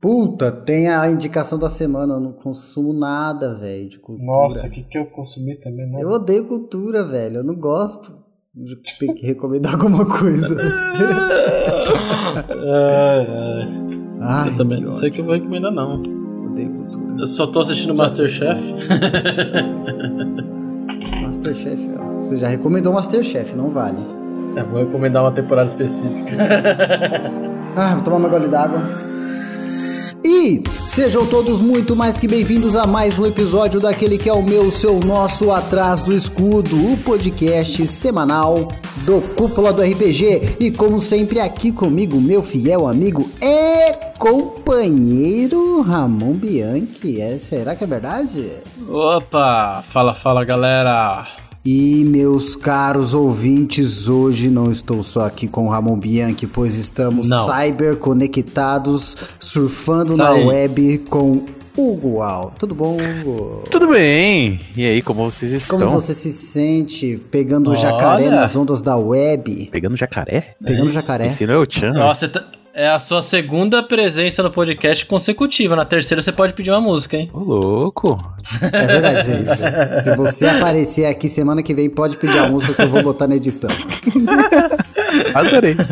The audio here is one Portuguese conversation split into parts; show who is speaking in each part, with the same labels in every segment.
Speaker 1: Puta, tem a indicação da semana. Eu não consumo nada, velho, de cultura.
Speaker 2: Nossa, o que, que eu consumi também? Não.
Speaker 1: Eu odeio cultura, velho. Eu não gosto de ter que recomendar alguma coisa.
Speaker 2: Ai, ai.
Speaker 1: Ai,
Speaker 2: eu também não sei o que eu vou recomendar, não.
Speaker 1: Odeio cultura.
Speaker 2: Eu só tô assistindo Masterchef.
Speaker 1: Masterchef, ó. Você já recomendou Masterchef, não vale.
Speaker 2: Eu vou recomendar uma temporada específica.
Speaker 1: Ah, vou tomar uma gole d'água. E sejam todos muito mais que bem-vindos a mais um episódio daquele que é o meu, seu, nosso Atrás do Escudo, o podcast semanal do Cúpula do RPG. E como sempre, aqui comigo, meu fiel amigo e companheiro Ramon Bianchi. É, será que é verdade?
Speaker 2: Opa! Fala, fala, galera!
Speaker 1: E meus caros ouvintes, hoje não estou só aqui com o Ramon Bianchi, pois estamos
Speaker 2: Não.
Speaker 1: cyber conectados, surfando
Speaker 2: Isso
Speaker 1: na web com Hugo Al. Tudo bom, Hugo?
Speaker 3: Tudo bem? E aí, como vocês estão?
Speaker 1: Como você se sente pegando
Speaker 2: Olha.
Speaker 1: jacaré nas ondas da web?
Speaker 3: Pegando jacaré?
Speaker 1: Pegando
Speaker 2: isso.
Speaker 1: jacaré.
Speaker 3: Esse não é o Chan.
Speaker 2: Nossa, tá- é a sua segunda presença no podcast consecutiva. Na terceira você pode pedir uma música, hein?
Speaker 3: Ô, louco.
Speaker 1: É verdade, Zé. Se você aparecer aqui semana que vem, pode pedir a música que eu vou botar na edição.
Speaker 3: Adorei.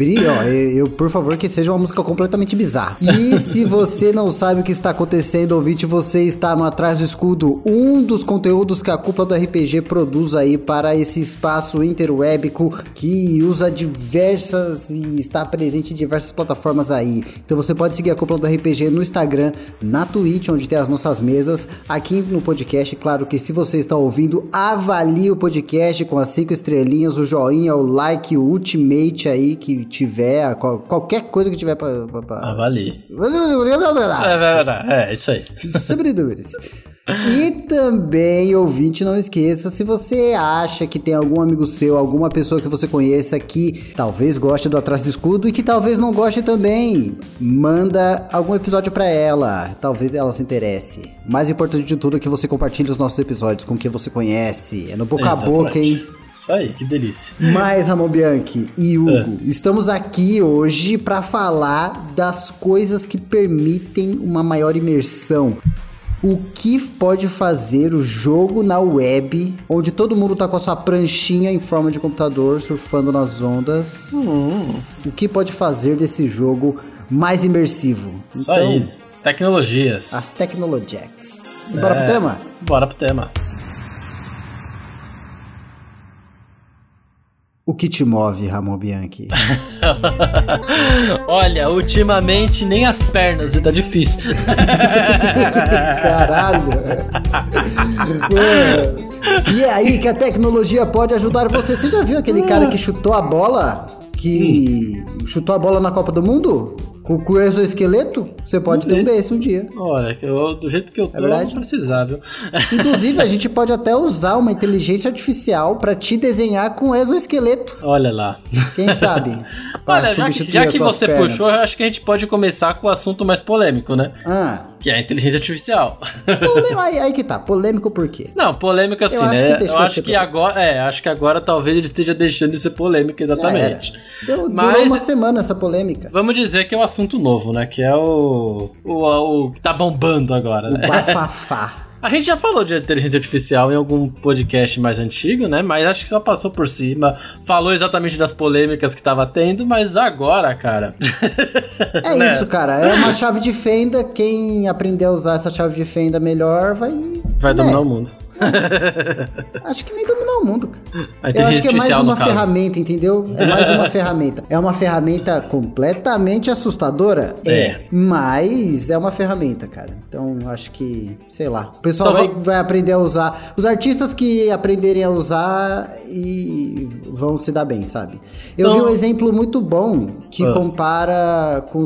Speaker 1: Pri, ó, eu, eu, por favor, que seja uma música completamente bizarra. E se você não sabe o que está acontecendo, ouvinte, você está no Atrás do Escudo, um dos conteúdos que a cúpula do RPG produz aí para esse espaço interwébico que usa diversas e está presente em diversas plataformas aí. Então você pode seguir a cúpula do RPG no Instagram, na Twitch, onde tem as nossas mesas, aqui no podcast. Claro que se você está ouvindo, avalie o podcast com as cinco estrelinhas, o joinha, o like, o ultimate aí que tiver, qual- qualquer coisa que tiver pra. pra- pra-
Speaker 2: Avalie. É, é, é isso aí.
Speaker 1: Sobre dúvidas. E também, ouvinte, não esqueça, se você acha que tem algum amigo seu, alguma pessoa que você conheça que talvez goste do Atrás do Escudo e que talvez não goste também, manda algum episódio pra ela. Talvez ela se interesse. Mais importante de tudo é que você compartilhe os nossos episódios com quem você conhece. É no boca a boca, hein?
Speaker 2: Isso aí, que delícia.
Speaker 1: Mas, Ramon Bianchi e Hugo, estamos aqui hoje para falar das coisas que permitem uma maior imersão. O que pode fazer o jogo na web, onde todo mundo tá com a sua pranchinha em forma de computador, surfando nas ondas. O que pode fazer desse jogo mais imersivo?
Speaker 2: Isso aí. As tecnologias.
Speaker 1: Então, as Technologies. Bora pro
Speaker 2: É,
Speaker 1: tema?
Speaker 2: Bora pro tema.
Speaker 1: O que te move, Ramon Bianchi?
Speaker 2: Olha, ultimamente nem as pernas, tá difícil.
Speaker 1: Caralho. E é aí que a tecnologia pode ajudar você. Você já viu aquele cara que chutou a bola? Que chutou a bola na Copa do Mundo? Com o exoesqueleto? Você pode ter um desse um dia.
Speaker 2: Olha, eu, do jeito que eu tô, eu
Speaker 1: verdade?
Speaker 2: precisar, viu?
Speaker 1: Inclusive, a gente pode até usar uma inteligência artificial pra te desenhar com exoesqueleto.
Speaker 2: Olha lá.
Speaker 1: Quem sabe?
Speaker 2: Olha, já que, já que você
Speaker 1: pernas.
Speaker 2: puxou, eu acho que a gente pode começar com o assunto mais polêmico, né?
Speaker 1: Ah,
Speaker 2: Que é a inteligência artificial.
Speaker 1: polê- aí, aí que tá. Polêmico por quê?
Speaker 2: Não, polêmica assim,
Speaker 1: que
Speaker 2: né? eu acho que
Speaker 1: polêmico.
Speaker 2: agora, é, acho que agora talvez ele esteja deixando de ser polêmica, exatamente.
Speaker 1: Deu,
Speaker 2: Mas-
Speaker 1: Durou uma semana essa polêmica.
Speaker 2: Vamos dizer que é um assunto novo, né? Que é o o, o que tá bombando agora,
Speaker 1: O
Speaker 2: né?
Speaker 1: bafafá.
Speaker 2: A gente já falou de inteligência artificial em algum podcast mais antigo, né? Mas acho que só passou por cima. Falou exatamente das polêmicas que tava tendo, mas agora, cara.
Speaker 1: É
Speaker 2: Né?
Speaker 1: isso, cara. É uma chave de fenda. Quem aprender a usar essa chave de fenda melhor vai.
Speaker 2: Vai
Speaker 1: né?
Speaker 2: dominar o mundo.
Speaker 1: Acho que nem dominar o mundo, cara. Eu acho que é mais uma
Speaker 2: caso.
Speaker 1: ferramenta, entendeu? É mais uma ferramenta. É uma ferramenta completamente assustadora?
Speaker 2: É.
Speaker 1: Mas é uma ferramenta, cara. Então, acho que, sei lá. O pessoal
Speaker 2: Então,
Speaker 1: vai, vai aprender a usar. Os artistas que aprenderem a usar e vão se dar bem, sabe? Eu
Speaker 2: Então-
Speaker 1: vi um exemplo muito bom que
Speaker 2: Ah.
Speaker 1: compara com.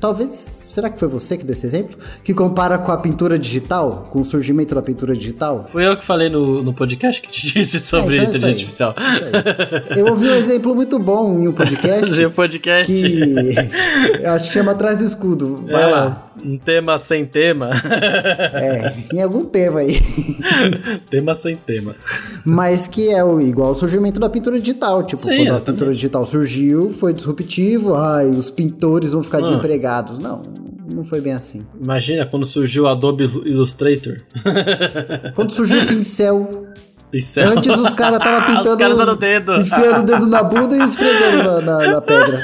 Speaker 1: Talvez. Será que foi você que deu esse exemplo? Que compara com a pintura digital? Com o surgimento da pintura digital?
Speaker 2: Fui eu que falei no, no podcast que te disse sobre
Speaker 1: É, então é
Speaker 2: inteligência artificial.
Speaker 1: Eu ouvi um exemplo muito bom em um podcast
Speaker 2: Fazer podcast.
Speaker 1: que eu acho que chama Atrás do Escudo. Vai
Speaker 2: É,
Speaker 1: lá.
Speaker 2: Um tema sem tema.
Speaker 1: É, em algum tema aí.
Speaker 2: tema sem tema.
Speaker 1: Mas que é o, igual o surgimento da pintura digital. Tipo,
Speaker 2: Sim,
Speaker 1: quando a pintura digital surgiu, foi disruptivo. Ai, os pintores vão ficar
Speaker 2: Ah.
Speaker 1: desempregados. Não, não foi bem assim.
Speaker 2: Imagina quando surgiu o Adobe Illustrator.
Speaker 1: Quando surgiu o pincel,
Speaker 2: é-
Speaker 1: antes os caras estavam pintando.
Speaker 2: Os caras dedo.
Speaker 1: Enfiando o dedo na bunda e esfregando na, na- na pedra.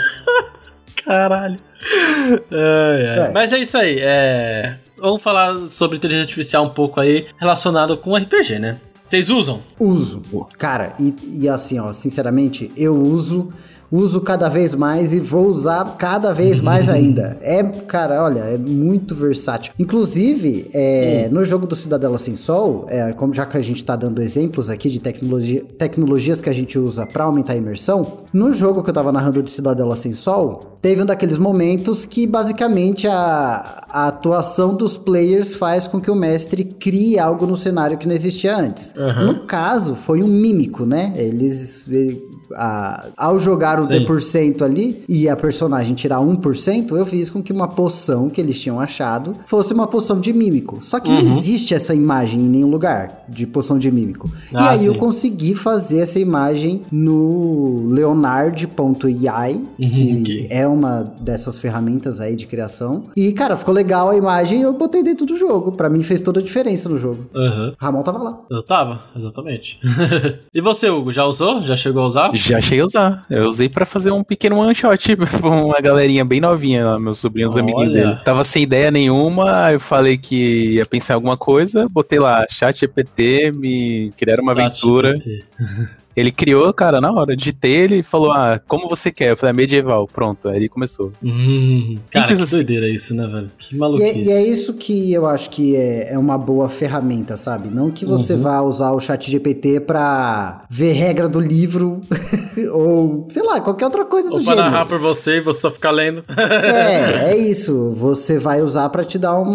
Speaker 2: Caralho. Ai, ai.
Speaker 1: É.
Speaker 2: Mas é isso aí. É... Vamos falar sobre inteligência artificial um pouco aí relacionado com RPG, né? Vocês usam?
Speaker 1: Uso. Cara, e, e assim, ó, sinceramente, eu uso. Uso cada vez mais e vou usar cada vez mais ainda. É, cara, olha, é muito versátil. Inclusive, é, no jogo do Cidadela Sem Sol, é, como já que a gente tá dando exemplos aqui de tecnologia, tecnologias que a gente usa pra aumentar a imersão, no jogo que eu tava narrando de Cidadela Sem Sol, teve um daqueles momentos que basicamente a, a atuação dos players faz com que o mestre crie algo no cenário que não existia antes.
Speaker 2: Uhum.
Speaker 1: No caso, foi um mímico, né? Eles. ele- a- ao jogar o
Speaker 2: Sim.
Speaker 1: D% ali e a personagem tirar 1%, eu fiz com que uma poção que eles tinham achado fosse uma poção de mímico. Só que não
Speaker 2: Uhum.
Speaker 1: existe essa imagem em nenhum lugar de poção de mímico. e
Speaker 2: Ah,
Speaker 1: aí eu
Speaker 2: sim.
Speaker 1: consegui fazer essa imagem no leonard.ai,
Speaker 2: Uhum,
Speaker 1: que
Speaker 2: ok.
Speaker 1: é uma dessas ferramentas aí de criação. E, cara, ficou legal a imagem e eu botei dentro do jogo. Pra mim fez toda a diferença no jogo.
Speaker 2: Aham.
Speaker 1: Ramon tava lá.
Speaker 2: Eu tava, exatamente. e você, Hugo, já usou? Já chegou a usar?
Speaker 3: Já cheguei a usar. Eu usei pra fazer um pequeno one shot pra uma galerinha bem novinha, lá, meus sobrinhos
Speaker 2: Olha.
Speaker 3: amiguinhos dele. Tava sem ideia nenhuma, eu falei que ia pensar em alguma coisa, botei lá, chat GPT, me criaram uma
Speaker 2: Chat
Speaker 3: aventura. Ele criou, cara, na hora. Digitei ele e falou: Ah, como você quer? Eu falei, "Ah, medieval, pronto. Aí ele começou.
Speaker 2: Hum, cara, que
Speaker 3: assim.
Speaker 2: doideira isso, né, velho? Que
Speaker 1: E
Speaker 2: maluquice.
Speaker 1: é, e é isso que eu acho que é, é uma boa ferramenta, sabe? Não que você
Speaker 2: Uhum.
Speaker 1: vá usar o chat GPT pra ver regra do livro ou, sei lá, qualquer outra coisa do
Speaker 2: Ou pra
Speaker 1: gênero.
Speaker 2: narrar por você e você só ficar lendo.
Speaker 1: É, é isso. Você vai usar pra te dar um,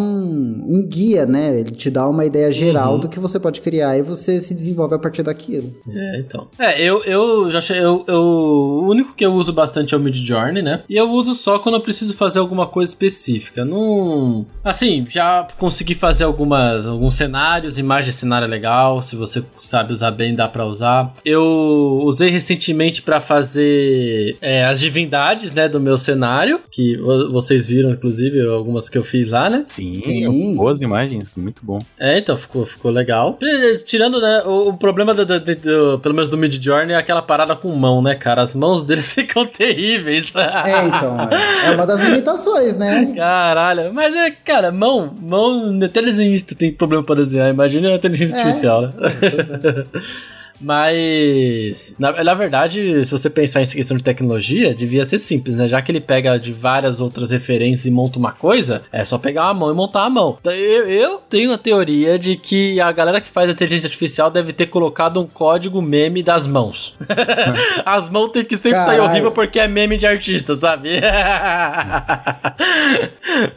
Speaker 1: um guia, né? Ele te dá uma ideia geral
Speaker 2: Uhum.
Speaker 1: do que você pode criar e você se desenvolve a partir daquilo.
Speaker 2: É, então. É, eu, eu já achei. Eu, eu, o único que eu uso bastante é o Midjourney, né? E eu uso só quando eu preciso fazer alguma coisa específica. Não. Assim, já consegui fazer algumas, alguns cenários, imagem de cenário é legal. Se você sabe usar bem, dá pra usar. Eu usei recentemente pra fazer é, as divindades, né, do meu cenário. Que vo- vocês viram, inclusive, algumas que eu fiz lá, né?
Speaker 3: Sim,
Speaker 1: Sim.
Speaker 3: boas imagens, muito bom.
Speaker 2: É, então ficou, ficou legal. Tirando, né, o, o problema, do, do- do- do- pelo menos do Mid Journey, é aquela parada com mão, né, cara? As mãos deles ficam terríveis.
Speaker 1: É, então, é, é uma das limitações, né?
Speaker 2: Caralho, mas é, cara, mão, mão, até desenhista tem problema pra desenhar, imagina a inteligência
Speaker 1: É.
Speaker 2: artificial, né? Mas, na, na verdade, se você pensar em questão de tecnologia, devia ser simples, né? Já que ele pega de várias outras referências e monta uma coisa, é só pegar uma mão e montar a mão. Então, eu, eu tenho a teoria de que a galera que faz a inteligência artificial deve ter colocado um código meme das mãos. As mãos tem que sempre sair
Speaker 1: Caralho.
Speaker 2: horrível porque é meme de artista, sabe?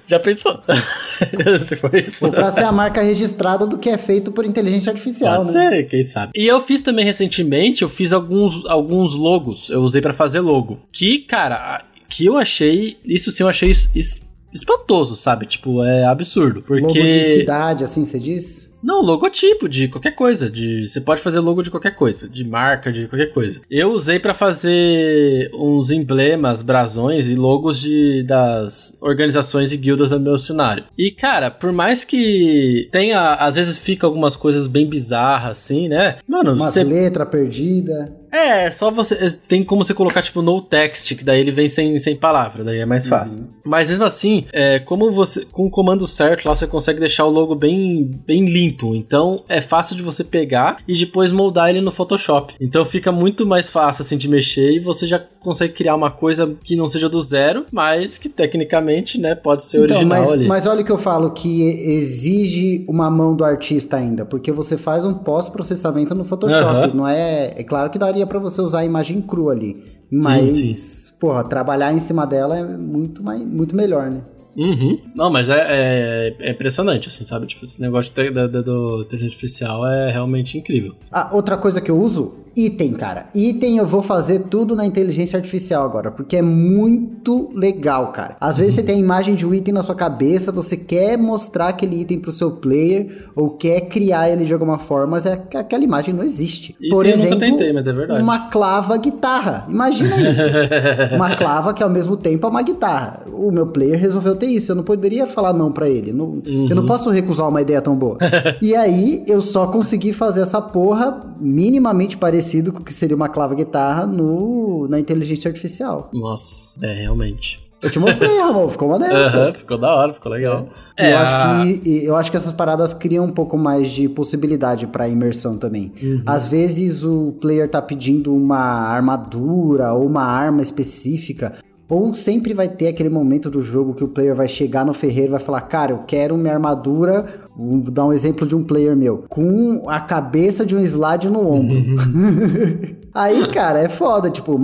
Speaker 2: Já pensou? Se foi isso.
Speaker 1: Ou pra ser a marca registrada do que é feito por inteligência artificial,
Speaker 2: Pode
Speaker 1: né?
Speaker 2: ser, quem sabe. E eu fiz também recentemente, eu fiz alguns, alguns logos, eu usei pra fazer logo. Que, cara, que eu achei, isso sim eu achei es- es- espantoso, sabe? Tipo, é absurdo. Porque...
Speaker 1: Logo de cidade, assim você diz?
Speaker 2: Não, logotipo de qualquer coisa. De, você pode fazer logo de qualquer coisa, de marca, de qualquer coisa. Eu usei pra fazer uns emblemas, brasões e logos de, das organizações e guildas do meu cenário. E, cara, por mais que tenha, às vezes fica algumas coisas bem bizarras, assim, né? Mano,
Speaker 1: Umas
Speaker 2: você
Speaker 1: letras perdidas.
Speaker 2: é, só você. Tem como você colocar, tipo, no text, que daí ele vem sem, sem palavra, daí é mais fácil. Mas mesmo assim, é, como você. Com o comando certo lá, você consegue deixar o logo bem, bem limpo. Então é fácil de você pegar e depois moldar ele no Photoshop. Então fica muito mais fácil assim de mexer e você já consegue criar uma coisa que não seja do zero, mas que tecnicamente, né, pode ser
Speaker 1: Então,
Speaker 2: original
Speaker 1: mas,
Speaker 2: ali.
Speaker 1: mas olha o que eu falo, que exige uma mão do artista ainda, porque você faz um pós-processamento no Photoshop,
Speaker 2: Aham.
Speaker 1: não é... É claro que daria pra você usar a imagem crua ali, mas,
Speaker 2: sim.
Speaker 1: porra, trabalhar em cima dela é muito, mais, muito melhor, né?
Speaker 2: Uhum. Não, mas é, é, é impressionante, assim, sabe? Tipo, esse negócio da, do inteligência artificial é realmente incrível.
Speaker 1: Ah, outra coisa que eu uso, Item, cara. Item eu vou fazer tudo na inteligência artificial agora, porque é muito legal, cara. Às vezes você tem a imagem de um item na sua cabeça, você quer mostrar aquele item pro seu player ou quer criar ele de alguma forma, mas é, aquela imagem não existe. Por exemplo,
Speaker 2: tentei, é verdade.
Speaker 1: uma clava guitarra. Imagina isso. uma clava que ao mesmo tempo é uma guitarra. O meu player resolveu ter isso. Eu não poderia falar não pra ele. Não- Eu não posso recusar uma ideia tão boa. e aí eu só consegui fazer essa porra minimamente parecido com o que seria uma clava guitarra no, na inteligência artificial.
Speaker 2: Nossa, é, realmente.
Speaker 1: Eu te mostrei, Ramon. Ficou maneiro.
Speaker 2: ficou da hora, ficou legal.
Speaker 1: E
Speaker 2: É,
Speaker 1: eu, acho
Speaker 2: a-
Speaker 1: que, eu acho que essas paradas criam um pouco mais de possibilidade pra imersão também.
Speaker 2: Uhum.
Speaker 1: Às vezes o player tá pedindo uma armadura ou uma arma específica. Ou sempre vai ter aquele momento do jogo que o player vai chegar no ferreiro e vai falar: Cara, eu quero minha armadura. Vou dar um exemplo de um player meu. Com a cabeça de um slide no ombro. Aí, cara, é foda, tipo,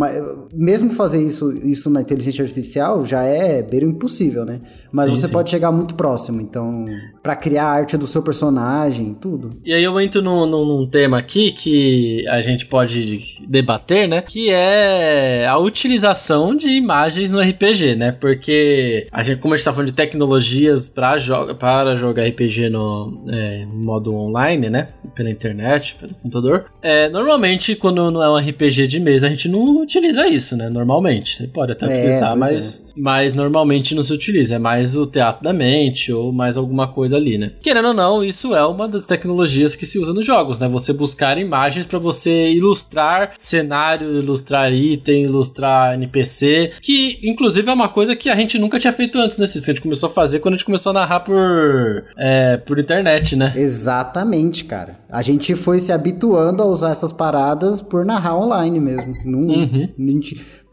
Speaker 1: mesmo fazer isso, isso na inteligência artificial já é beiro impossível, né? Mas
Speaker 2: Sim,
Speaker 1: você
Speaker 2: sim.
Speaker 1: pode chegar muito próximo, então, pra criar a arte do seu personagem, tudo.
Speaker 2: E aí eu entro num, num- num tema aqui que a gente pode debater, né? Que é a utilização de imagens no RPG, né? Porque a gente, como a gente tá falando de tecnologias pra jo para jogar RPG no é, modo online, né? Pela internet, pelo computador. É, normalmente, quando não é um RPG de mesa, a gente não utiliza isso, né? Normalmente. Você pode até
Speaker 1: É,
Speaker 2: utilizar, mas, mas normalmente não se utiliza. É mais o teatro da mente ou mais alguma coisa ali, né? Querendo ou não, isso é uma das tecnologias que se usa nos jogos, né? Você buscar imagens pra você ilustrar cenário, ilustrar item, ilustrar NPC, que inclusive é uma coisa que a gente nunca tinha feito antes, né? Cis? Que a gente começou a fazer quando a gente começou a narrar por, é, por internet, né?
Speaker 1: Exatamente, cara. A gente foi se habituando a usar essas paradas por narrar online mesmo. Não,
Speaker 2: Uhum.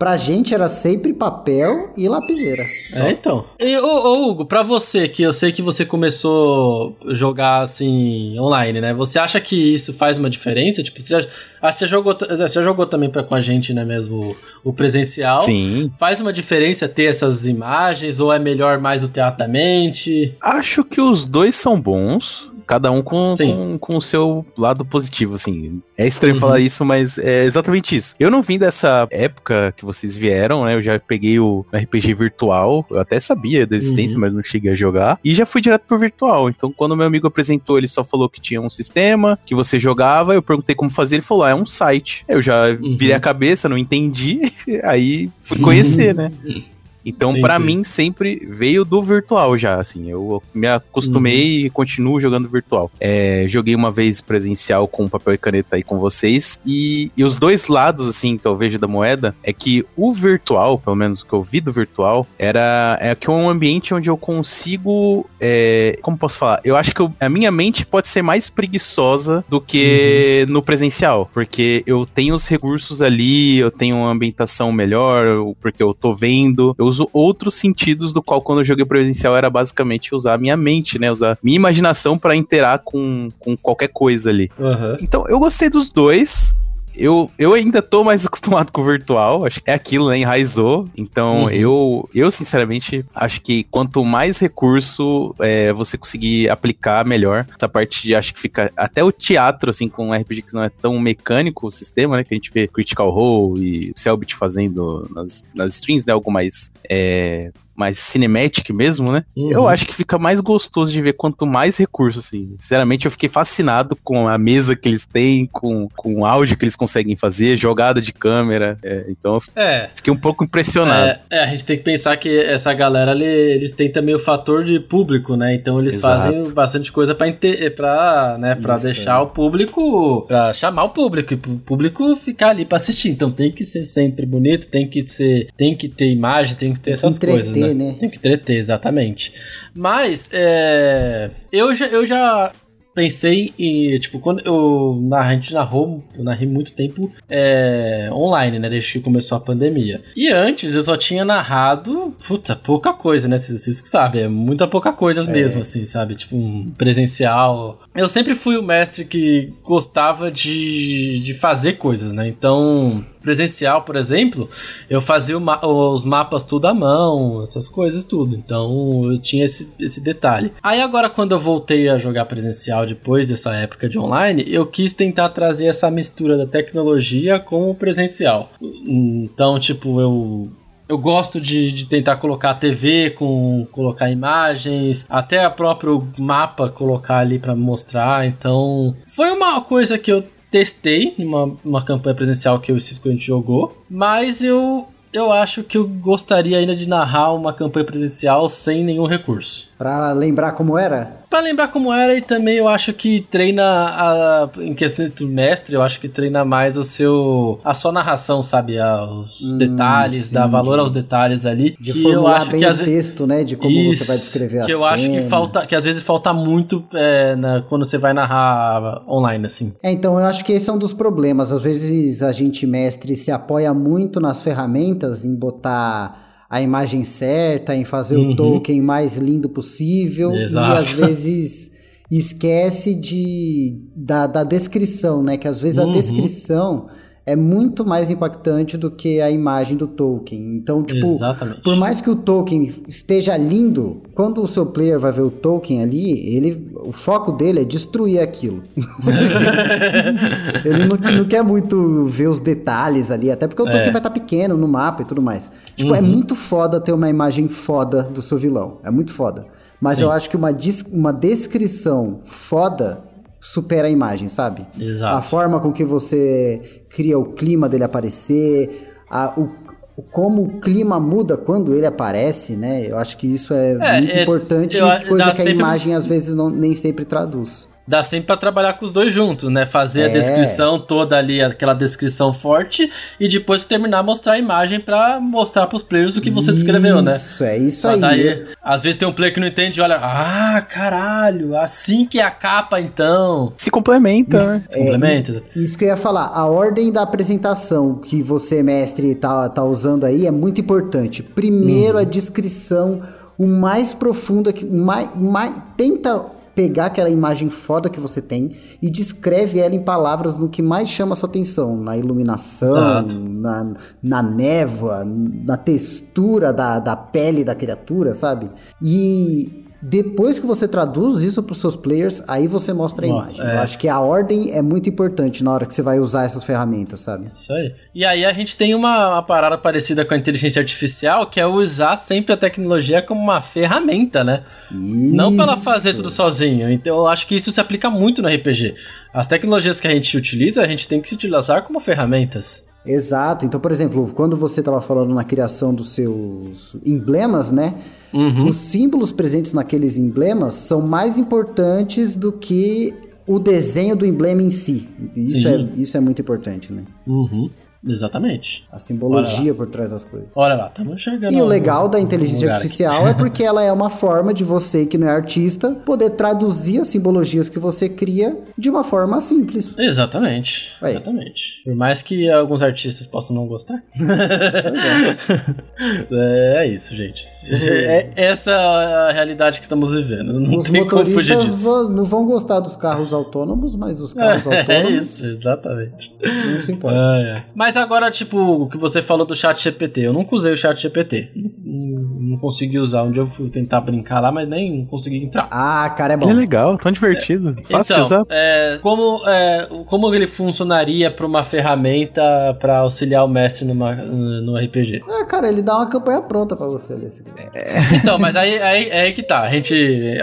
Speaker 1: A gente- pra gente era sempre papel e lapiseira. Só.
Speaker 2: É, então. E, ô, ô, Hugo, pra você, que eu sei que você começou a jogar assim online, né? Você acha que isso faz uma diferença? Tipo, você que você jogou, você já jogou também pra, com a gente, né, mesmo, o, o presencial?
Speaker 3: Sim.
Speaker 2: Faz uma diferença ter essas imagens ou é melhor mais o teatro da mente?
Speaker 3: Acho que os dois são bons. Cada um com, com, com o seu lado positivo, assim. É estranho
Speaker 2: Uhum.
Speaker 3: falar isso, mas é exatamente isso. Eu não vim dessa época que vocês vieram, né? Eu já peguei o RPG virtual. Eu até sabia da existência,
Speaker 2: Uhum.
Speaker 3: mas não cheguei a jogar. E já fui direto pro virtual. Então, quando meu amigo apresentou, ele só falou que tinha um sistema, que você jogava. Eu perguntei como fazer. Ele falou: ah, é um site. Eu já
Speaker 2: Uhum.
Speaker 3: virei a cabeça, não entendi. Aí fui conhecer, né? Então,
Speaker 2: sim.
Speaker 3: mim, sempre veio do virtual já, assim. Eu me acostumei e continuo jogando virtual. É, joguei uma vez presencial com papel e caneta aí com vocês. E, e os dois lados, assim, que eu vejo da moeda é que o virtual, pelo menos o que eu vi do virtual, era é que é um ambiente onde eu consigo. é, como posso falar? Eu acho que eu- a minha mente pode ser mais preguiçosa do que no presencial. Porque eu tenho os recursos ali, eu tenho uma ambientação melhor, porque eu tô vendo. Eu uso outros sentidos do qual quando eu joguei presencial era basicamente usar a minha mente, né? Usar minha imaginação pra interar com, com qualquer coisa ali.
Speaker 2: Aham.
Speaker 3: Então, eu gostei dos dois. Eu, eu ainda tô mais acostumado com o virtual, acho que é aquilo, né? Enraizou. Então,
Speaker 2: Uhum.
Speaker 3: eu, eu, sinceramente, acho que quanto mais recurso é, você conseguir aplicar, melhor. Essa parte de, acho que fica. Até o teatro, assim, com um RPG que não é tão mecânico o sistema, né? Que a gente vê Critical Role e Selbit fazendo nas, nas streams, né? Algo mais. É, mais cinematic mesmo, né?
Speaker 2: Uhum.
Speaker 3: Eu acho que fica mais gostoso de ver quanto mais recursos, assim. Sinceramente, eu fiquei fascinado com a mesa que eles têm, com, com o áudio que eles conseguem fazer, jogada de câmera. É, então eu
Speaker 2: É.
Speaker 3: fiquei um pouco impressionado.
Speaker 2: É, é, a gente tem que pensar que essa galera, ali, eles têm também o fator de público, né? Então eles
Speaker 3: Exato.
Speaker 2: fazem bastante coisa pra, pra, né, pra
Speaker 1: Isso,
Speaker 2: deixar o público, pra chamar o público, e o público ficar ali pra assistir. Então tem que ser sempre bonito, tem que ser, tem que ter imagem, tem que ter
Speaker 1: Tem que
Speaker 2: essas
Speaker 1: entreter,
Speaker 2: coisas, né?
Speaker 1: Né?
Speaker 2: Tem que entreter, exatamente. Mas, é, eu já, eu já pensei em, tipo, quando eu, na, a gente narrou, eu narrei muito tempo é, online, né, desde que começou a pandemia. E antes eu só tinha narrado, puta, pouca coisa, né, vocês, vocês que sabem, é muita pouca coisa mesmo, assim, sabe, tipo, um presencial. Eu sempre fui o mestre que gostava de, de fazer coisas, né, então... presencial, por exemplo, eu fazia ma os mapas tudo à mão, essas coisas tudo. Então eu tinha esse, esse detalhe. Aí agora, quando eu voltei a jogar presencial depois dessa época de online, eu quis tentar trazer essa mistura da tecnologia com o presencial. Então, tipo, eu eu gosto de, de, tentar colocar a TV com colocar imagens, até a próprio mapa colocar ali para mostrar. Então, foi uma coisa que eu testei numa uma campanha presencial que o Cisco a gente jogou, mas eu eu acho que eu gostaria ainda de narrar uma campanha presencial sem nenhum recurso.
Speaker 1: Pra lembrar como era?
Speaker 2: Pra lembrar como era e também eu acho que treina a, em questão do mestre, eu acho que treina mais o seu a sua narração, sabe, os hum, detalhes, sim, dá valor aos detalhes ali,
Speaker 1: de que eu acho bem que o texto, né, de como isso, você vai descrever
Speaker 2: que
Speaker 1: a
Speaker 2: eu acho que falta, que às vezes falta muito é, na, quando você vai narrar online assim.
Speaker 1: É, então eu acho que esse é um dos problemas, às vezes a gente mestre se apoia muito nas ferramentas em botar a imagem certa, em fazer uhum. o token mais lindo possível Exato. e às vezes esquece de da, da descrição, né? Que às vezes uhum. a descrição é muito mais impactante do que a imagem do token. Então, tipo, Exatamente. por mais que o token esteja lindo, quando o seu player vai ver o token ali, ele, o foco dele é destruir aquilo. ele não, não, quer muito ver os detalhes ali, até porque o token é. vai estar tá pequeno no mapa e tudo mais. Tipo, é uhum. é muito foda ter uma imagem foda do seu vilão. É muito foda. Mas Sim. eu acho que uma, uma descrição foda supera a imagem, sabe?
Speaker 2: Exato.
Speaker 1: A forma com que você cria o clima dele aparecer, a, o, como o clima muda quando ele aparece, né? Eu acho que isso é, é muito é, importante, eu, coisa que a imagem às vezes não, nem sempre traduz
Speaker 2: dá sempre para trabalhar com os dois juntos, né? Fazer é. a descrição toda ali, aquela descrição forte, e depois terminar mostrar a imagem para mostrar para os players o que você isso, descreveu, né?
Speaker 1: Isso, é isso aí. Daí,
Speaker 2: às vezes tem um player que não entende e olha, ah, caralho, assim que é a capa então.
Speaker 3: Se complementa,
Speaker 2: isso, né? Se é, complementa.
Speaker 1: Isso que eu ia falar, a ordem da apresentação que você, mestre, tá, tá usando aí é muito importante. Primeiro uhum. a descrição o mais profunda que mais, mais tenta pegar aquela imagem foda que você tem e descreve ela em palavras no que mais chama a sua atenção, na iluminação, na, na névoa, na textura da, da pele da criatura, sabe? E depois que você traduz isso para os seus players, aí você mostra a Nossa, imagem. É. Eu acho que a ordem é muito importante na hora que você vai usar essas ferramentas, sabe?
Speaker 2: Isso aí. E aí a gente tem uma, uma parada parecida com a inteligência artificial, que é usar sempre a tecnologia como uma ferramenta, né? Isso. Não para ela fazer tudo sozinho. Então eu acho que isso se aplica muito no RPG. As tecnologias que a gente utiliza, a gente tem que se utilizar como ferramentas.
Speaker 1: Exato. Então, por exemplo, quando você estava falando na criação dos seus emblemas, né? Uhum. Os símbolos presentes naqueles emblemas são mais importantes do que o desenho do emblema em si. Isso, é, isso é muito importante, né?
Speaker 2: Uhum. Exatamente.
Speaker 1: A simbologia por trás das coisas.
Speaker 2: Olha lá, estamos enxergando.
Speaker 1: E o legal da inteligência artificial é porque ela é uma forma de você, que não é artista, poder traduzir as simbologias que você cria de uma forma simples.
Speaker 2: Exatamente. Aí. Exatamente. Por mais que alguns artistas possam não gostar. É. é. isso, gente. É, essa é a realidade que estamos vivendo. Não os tem como fugir disso.
Speaker 1: Não vão gostar dos carros autônomos, mas os carros é, autônomos.
Speaker 2: É isso, exatamente. Não se importa. É, é. Mas mas agora, tipo, o que você falou do chat GPT, eu nunca usei o chat GPT. Não, consegui usar. Um dia eu fui tentar brincar lá, mas nem consegui entrar.
Speaker 1: Ah, cara, é bom.
Speaker 3: É legal, tão divertido. É, Fácil então, de usar.
Speaker 2: É, como, é, como ele funcionaria para uma ferramenta para auxiliar o mestre numa, no RPG?
Speaker 1: Ah, cara, ele dá uma campanha pronta para você ali.
Speaker 2: É. Então, mas aí, aí, é aí que tá. A gente.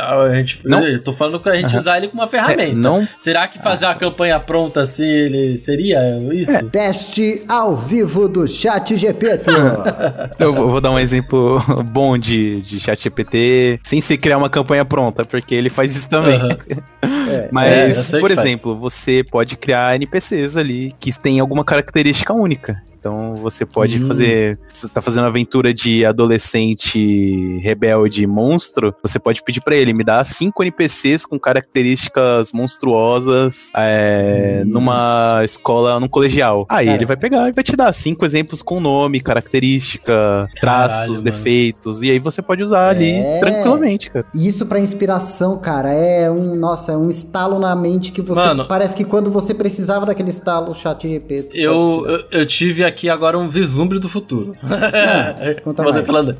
Speaker 2: A gente não? Eu tô falando que a gente uhum. usar ele como uma ferramenta. É,
Speaker 3: não.
Speaker 2: Será que fazer ah. uma campanha pronta assim, ele seria isso? É,
Speaker 1: teste ao vivo do Chat GPT.
Speaker 3: eu vou dar um exemplo bom de, de Chat GPT, sem se criar uma campanha pronta, porque ele faz isso também. Uhum. É, Mas, é, por exemplo, faz. você pode criar NPCs ali que têm alguma característica única. Então você pode hum. fazer. Você tá fazendo aventura de adolescente rebelde monstro. Você pode pedir para ele, me dá cinco NPCs com características monstruosas é, numa escola, num colegial. Aí Cara. ele vai pegar e vai te dar cinco exemplos com nome, característica, traços, defeitos. E aí você pode usar é. ali tranquilamente, cara.
Speaker 1: Isso para inspiração, cara, é um. Nossa, é um estalo na mente que você. Mano, parece que quando você precisava daquele estalo, o chat GPT.
Speaker 2: Eu, eu, eu tive aqui agora um vislumbre do futuro.
Speaker 1: Ah, conta mais.
Speaker 2: Falando.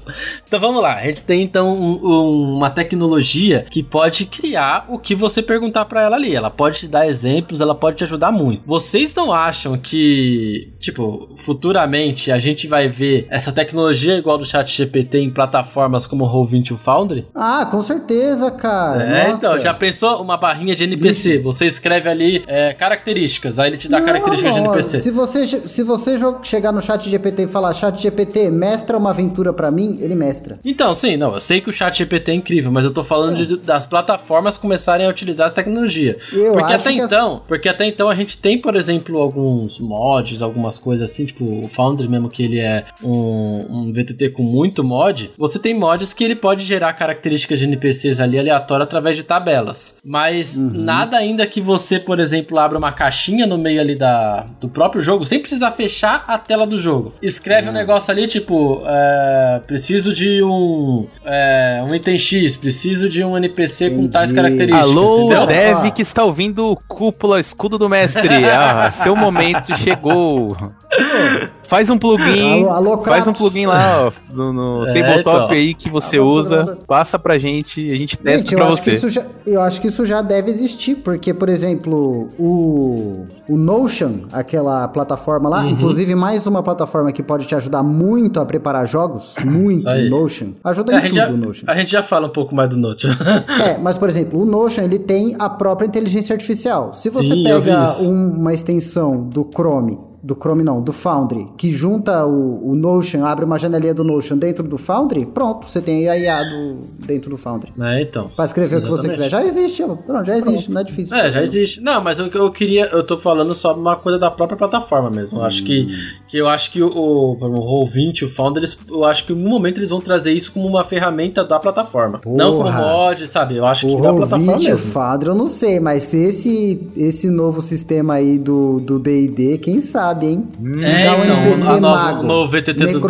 Speaker 2: Então vamos lá. A gente tem então um- um- uma tecnologia que pode criar o que você perguntar pra ela ali. Ela pode te dar exemplos, ela pode te ajudar muito. Vocês não acham que, tipo, futuramente a gente vai ver essa tecnologia igual do Chat GPT em plataformas como o Roll20 e o Foundry?
Speaker 1: Ah, com certeza, cara.
Speaker 2: É,
Speaker 1: Nossa.
Speaker 2: então, já pensou uma barrinha de NPC? Você escreve ali é, características, aí ele te dá
Speaker 1: Não,
Speaker 2: características de
Speaker 1: não,
Speaker 2: NPC.
Speaker 1: Se você, se você chegar no chat GPT e falar, chat GPT, mestra uma aventura pra mim, ele mestra.
Speaker 2: Então, sim, não, eu sei que o chat GPT é incrível, mas eu tô falando de- das plataformas começarem a utilizar essa tecnologia.
Speaker 1: Eu
Speaker 2: porque até
Speaker 1: que as-
Speaker 2: então, porque até então a gente tem, por exemplo, alguns mods, algumas coisas assim, tipo o Foundry mesmo que ele é um, um VTT com muito mod, você tem mods que ele pode gerar características de NPCs ali aleatório através de tabelas. Mas
Speaker 1: Uhum.
Speaker 2: nada ainda que você, por exemplo, abra uma caixinha no meio ali da, do próprio jogo, sem precisar fechar a tela do jogo. Escreve um negócio ali, tipo, é, preciso de um, é, um item X, preciso de um NPC com tais
Speaker 1: Entendi.
Speaker 2: características.
Speaker 3: Alô,
Speaker 2: entendeu?
Speaker 3: Dev que está ouvindo o Cúpula Escudo do Mestre. Ah, seu momento chegou. Faz um plugin.
Speaker 1: Alô, alô,
Speaker 3: faz um plugin lá, ó, no, no
Speaker 2: É,
Speaker 3: tabletop
Speaker 2: então.
Speaker 3: aí que você
Speaker 1: Alô,
Speaker 3: usa.
Speaker 1: Kratos.
Speaker 3: Passa pra gente e a gente testa
Speaker 1: Gente, eu
Speaker 3: pra
Speaker 1: acho, que
Speaker 3: você.
Speaker 1: isso já, eu acho que isso já deve existir, porque, por exemplo, o, o Notion, aquela plataforma lá,
Speaker 2: Uhum.
Speaker 1: inclusive mais uma plataforma que pode te ajudar muito a preparar jogos, muito, o Notion. Ajuda
Speaker 2: É,
Speaker 1: em
Speaker 2: a, gente
Speaker 1: tudo
Speaker 2: já,
Speaker 1: o Notion.
Speaker 2: a gente já fala um pouco mais do Note.
Speaker 1: É, mas por exemplo, o Notion ele tem a própria inteligência artificial. Se você
Speaker 2: Sim,
Speaker 1: pega um- uma extensão do Chrome, do Chrome não, do Foundry, que junta o, o Notion, abre uma janelinha do Notion dentro do Foundry, pronto, você tem a IA do, dentro do Foundry.
Speaker 2: é, então.
Speaker 1: Pra escrever o que você
Speaker 2: Exatamente.
Speaker 1: quiser. Já existe, pronto, já existe, não é difícil.
Speaker 2: É, já existe. Não, mas eu, eu queria. Eu tô falando só uma coisa da própria plataforma mesmo. Eu acho que, que eu acho que o, o, o Roll20, o Founder, eles, eu acho que em algum momento eles vão trazer isso como uma ferramenta da plataforma. Não como
Speaker 1: Porra.
Speaker 2: mod, sabe? Eu acho
Speaker 1: O
Speaker 2: que da plataforma
Speaker 1: Roll20, o
Speaker 2: mesmo.
Speaker 1: Foundry, eu não sei, mas se esse, esse novo sistema aí do do D&D, quem sabe, hein?
Speaker 2: É,
Speaker 1: Dá um
Speaker 2: então,
Speaker 1: NPC
Speaker 2: nova-
Speaker 1: mago,
Speaker 2: o novo VTT do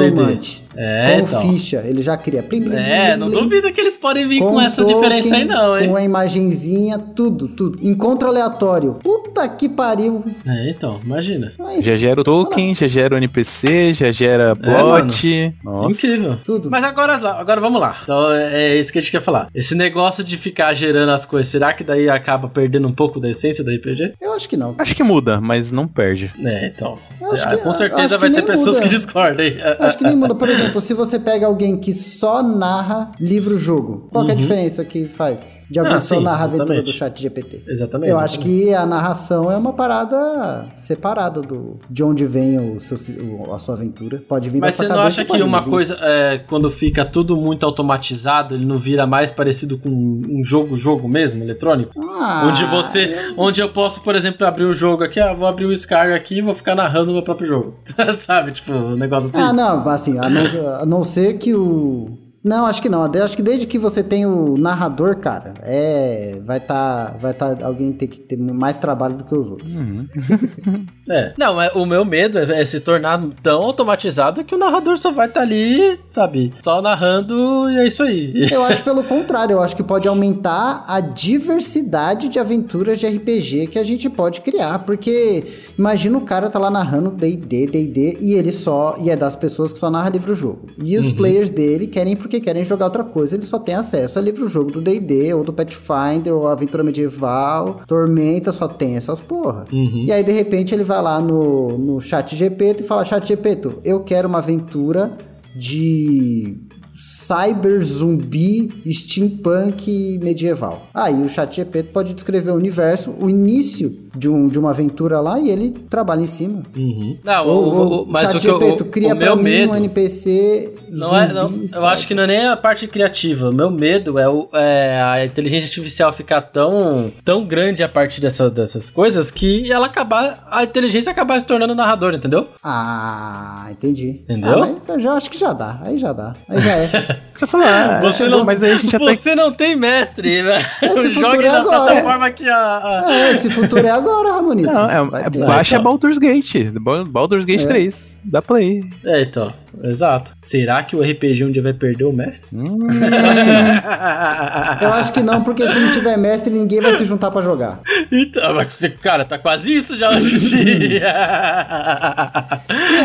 Speaker 2: É,
Speaker 1: com
Speaker 2: então.
Speaker 1: ficha, ele já cria. Plim, plim,
Speaker 2: É,
Speaker 1: plim,
Speaker 2: não
Speaker 1: plim.
Speaker 2: duvido que eles podem vir com,
Speaker 1: Com
Speaker 2: essa
Speaker 1: token,
Speaker 2: diferença aí, não, hein?
Speaker 1: Com a imagenzinha, tudo, tudo. Encontro aleatório. Puta que pariu.
Speaker 2: É, então, imagina.
Speaker 1: Aí,
Speaker 3: Já gera o token, já gera o NPC, já gera plot. Nossa.
Speaker 2: Incrível.
Speaker 1: Tudo.
Speaker 2: Mas agora, agora vamos lá. Então é isso que a gente quer falar. Esse negócio de ficar gerando as coisas, será que daí acaba perdendo um pouco da essência da RPG?
Speaker 1: Eu acho que não.
Speaker 3: Acho que muda, mas não perde.
Speaker 2: É, então.
Speaker 1: Acho
Speaker 2: ah,
Speaker 1: que-
Speaker 2: com
Speaker 1: eu
Speaker 2: certeza vai ter pessoas
Speaker 1: muda.
Speaker 2: que discordam aí.
Speaker 1: Acho que nem muda. Por exemplo, se você pega alguém que só narra livro-jogo, qual que é a diferença que faz? De alguém.
Speaker 2: Ah, sim,
Speaker 1: narra a aventura do chat GPT.
Speaker 2: Exatamente.
Speaker 1: Eu acho que a narração é uma parada separada do, de onde vem o seu, o- a sua aventura. Pode vir
Speaker 2: Mas você não acha que uma
Speaker 1: vir.
Speaker 2: coisa, é, quando fica tudo muito automatizado, ele não vira mais parecido com um jogo-jogo mesmo, eletrônico?
Speaker 1: Ah,
Speaker 2: onde você. Onde eu posso, por exemplo, abrir um jogo aqui, ah, vou abrir o Skyrim aqui e vou ficar narrando o meu próprio jogo. Sabe? Tipo, um negócio assim.
Speaker 1: Ah, não, assim, a não, a não ser que o. Não, acho que não. Eu Acho que desde que você tem o narrador, cara, é. Vai tá. Vai tá. Alguém ter que ter mais trabalho do que os outros.
Speaker 2: É. Não, é, o meu medo é, é se tornar tão automatizado que o narrador só vai estar ali, sabe? Só narrando e é isso aí.
Speaker 1: Eu acho pelo contrário, eu acho que pode aumentar a diversidade de aventuras de RPG que a gente pode criar, porque imagina o cara tá lá narrando D&D, D&D e ele só e é das pessoas que só narra livro-jogo. E os players dele querem porque querem jogar outra coisa, ele só tem acesso a livro-jogo do D&D ou do Pathfinder ou aventura medieval, Tormenta, só tem essas porra.
Speaker 2: Uhum.
Speaker 1: E aí de repente ele vai lá no, no chat GPT e fala, chat GPT, eu quero uma aventura de cyber zumbi steampunk medieval. Aí o chat GPT pode descrever o universo, o início de, um, de uma aventura lá e ele trabalha em cima.
Speaker 2: Uhum. Não,
Speaker 1: Ou,
Speaker 2: o, o,
Speaker 1: ou,
Speaker 2: mas o
Speaker 1: GPT,
Speaker 2: o,
Speaker 1: cria
Speaker 2: o
Speaker 1: pra
Speaker 2: meu
Speaker 1: mim
Speaker 2: medo.
Speaker 1: um NPC
Speaker 2: Não é, não,
Speaker 1: zumbi,
Speaker 2: eu acho que não é nem a parte criativa. O meu medo é, o, é a inteligência artificial ficar tão, tão grande a partir dessa, dessas coisas que ela acabar. A inteligência acabar se tornando narrador, entendeu?
Speaker 1: Ah, entendi.
Speaker 2: Entendeu?
Speaker 1: Ah, eu já acho que já dá. Aí já dá. Aí já é.
Speaker 3: Falar, ah,
Speaker 2: Você
Speaker 3: chegou,
Speaker 2: não,
Speaker 3: mas aí a gente
Speaker 2: você não tem mestre, velho.
Speaker 1: Esse
Speaker 2: Jogue
Speaker 1: futuro é
Speaker 2: na
Speaker 1: agora.
Speaker 2: plataforma que a. a-
Speaker 1: É, esse futuro é agora, Ramonito.
Speaker 3: Não, é, é- baixa
Speaker 2: Então.
Speaker 3: Baldur's Gate. Ba- Baldur's Gate
Speaker 1: É.
Speaker 3: 3. Dá play.
Speaker 2: É, então. Exato. Será que o RPG um dia vai perder o mestre?
Speaker 3: Hum,
Speaker 1: Eu acho que não, porque se não tiver mestre, ninguém vai se juntar pra jogar.
Speaker 2: Então, mas, cara, tá quase isso já hoje em dia.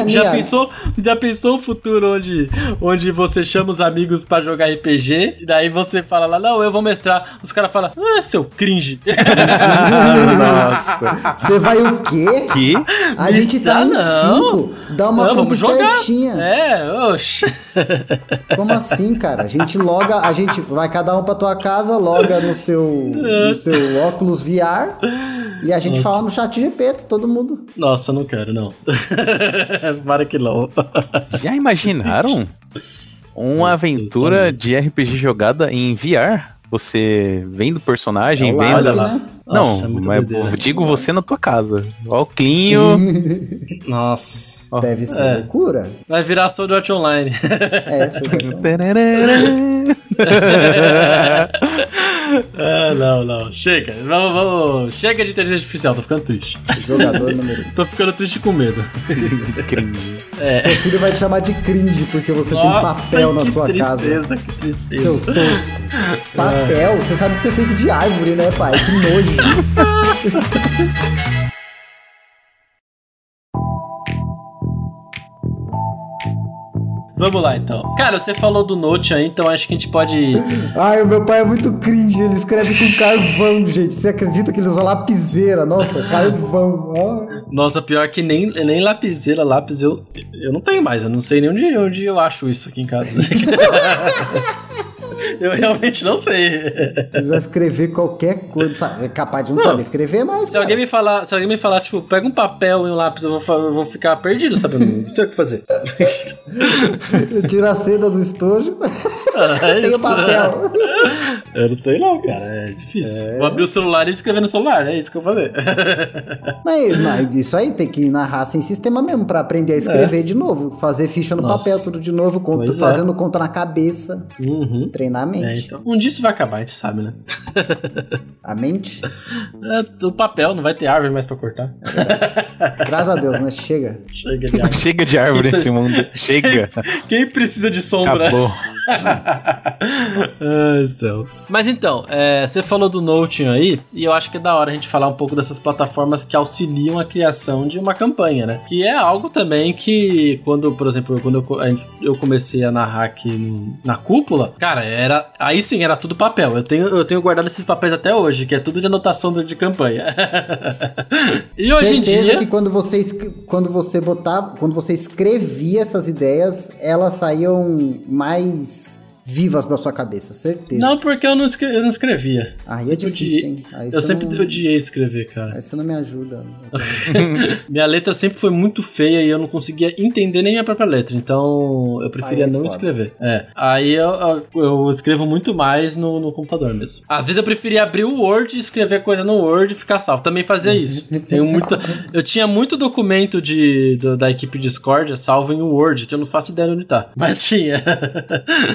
Speaker 2: já
Speaker 1: Nia?
Speaker 2: pensou, já pensou um futuro onde, onde você chama os amigos pra jogar RPG e daí você fala lá, não, eu vou mestrar. Os caras falam, ah, seu cringe.
Speaker 3: Nossa.
Speaker 1: Você vai o quê?
Speaker 3: Que?
Speaker 1: A gente tá em
Speaker 2: não.
Speaker 1: cinco. Dá uma
Speaker 2: não,
Speaker 1: comp
Speaker 2: vamos jogar.
Speaker 1: certinha.
Speaker 2: É, oxe.
Speaker 1: Como assim, cara? A gente loga, a gente vai cada um pra tua casa, loga no seu, no seu óculos VR e a gente fala no chat GP, todo mundo.
Speaker 2: Nossa, não quero, não. Para que não.
Speaker 3: Já imaginaram? Uma
Speaker 2: Nossa,
Speaker 3: aventura de RPG jogada em VR? Você vendo o personagem,
Speaker 1: É
Speaker 2: lá.
Speaker 1: né?
Speaker 3: Não,
Speaker 2: Nossa, é muito
Speaker 3: mas
Speaker 2: doideira.
Speaker 3: digo você na tua casa. Ó, o Clinho.
Speaker 2: Nossa.
Speaker 3: Ó.
Speaker 1: Deve ser
Speaker 2: É.
Speaker 1: loucura.
Speaker 2: Vai virar Sword Art Online.
Speaker 1: É, deixa eu ver.
Speaker 2: ah, não, não. Chega. Vamos, vamos. Chega de inteligência artificial, tô ficando triste.
Speaker 1: Jogador número um.
Speaker 2: Tô ficando triste com medo.
Speaker 3: Cringe.
Speaker 1: Seu filho vai te chamar de cringe porque você tem papel na
Speaker 2: que
Speaker 1: sua casa.
Speaker 2: tristeza, que tristeza.
Speaker 1: Seu tosco. Papel? Você sabe que isso é feito de árvore, né, pai? Que nojo.
Speaker 2: Vamos lá, então. Cara, você falou do Note aí, então acho que a gente pode...
Speaker 1: Ai, o meu pai é muito cringe. Ele escreve com carvão, gente. Você acredita que ele usa lapiseira? Nossa, carvão.
Speaker 2: Nossa, pior que nem, nem lapiseira, lápis eu, eu não tenho mais. Eu não sei nem onde, onde eu acho isso aqui em casa. eu realmente não sei.
Speaker 1: Vai escrever qualquer coisa. Sabe, É capaz de não, saber escrever, mas.
Speaker 2: Se alguém me falar, se alguém me falar, tipo, pega um papel e um lápis, eu vou, eu vou ficar perdido, sabe? Eu não sei o que fazer.
Speaker 1: Eu tiro a seda do estojo.
Speaker 2: É
Speaker 1: Tem o papel.
Speaker 2: Eu não sei não, cara. É difícil. Vou abrir o celular e escrever no celular. É isso que eu vou fazer.
Speaker 1: Mas, mas isso aí tem que narrar sem sistema mesmo, pra aprender a escrever de novo. Fazer ficha no
Speaker 2: Nossa.
Speaker 1: papel, tudo de novo,
Speaker 2: Pois é.
Speaker 1: fazendo conta na cabeça.
Speaker 2: Uhum.
Speaker 1: Treinar a mente.
Speaker 2: É, então. Um dia isso vai acabar, a gente sabe, né?
Speaker 1: A mente?
Speaker 2: É, o papel, não vai ter árvore mais pra cortar.
Speaker 1: Graças a Deus, né? Chega.
Speaker 2: Chega de árvore.
Speaker 3: Chega de árvore nesse mundo. Chega.
Speaker 2: Quem precisa de sombra?
Speaker 3: Acabou.
Speaker 2: Ai, céus. Mas então, é, você falou do Notion aí, e eu acho que é da hora a gente falar um pouco dessas plataformas que auxiliam a criação de uma campanha, né? Que é algo também que, quando, por exemplo, quando eu, eu comecei a narrar aqui no- na cúpula, cara, era. Aí sim, era tudo papel. Eu tenho, eu tenho guardado esses papéis até hoje, que é tudo de anotação do- de campanha. e hoje em
Speaker 1: Certeza
Speaker 2: dia.
Speaker 1: que quando você, quando você botava, quando você escrevia essas ideias, elas saíam mais vivas da sua cabeça, certeza.
Speaker 2: Não, porque eu não, eu não escrevia.
Speaker 1: Aí é
Speaker 2: Sempre
Speaker 1: difícil,
Speaker 2: odiei-
Speaker 1: hein? Aí
Speaker 2: Eu sempre
Speaker 1: não-
Speaker 2: odiei escrever, cara.
Speaker 1: Aí você não me ajuda.
Speaker 2: Minha letra sempre foi muito feia e eu não conseguia entender nem minha própria letra, então eu preferia
Speaker 1: é
Speaker 2: não
Speaker 1: foda.
Speaker 2: escrever. É. Aí eu, eu- eu escrevo muito mais no, no computador mesmo. Às vezes eu preferia abrir o Word, escrever coisa no Word e ficar salvo. Também fazia isso. Tenho muita, eu tinha muito documento de, do- da equipe Discord salvo em Word, que eu não faço ideia onde tá. Mas tinha.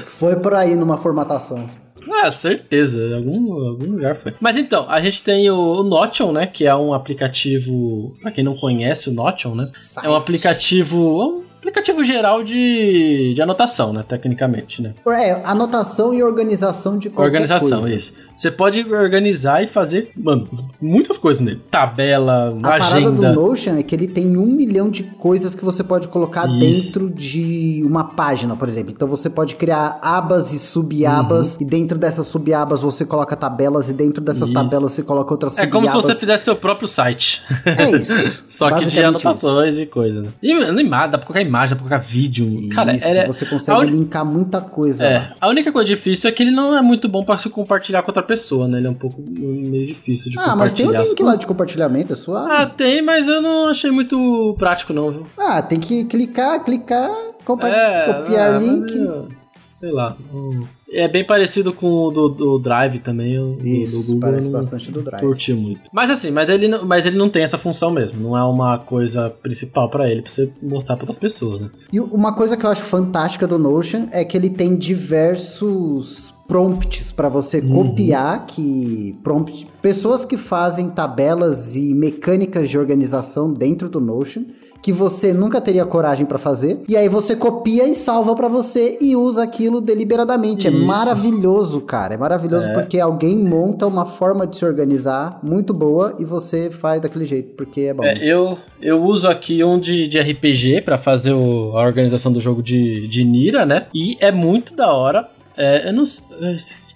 Speaker 1: Foi por aí numa formatação.
Speaker 2: Ah, certeza. Em algum, algum lugar foi. Mas então, a gente tem o, o Notion, né? Que é um aplicativo. Pra quem não conhece o Notion, né? É um aplicativo. É aplicativo geral de, de anotação, né? Tecnicamente, né?
Speaker 1: É, anotação e organização de qualquer
Speaker 2: Organização,
Speaker 1: coisa.
Speaker 2: isso. Você pode organizar e fazer, mano, muitas coisas nele. Tabela,
Speaker 1: A parada
Speaker 2: agenda.
Speaker 1: do Notion é que ele tem um milhão de coisas que você pode colocar
Speaker 2: Isso.
Speaker 1: dentro de uma página, por exemplo. Então você pode criar abas e subabas,
Speaker 2: Uhum.
Speaker 1: e dentro dessas subabas você coloca tabelas, e dentro dessas
Speaker 2: Isso.
Speaker 1: tabelas você coloca outras
Speaker 2: É
Speaker 1: subabas.
Speaker 2: como se você fizesse seu próprio site.
Speaker 1: É isso.
Speaker 2: Só que de anotações e coisa, né? E animado, dá pra colocar imagem, dá pra colocar vídeo.
Speaker 1: Isso.
Speaker 2: Cara,
Speaker 1: Isso,
Speaker 2: é,
Speaker 1: você consegue
Speaker 2: uni-
Speaker 1: linkar muita coisa lá.
Speaker 2: É, a única coisa difícil é que ele não é muito bom pra se compartilhar com outra pessoa, né? Ele é um pouco meio difícil de
Speaker 1: Ah, mas tem o
Speaker 2: compartilhar. as
Speaker 1: link lá de compartilhamento, é suave.
Speaker 2: Ah, tem, mas eu não achei muito prático, não, viu?
Speaker 1: Ah, tem que clicar, clicar, compa-
Speaker 2: É,
Speaker 1: copiar
Speaker 2: ah,
Speaker 1: link.
Speaker 2: mas eu- Sei lá. hum, É bem parecido com o do, do Drive também. O,
Speaker 1: Isso,
Speaker 2: do Google,
Speaker 1: parece bastante do Drive.
Speaker 2: Curti muito. Mas assim, mas ele, não- mas ele não tem essa função mesmo. Não é uma coisa principal pra ele, pra você mostrar pra outras pessoas, né?
Speaker 1: E uma coisa que eu acho fantástica do Notion é que ele tem diversos prompts para você copiar que prompt pessoas que fazem tabelas e mecânicas de organização dentro do Notion que você nunca teria coragem para fazer e aí você copia e salva para você e usa aquilo deliberadamente é
Speaker 2: Isso.
Speaker 1: maravilhoso cara é maravilhoso porque alguém monta uma forma de se organizar muito boa e você faz daquele jeito porque é bom
Speaker 2: É, eu, eu uso aqui um de, de RPG pra fazer o- a organização do jogo de, de Nira, né? E é muito da hora. É, eu não sei.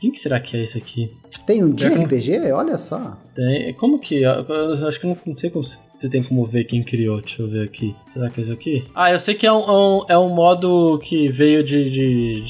Speaker 2: Quem que será que é esse aqui?
Speaker 1: Tem um dia
Speaker 2: É.
Speaker 1: RPG olha só
Speaker 2: Tem, como que. Eu, acho que não, não sei como você tem como ver quem criou. Deixa eu ver aqui. Será que é esse aqui? Ah, eu sei que é um, é um, é um modo que veio de. de,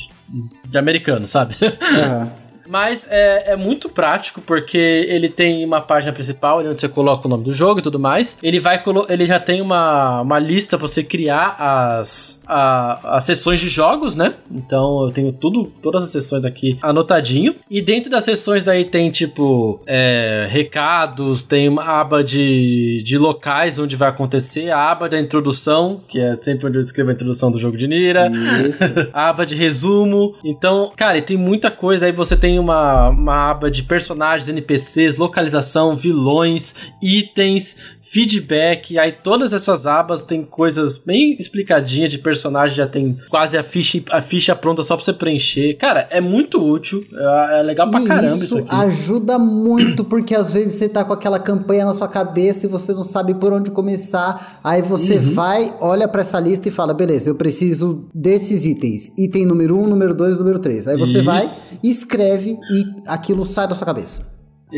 Speaker 2: de americano, sabe?
Speaker 1: Aham.
Speaker 2: Mas é, é muito prático porque ele tem uma página principal ali onde você coloca o nome do jogo e tudo mais. Ele vai ele já tem uma, uma lista pra você criar as, a- as sessões de jogos, né? Então eu tenho tudo, todas as sessões aqui anotadinho. E dentro das sessões daí tem tipo é, recados, tem uma aba de, de locais onde vai acontecer, a aba da introdução, que é sempre onde eu escrevo a introdução do jogo de Nira a aba de resumo. Então, cara, e tem muita coisa. Aí você tem uma, uma aba de personagens, NPCs, localização, vilões, itens, feedback. Aí todas essas abas tem coisas bem explicadinhas de personagem, já tem quase a ficha, a ficha pronta só pra você preencher. Cara, é muito útil. É, é legal pra
Speaker 1: E
Speaker 2: caramba
Speaker 1: isso
Speaker 2: isso aqui.
Speaker 1: ajuda muito, porque às vezes você tá com aquela campanha na sua cabeça e você não sabe por onde começar. Aí você
Speaker 2: Uhum.
Speaker 1: vai, olha pra essa lista e fala: beleza, eu preciso desses itens. Item número 1, um, número 2, número 3. Aí você vai,
Speaker 2: Isso.
Speaker 1: E aquilo sai da sua cabeça.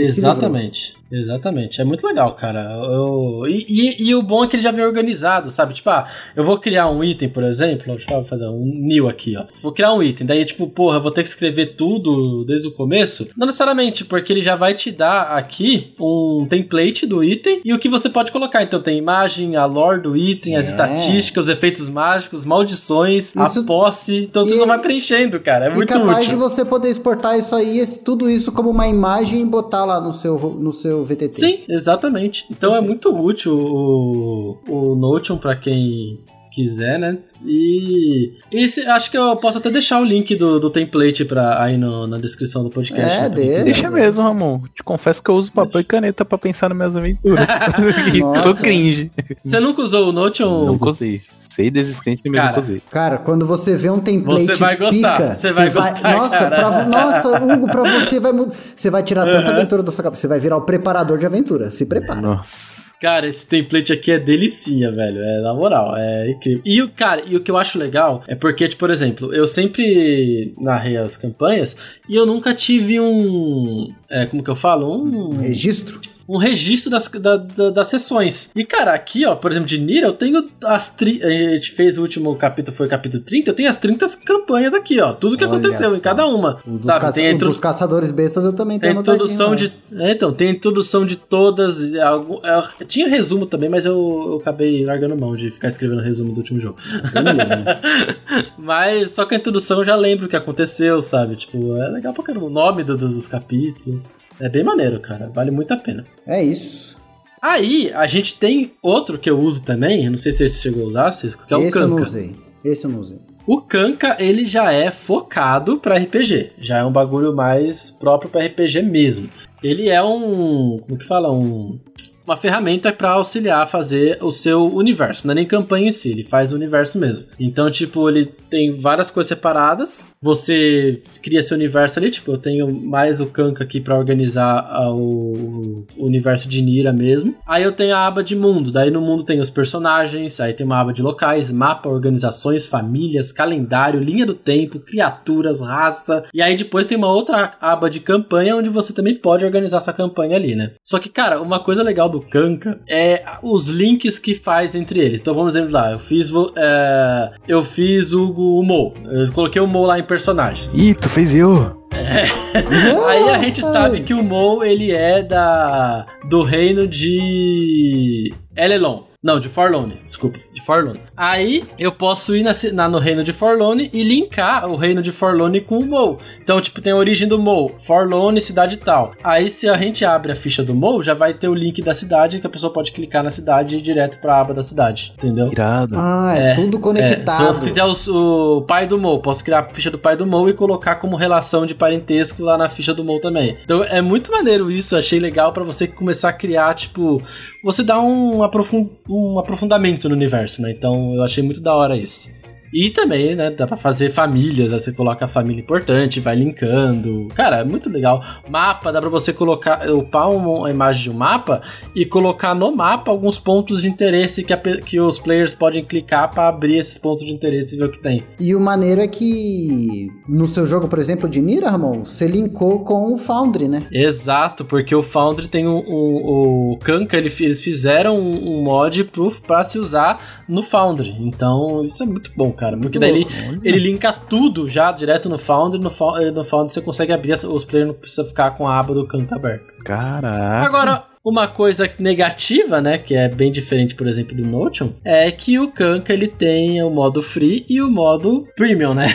Speaker 2: Exatamente, exatamente. É muito legal, cara. Eu- e, e- e o bom é que ele já vem organizado, sabe? Tipo, ah, eu vou criar um item, por exemplo. Deixa eu fazer um new aqui, ó. Vou criar um item. Daí, tipo, porra, eu vou ter que escrever tudo desde o começo. Não necessariamente, porque ele já vai te dar aqui um template do item e o que você pode colocar. Então tem imagem, a lore do item, as
Speaker 1: É.
Speaker 2: estatísticas, os efeitos mágicos, maldições,
Speaker 1: Isso-
Speaker 2: a posse. Então você
Speaker 1: E-
Speaker 2: só vai preenchendo, cara. É
Speaker 1: E
Speaker 2: muito
Speaker 1: capaz de
Speaker 2: útil.
Speaker 1: você poder exportar isso aí, tudo isso como uma imagem e botar lá no seu, no seu VTT.
Speaker 2: Sim, exatamente. Então é muito útil o, o Notion pra quem quiser, né? E, e se- acho que eu posso até deixar o link do, do template pra, aí no- na descrição do podcast.
Speaker 1: É,
Speaker 2: né,
Speaker 1: deixa.
Speaker 2: quiser.
Speaker 3: Deixa mesmo, Ramon. Te confesso que eu uso papel e caneta pra pensar nas minhas aventuras. Sou cringe.
Speaker 2: Você nunca usou o Notion?
Speaker 3: Nunca usei. Sei da existência, mas
Speaker 2: Cara,
Speaker 3: nunca usei.
Speaker 1: Cara, quando você vê um template
Speaker 2: Você vai gostar,
Speaker 1: pica,
Speaker 2: você vai gostar,
Speaker 1: nossa,
Speaker 2: cara.
Speaker 1: pra- nossa, Hugo, pra você vai. Você vai tirar tanta aventura da sua cabeça. Você vai virar o preparador de aventura. Se prepara.
Speaker 3: Nossa.
Speaker 2: Cara, esse template aqui é delicinha, velho. É, na moral, é incrível. E o cara, e o que eu acho legal é porque, tipo, por exemplo, eu sempre narrei as campanhas e eu nunca tive um. É, como que eu falo? Um.
Speaker 1: Registro?
Speaker 2: Um registro das, da- da- das sessões. E, cara, aqui, ó, por exemplo, de Nira, eu tenho as. Tri... A gente fez o último capítulo, foi o capítulo 30, eu tenho as 30 campanhas aqui, ó. Tudo que
Speaker 1: Olha
Speaker 2: aconteceu em
Speaker 1: só.
Speaker 2: cada uma.
Speaker 1: O dos,
Speaker 2: sabe?
Speaker 1: caça-
Speaker 2: Tem intro-
Speaker 1: dos caçadores bestas eu também
Speaker 2: tem
Speaker 1: tenho
Speaker 2: introdução de. É, então, tem introdução de todas. e algum- é, tinha resumo também, mas eu, eu acabei largando mão de ficar escrevendo resumo do último jogo.
Speaker 1: Eu
Speaker 2: mas só com a introdução eu já lembro o que aconteceu, sabe? Tipo, é legal pra caramba. O nome do- do- dos capítulos. É bem maneiro, cara. Vale muito a pena.
Speaker 1: É isso.
Speaker 2: Aí, a gente tem outro que eu uso também, eu não sei se você chegou a usar, Cisco, que é o
Speaker 1: Esse eu não
Speaker 2: Kanka.
Speaker 1: usei. Esse eu não usei.
Speaker 2: O Kanka, ele já é focado pra RPG, já é um bagulho mais próprio pra RPG mesmo. Ele é um, como que fala, um uma ferramenta pra auxiliar a fazer o seu universo, não é nem campanha em si, ele faz o universo mesmo. Então, tipo, ele tem várias coisas separadas, você cria seu universo ali, tipo, eu tenho mais o Kanka aqui pra organizar a- o, o universo de Nira mesmo. Aí eu tenho a aba de mundo, daí no mundo tem os personagens, aí tem uma aba de locais, mapa, organizações, famílias, calendário, linha do tempo, criaturas, raça. E aí depois tem uma outra aba de campanha onde você também pode organizar sua campanha ali, né? Só que, cara, uma coisa legal do Kanka é os links que faz entre eles. Então vamos lá, eu fiz é, eu fiz o, o Mo, eu coloquei o Mo lá em personagens.
Speaker 3: Ih, tu fez eu.
Speaker 2: Aí a gente sabe que o Mo ele é da do reino de Elelon. Não, de Forlone, desculpa, de Forlone. Aí eu posso ir na, na, no reino de Forlone e linkar o reino de Forlone com o Mou. Então, tipo, tem a origem do Mou, Forlone, cidade tal. Aí se a gente abre a ficha do Mou, já vai ter o link da cidade que a pessoa pode clicar na cidade e ir direto pra aba da cidade, entendeu?
Speaker 3: Irado.
Speaker 1: Ah, é, é tudo conectado.
Speaker 2: É. Se eu fizer os, o pai do Mou, posso criar a ficha do pai do Mou e colocar como relação de parentesco lá na ficha do Mou também. Então é muito maneiro isso, achei legal para você começar a criar, tipo, você dá um, aprofund, um aprofundamento no universo, né? Então eu achei muito da hora isso. E também, né, dá pra fazer famílias, né? você coloca a família importante, vai linkando. Cara, é muito legal. Mapa, dá pra você colocar, upar uma imagem de um mapa e colocar no mapa alguns pontos de interesse que, a, que os players podem clicar para abrir esses pontos de interesse e ver o que tem.
Speaker 1: E o maneiro é que no seu jogo, por exemplo, de Nira, Ramon, você linkou com o Foundry, né?
Speaker 2: Exato, porque o Foundry tem o, o, o Kanka, eles fizeram um mod pro, pra se usar no Foundry. Então, isso é muito bom, cara cara. Porque daí ele, ele linka tudo já direto no Foundry. No, no Foundry você consegue abrir os players, não precisa ficar com a aba do canto aberto.
Speaker 3: Caraca.
Speaker 2: Agora, uma coisa negativa, né, que é bem diferente, por exemplo, do Notion, é que o Kanka ele tem o modo free e o modo premium, né?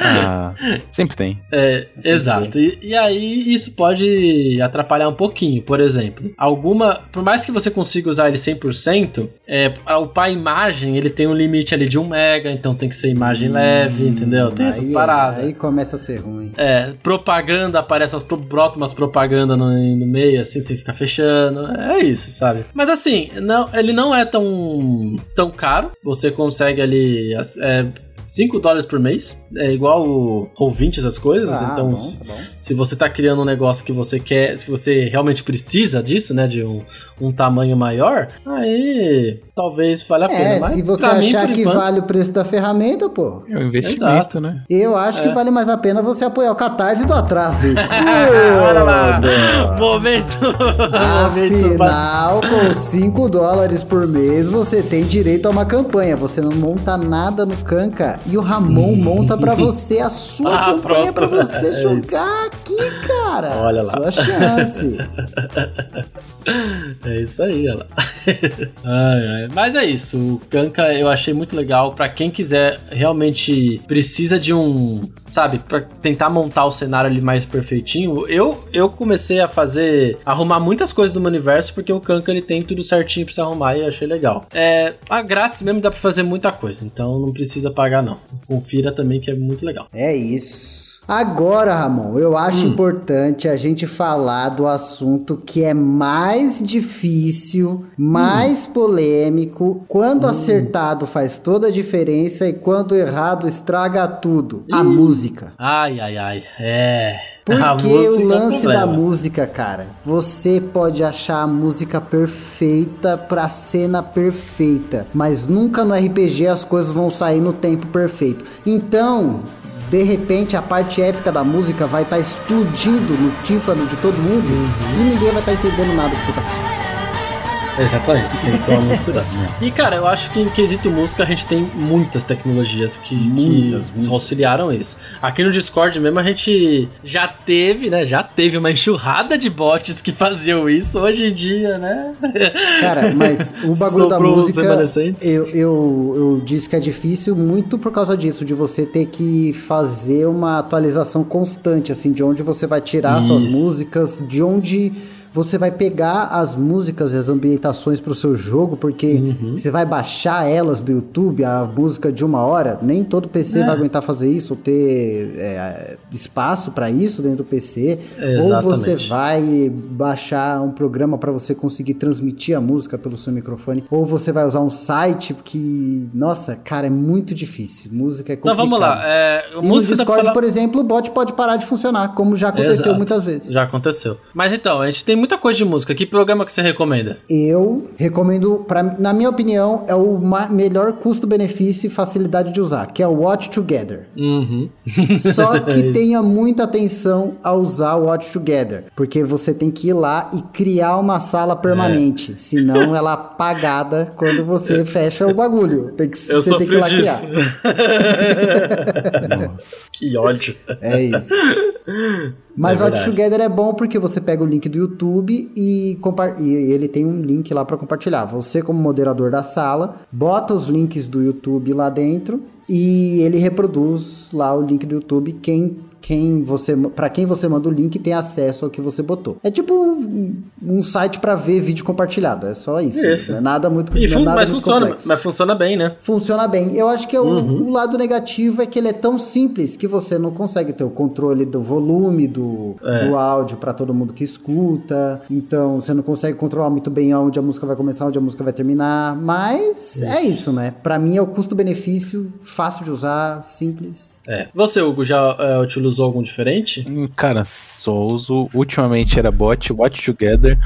Speaker 3: ah, sempre tem.
Speaker 2: É, exato. E, e, aí isso pode atrapalhar um pouquinho, por exemplo. Alguma, por mais que você consiga usar ele 100%, é, upar imagem, ele tem um limite ali de 1 mega, então tem que ser imagem hum, leve, entendeu? Tem essas paradas.
Speaker 1: Aí começa a ser ruim.
Speaker 2: É, propaganda, aparece as, brota umas propaganda no, no meio, assim, você fica fechando é isso, sabe? Mas assim, não, ele não é tão, tão caro. Você consegue ali. É, 5 dólares por mês. É igual o Roll20, essas coisas. Ah, então, bom, tá se você tá criando um negócio que você quer, se você realmente precisa disso, né? De um, um tamanho maior, aí talvez valha a pena.
Speaker 1: É, se você achar mim, que enquanto... vale o preço da ferramenta, pô.
Speaker 3: É um investimento, Exato. né?
Speaker 1: Eu acho é. que vale mais a pena você apoiar o Catarse do Atrás do Escudo.
Speaker 2: Olha lá. Momento.
Speaker 1: Afinal, com 5 dólares por mês, você tem direito a uma campanha. Você não monta nada no Canca e o Ramon monta para você a sua ah, campanha para você é jogar aqui, cara.
Speaker 2: Olha lá.
Speaker 1: Sua chance.
Speaker 2: é isso aí, olha lá. ai, ai. Mas é isso. O Kanka eu achei muito legal para quem quiser realmente precisa de um, sabe, para tentar montar o cenário ali mais perfeitinho. Eu eu comecei a fazer arrumar muitas coisas do meu universo porque o Kanka ele tem tudo certinho para se arrumar e eu achei legal. É, a grátis mesmo dá para fazer muita coisa, então não precisa pagar não. Confira também que é muito legal.
Speaker 1: É isso. Agora, Ramon, eu acho hum. importante a gente falar do assunto que é mais difícil, mais hum. polêmico, quando hum. acertado faz toda a diferença e quando errado estraga tudo. A música.
Speaker 2: Ai, ai, ai. É.
Speaker 1: Porque o lance é da música, cara, você pode achar a música perfeita pra cena perfeita, mas nunca no RPG as coisas vão sair no tempo perfeito. Então, de repente a parte épica da música vai estar tá explodindo no tímpano de todo mundo uhum. e ninguém vai estar tá entendendo nada que você tá falando.
Speaker 2: Exatamente, tem que tomar muito cuidado. Né? E cara, eu acho que em quesito música a gente tem muitas tecnologias que, muitas, que muitas. auxiliaram isso. Aqui no Discord mesmo a gente já teve, né? Já teve uma enxurrada de bots que faziam isso hoje em dia, né?
Speaker 1: Cara, mas o bagulho da música. Eu, eu, eu disse que é difícil muito por causa disso, de você ter que fazer uma atualização constante, assim, de onde você vai tirar isso. suas músicas, de onde você vai pegar as músicas e as ambientações para o seu jogo, porque uhum. você vai baixar elas do YouTube, a música de uma hora. Nem todo PC é. vai aguentar fazer isso, ou ter é, espaço para isso dentro do PC. Ou você vai baixar um programa para você conseguir transmitir a música pelo seu microfone. Ou você vai usar um site que, nossa, cara, é muito difícil. Música é complicado.
Speaker 2: Então vamos lá. É,
Speaker 1: e no Discord, falar... por exemplo, o bot pode parar de funcionar, como já aconteceu Exato. muitas vezes.
Speaker 2: Já aconteceu. Mas então, a gente tem muita coisa de música. Que programa que você recomenda?
Speaker 1: Eu recomendo, pra, na minha opinião, é o melhor custo-benefício e facilidade de usar, que é o Watch Together.
Speaker 2: Uhum.
Speaker 1: Só que tenha muita atenção a usar o Watch Together, porque você tem que ir lá e criar uma sala permanente, é. senão ela é apagada quando você fecha o bagulho. Tem que,
Speaker 2: Eu
Speaker 1: você tem que ir lá
Speaker 2: disso. Nossa, que ódio.
Speaker 1: É isso. Mas é o Watch Together é bom porque você pega o link do YouTube YouTube e, e ele tem um link lá para compartilhar. Você, como moderador da sala, bota os links do YouTube lá dentro e ele reproduz lá o link do YouTube. Quem quem você para quem você manda o link tem acesso ao que você botou. É tipo um, um site para ver vídeo compartilhado, é só isso. isso. Não é nada muito,
Speaker 2: e
Speaker 1: fun nada
Speaker 2: mas
Speaker 1: muito
Speaker 2: funciona,
Speaker 1: complexo.
Speaker 2: mas funciona bem, né?
Speaker 1: Funciona bem. Eu acho que é o, uhum. o, lado negativo é que ele é tão simples que você não consegue ter o controle do volume do, é. do áudio para todo mundo que escuta. Então você não consegue controlar muito bem onde a música vai começar, onde a música vai terminar. Mas isso. é isso, né? Para mim é o custo-benefício, fácil de usar, simples.
Speaker 2: É. Você, Hugo, já é, utilizou algum diferente?
Speaker 3: Hum, cara, só uso. Ultimamente era bot, Watch Together.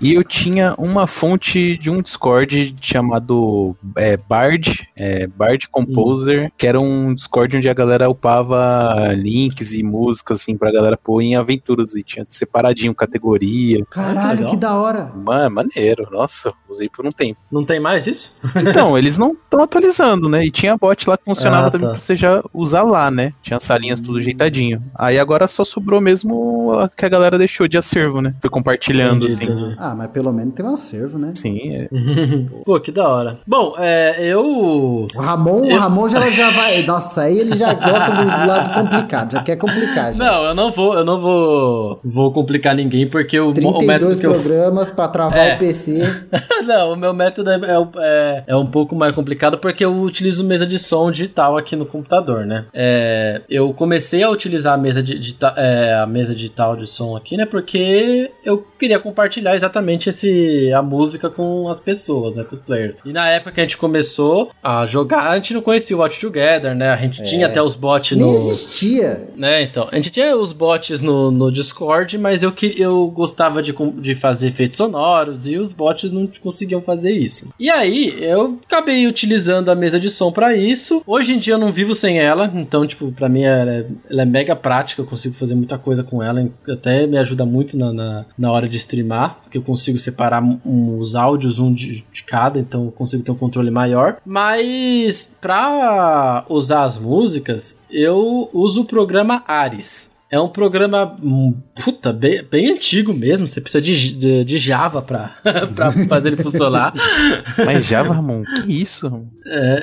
Speaker 3: E eu tinha uma fonte de um Discord chamado é, Bard, é, Bard Composer, hum. que era um Discord onde a galera upava links e músicas, assim, pra galera pôr em aventuras. E tinha separadinho categoria.
Speaker 1: Caralho, que, que da hora.
Speaker 3: Mano, maneiro. Nossa, usei por um tempo.
Speaker 2: Não tem mais isso?
Speaker 3: Então, eles não estão atualizando, né? E tinha bot lá que funcionava ah, também tá. pra você já usar lá, né? Tinha salinhas tudo ajeitadinho. Aí agora só sobrou mesmo a que a galera deixou de acervo, né? Foi compartilhando, entendi, assim. Entendi.
Speaker 1: Ah, ah, mas pelo menos tem um acervo, né?
Speaker 3: Sim. É.
Speaker 2: Pô, que da hora. Bom, é, eu.
Speaker 1: O Ramon, eu... o Ramon já, já vai. Nossa, aí ele já gosta do, do, lado complicado, já quer complicar. Já.
Speaker 2: Não, eu não vou, eu não vou, vou complicar ninguém, porque o,
Speaker 1: 32
Speaker 2: o método
Speaker 1: que programas eu... pra travar é. o PC.
Speaker 2: não, o meu método é, é, é, um pouco mais complicado porque eu utilizo mesa de som digital aqui no computador, né? É, eu comecei a utilizar a mesa, de, de é, a mesa digital de som aqui, né? Porque eu queria compartilhar exatamente exatamente esse, a música com as pessoas, né? Com os players. E na época que a gente começou a jogar, a gente não conhecia o Watch Together, né? A gente é. tinha até os bots
Speaker 1: no. Nem existia.
Speaker 2: Né, então. A gente tinha os bots no, no Discord, mas eu, que, eu gostava de, de fazer efeitos sonoros e os bots não conseguiam fazer isso. E aí, eu acabei utilizando a mesa de som para isso. Hoje em dia eu não vivo sem ela, então, tipo, pra mim ela é, ela é mega prática, eu consigo fazer muita coisa com ela, até me ajuda muito na, na, na hora de streamar, porque eu consigo separar um, os áudios um de, de, cada, então eu consigo ter um controle maior. Mas para usar as músicas, eu uso o programa Ares. É um programa, hum, puta, bem, bem antigo mesmo. Você precisa de, de, de Java pra, pra fazer ele funcionar.
Speaker 3: Mas Java, Ramon, que isso? É.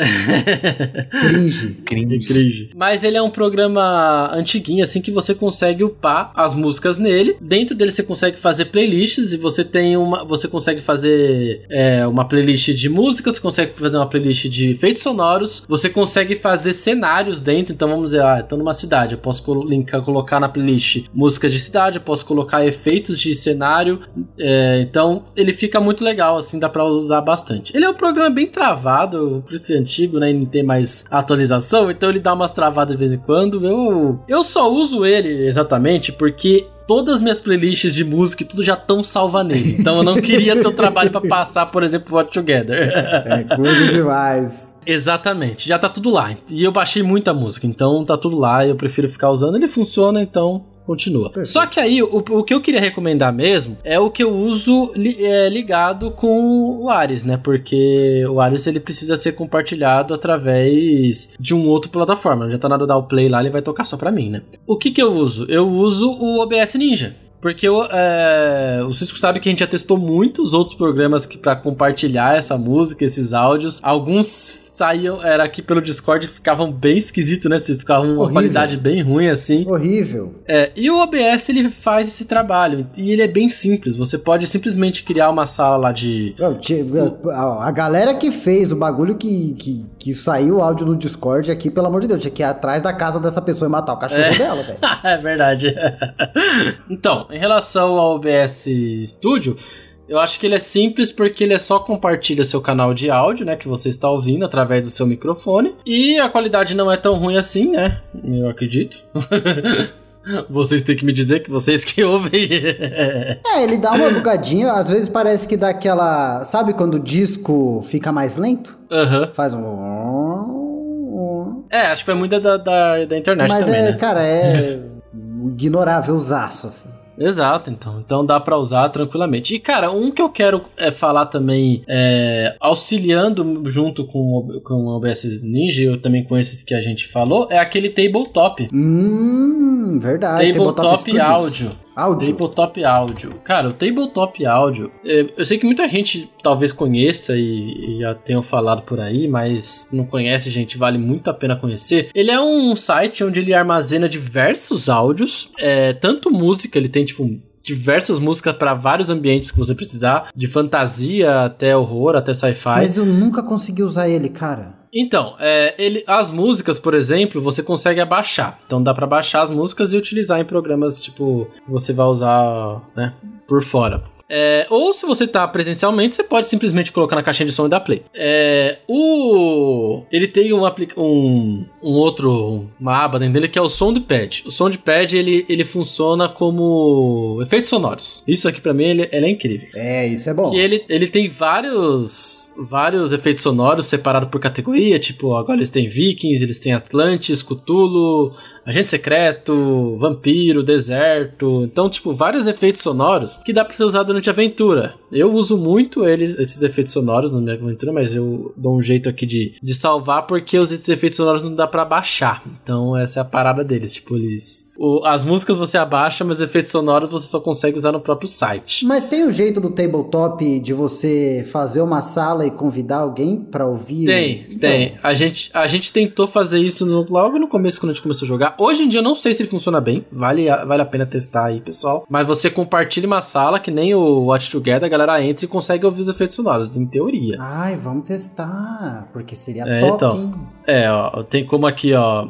Speaker 1: Cringe.
Speaker 2: Cringe. Cringe. Mas ele é um programa antiguinho, assim, que você consegue upar as músicas nele. Dentro dele você consegue fazer playlists e você tem uma. Você consegue fazer é, uma playlist de música, você consegue fazer uma playlist de efeitos sonoros, você consegue fazer cenários dentro. Então vamos dizer, ah, tô numa cidade, eu posso linkar, colocar colocar na playlist músicas de cidade, eu posso colocar efeitos de cenário. É, então ele fica muito legal, assim, dá pra usar bastante. Ele é um programa bem travado, por ser antigo, né? E não tem mais atualização, então ele dá umas travadas de vez em quando. Eu, eu só uso ele exatamente porque todas as minhas playlists de música e tudo já estão salva nele. Então eu não queria ter o trabalho para passar, por exemplo, What Together.
Speaker 1: É coisa demais.
Speaker 2: Exatamente, já tá tudo lá. E eu baixei muita música, então tá tudo lá. Eu prefiro ficar usando. Ele funciona, então continua. Perfeito. Só que aí, o, o, que eu queria recomendar mesmo é o que eu uso li, é, ligado com o Ares, né? Porque o Ares ele precisa ser compartilhado através de um outro plataforma. Já tá na hora de dar o play lá, ele vai tocar só pra mim, né? O que que eu uso? Eu uso o OBS Ninja. Porque é, o Cisco sabe que a gente já testou muitos outros programas para compartilhar essa música, esses áudios. Alguns saíam, era aqui pelo Discord, ficavam bem esquisitos, né? Vocês ficavam uma qualidade bem ruim, assim.
Speaker 1: Horrível.
Speaker 2: É, e o OBS, ele faz esse trabalho. E ele é bem simples. Você pode simplesmente criar uma sala lá de...
Speaker 1: A galera que fez o bagulho que, que, que saiu o áudio do Discord aqui, pelo amor de Deus, tinha que ir atrás da casa dessa pessoa e matar o cachorro é. dela, velho.
Speaker 2: é verdade. então, em relação ao OBS Studio... Eu acho que ele é simples porque ele é só compartilha seu canal de áudio, né, que você está ouvindo através do seu microfone, e a qualidade não é tão ruim assim, né? Eu acredito. Vocês têm que me dizer que vocês que ouvem.
Speaker 1: é, ele dá uma bugadinha, às vezes parece que dá aquela. Sabe quando o disco fica mais lento?
Speaker 2: Uhum.
Speaker 1: Faz um.
Speaker 2: É, acho que foi muito da, da, da internet
Speaker 1: Mas
Speaker 2: também.
Speaker 1: Mas é,
Speaker 2: né?
Speaker 1: cara, é ignorável os aços, assim.
Speaker 2: Exato, então. Então dá para usar tranquilamente. E, cara, um que eu quero é, falar também, é, auxiliando junto com, com o OBS Ninja, eu também com esses que a gente falou, é aquele tabletop.
Speaker 1: Hum, verdade.
Speaker 2: Tabletop
Speaker 1: Studios.
Speaker 2: áudio.
Speaker 1: Áudio.
Speaker 2: Tabletop áudio. Cara, o Tabletop áudio, é, eu sei que muita gente talvez conheça e, e já tenham falado por aí, mas não conhece, gente, vale muito a pena conhecer. Ele é um site onde ele armazena diversos áudios, é, tanto música, ele tem tipo diversas músicas para vários ambientes que você precisar, de fantasia até horror, até sci-fi.
Speaker 1: Mas eu nunca consegui usar ele, cara.
Speaker 2: Então, é, ele, as músicas, por exemplo, você consegue abaixar. Então dá para baixar as músicas e utilizar em programas tipo você vai usar, né, por fora. É, ou se você tá presencialmente, você pode simplesmente colocar na caixinha de som e dar play. É, o ele tem um, um, um outro uma aba dentro dele que é o Soundpad. O Soundpad ele, ele funciona como efeitos sonoros. Isso aqui para mim ele, ele, é incrível.
Speaker 1: É, isso é bom.
Speaker 2: Que ele, ele tem vários vários efeitos sonoros separados por categoria, tipo, agora eles têm Vikings, eles têm Atlantis, Cthulhu, Agente Secreto, Vampiro, Deserto. Então, tipo, vários efeitos sonoros que dá pra ser usado durante a aventura. Eu uso muito eles, esses efeitos sonoros na minha aventura, mas eu dou um jeito aqui de, de salvar porque os esses efeitos sonoros não dá para baixar. Então, essa é a parada deles. Tipo, eles. O, as músicas você abaixa, mas efeitos sonoros você só consegue usar no próprio site.
Speaker 1: Mas tem o um jeito do tabletop de você fazer uma sala e convidar alguém para ouvir?
Speaker 2: Tem, então... tem. A gente, a gente tentou fazer isso no, logo no começo, quando a gente começou a jogar. Hoje em dia eu não sei se ele funciona bem, vale, vale a pena testar aí, pessoal. Mas você compartilha uma sala que nem o Watch Together, galera entra e consegue ouvir os efeitos sonoros, em teoria.
Speaker 1: Ai, vamos testar, porque seria é, top. Então,
Speaker 2: hein? É, ó, tem como aqui, ó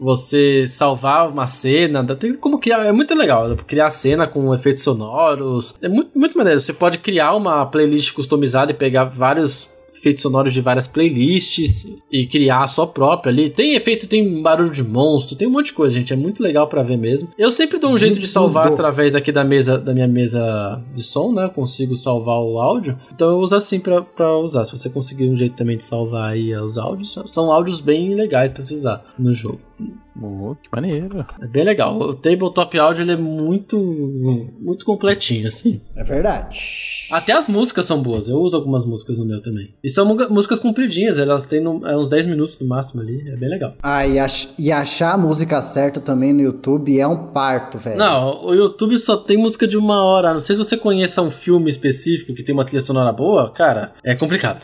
Speaker 2: você salvar uma cena, tem como criar, é muito legal, criar cena com efeitos sonoros, é muito, muito maneiro, você pode criar uma playlist customizada e pegar vários efeitos sonoros de várias playlists e criar a sua própria ali. Tem efeito, tem barulho de monstro, tem um monte de coisa, gente. É muito legal para ver mesmo. Eu sempre dou um jeito de salvar através aqui da mesa, da minha mesa de som, né? Eu consigo salvar o áudio. Então eu uso assim para usar. Se você conseguir um jeito também de salvar aí os áudios, são áudios bem legais para se usar no jogo.
Speaker 3: Oh, que maneiro.
Speaker 2: É bem legal. O Tabletop Audio ele é muito muito completinho, assim.
Speaker 1: É verdade.
Speaker 2: Até as músicas são boas. Eu uso algumas músicas no meu também. E são músicas compridinhas, elas têm no, é uns 10 minutos no máximo ali. É bem legal.
Speaker 1: Ah, e, ach e achar a música certa também no YouTube é um parto, velho.
Speaker 2: Não, o YouTube só tem música de uma hora. Não sei se você conheça um filme específico que tem uma trilha sonora boa, cara, é complicado.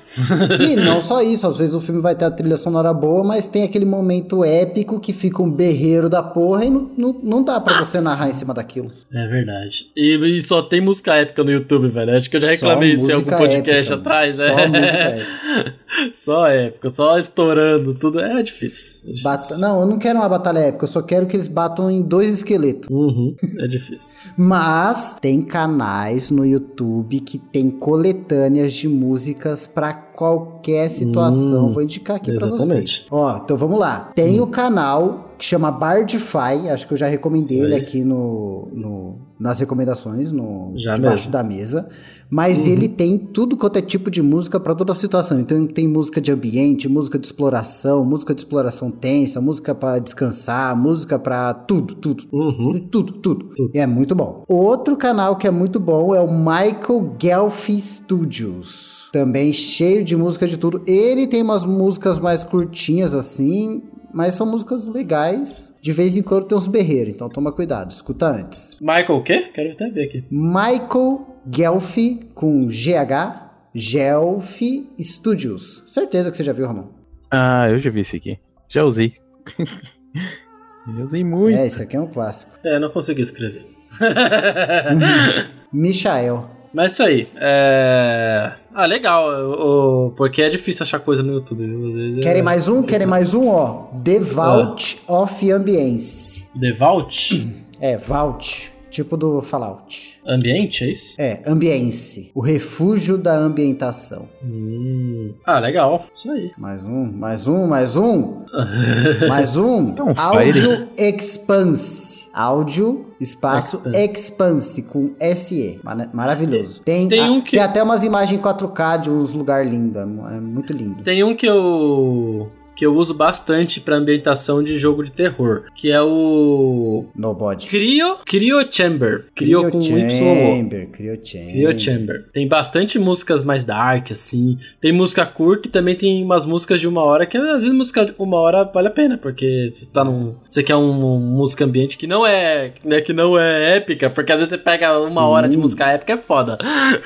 Speaker 1: e não só isso, às vezes o filme vai ter a trilha sonora boa, mas tem aquele momento épico que fica um berreiro da porra e não, não, não dá pra você narrar em cima daquilo.
Speaker 2: É verdade. E, e só tem música épica no YouTube, velho. Acho que eu já reclamei isso em algum podcast épica, atrás, né? Só música épica. só épica, só estourando, tudo. É difícil. É difícil.
Speaker 1: Bata... Não, eu não quero uma batalha épica, eu só quero que eles batam em dois esqueletos.
Speaker 2: Uhum, é difícil.
Speaker 1: Mas tem canais no YouTube que tem coletâneas de músicas pra qualquer situação. Hum, Vou indicar aqui para vocês. Ó, então vamos lá. Tem hum. o canal que chama Bardify, acho que eu já recomendei ele aqui no, no, nas recomendações, no já debaixo mesmo. da mesa. Mas uhum. ele tem tudo quanto é tipo de música para toda a situação. Então tem música de ambiente, música de exploração, música de exploração tensa, música para descansar, música para tudo, tudo, uhum. tudo, tudo, tudo. E é muito bom. Outro canal que é muito bom é o Michael Gelfi Studios. Também cheio de música de tudo. Ele tem umas músicas mais curtinhas assim, mas são músicas legais. De vez em quando tem uns berreiros, então toma cuidado, escuta antes.
Speaker 2: Michael o quê? Quero até ver aqui.
Speaker 1: Michael Gelfi com GH, Gelfi Studios. Certeza que você já viu, Ramon.
Speaker 3: Ah, eu já vi esse aqui. Já usei. eu usei muito.
Speaker 1: É, esse aqui é um clássico.
Speaker 2: É, não consegui escrever.
Speaker 1: Michael.
Speaker 2: Mas isso aí. É... Ah, legal. O, porque é difícil achar coisa no YouTube.
Speaker 1: Querem é... mais um? Querem mais um? Ó. The Vault ah. of Ambience.
Speaker 2: The Vault?
Speaker 1: É, Vault. Tipo do Fallout.
Speaker 2: Ambiente, é isso?
Speaker 1: É, ambience. O refúgio da ambientação.
Speaker 2: Hum. Ah, legal. Isso aí.
Speaker 1: Mais um, mais um, mais um. mais um. Então, Audio Expanse. Áudio, espaço, Expanse, Expanse com SE. Maravilhoso. Tem, tem, um que... tem até umas imagens 4K de uns lugares lindos. É muito lindo.
Speaker 2: Tem um que eu que eu uso bastante para ambientação de jogo de terror, que é o
Speaker 1: Nobody.
Speaker 2: Cryo, Cryo Chamber. Cryo, com Y.
Speaker 1: Chamber, Cryo Chamber.
Speaker 2: Cryo Chamber. Tem bastante músicas mais dark, assim. Tem música curta e também tem umas músicas de uma hora que às vezes música de uma hora vale a pena, porque você tá num. Você quer um, um música ambiente que não é. Né, que não é épica, porque às vezes você pega uma
Speaker 1: Sim.
Speaker 2: hora de música épica é foda.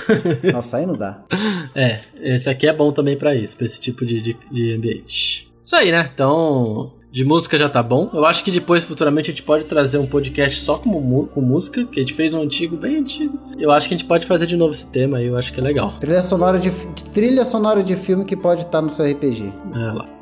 Speaker 1: Nossa, aí não dá.
Speaker 2: É, esse aqui é bom também pra isso, pra esse tipo de, de, de ambiente. Isso aí, né? Então, de música já tá bom. Eu acho que depois, futuramente, a gente pode trazer um podcast só com, com música, que a gente fez um antigo, bem antigo. Eu acho que a gente pode fazer de novo esse tema aí, eu acho que é legal.
Speaker 1: Trilha sonora de, trilha sonora de filme que pode estar no seu RPG.
Speaker 2: É lá.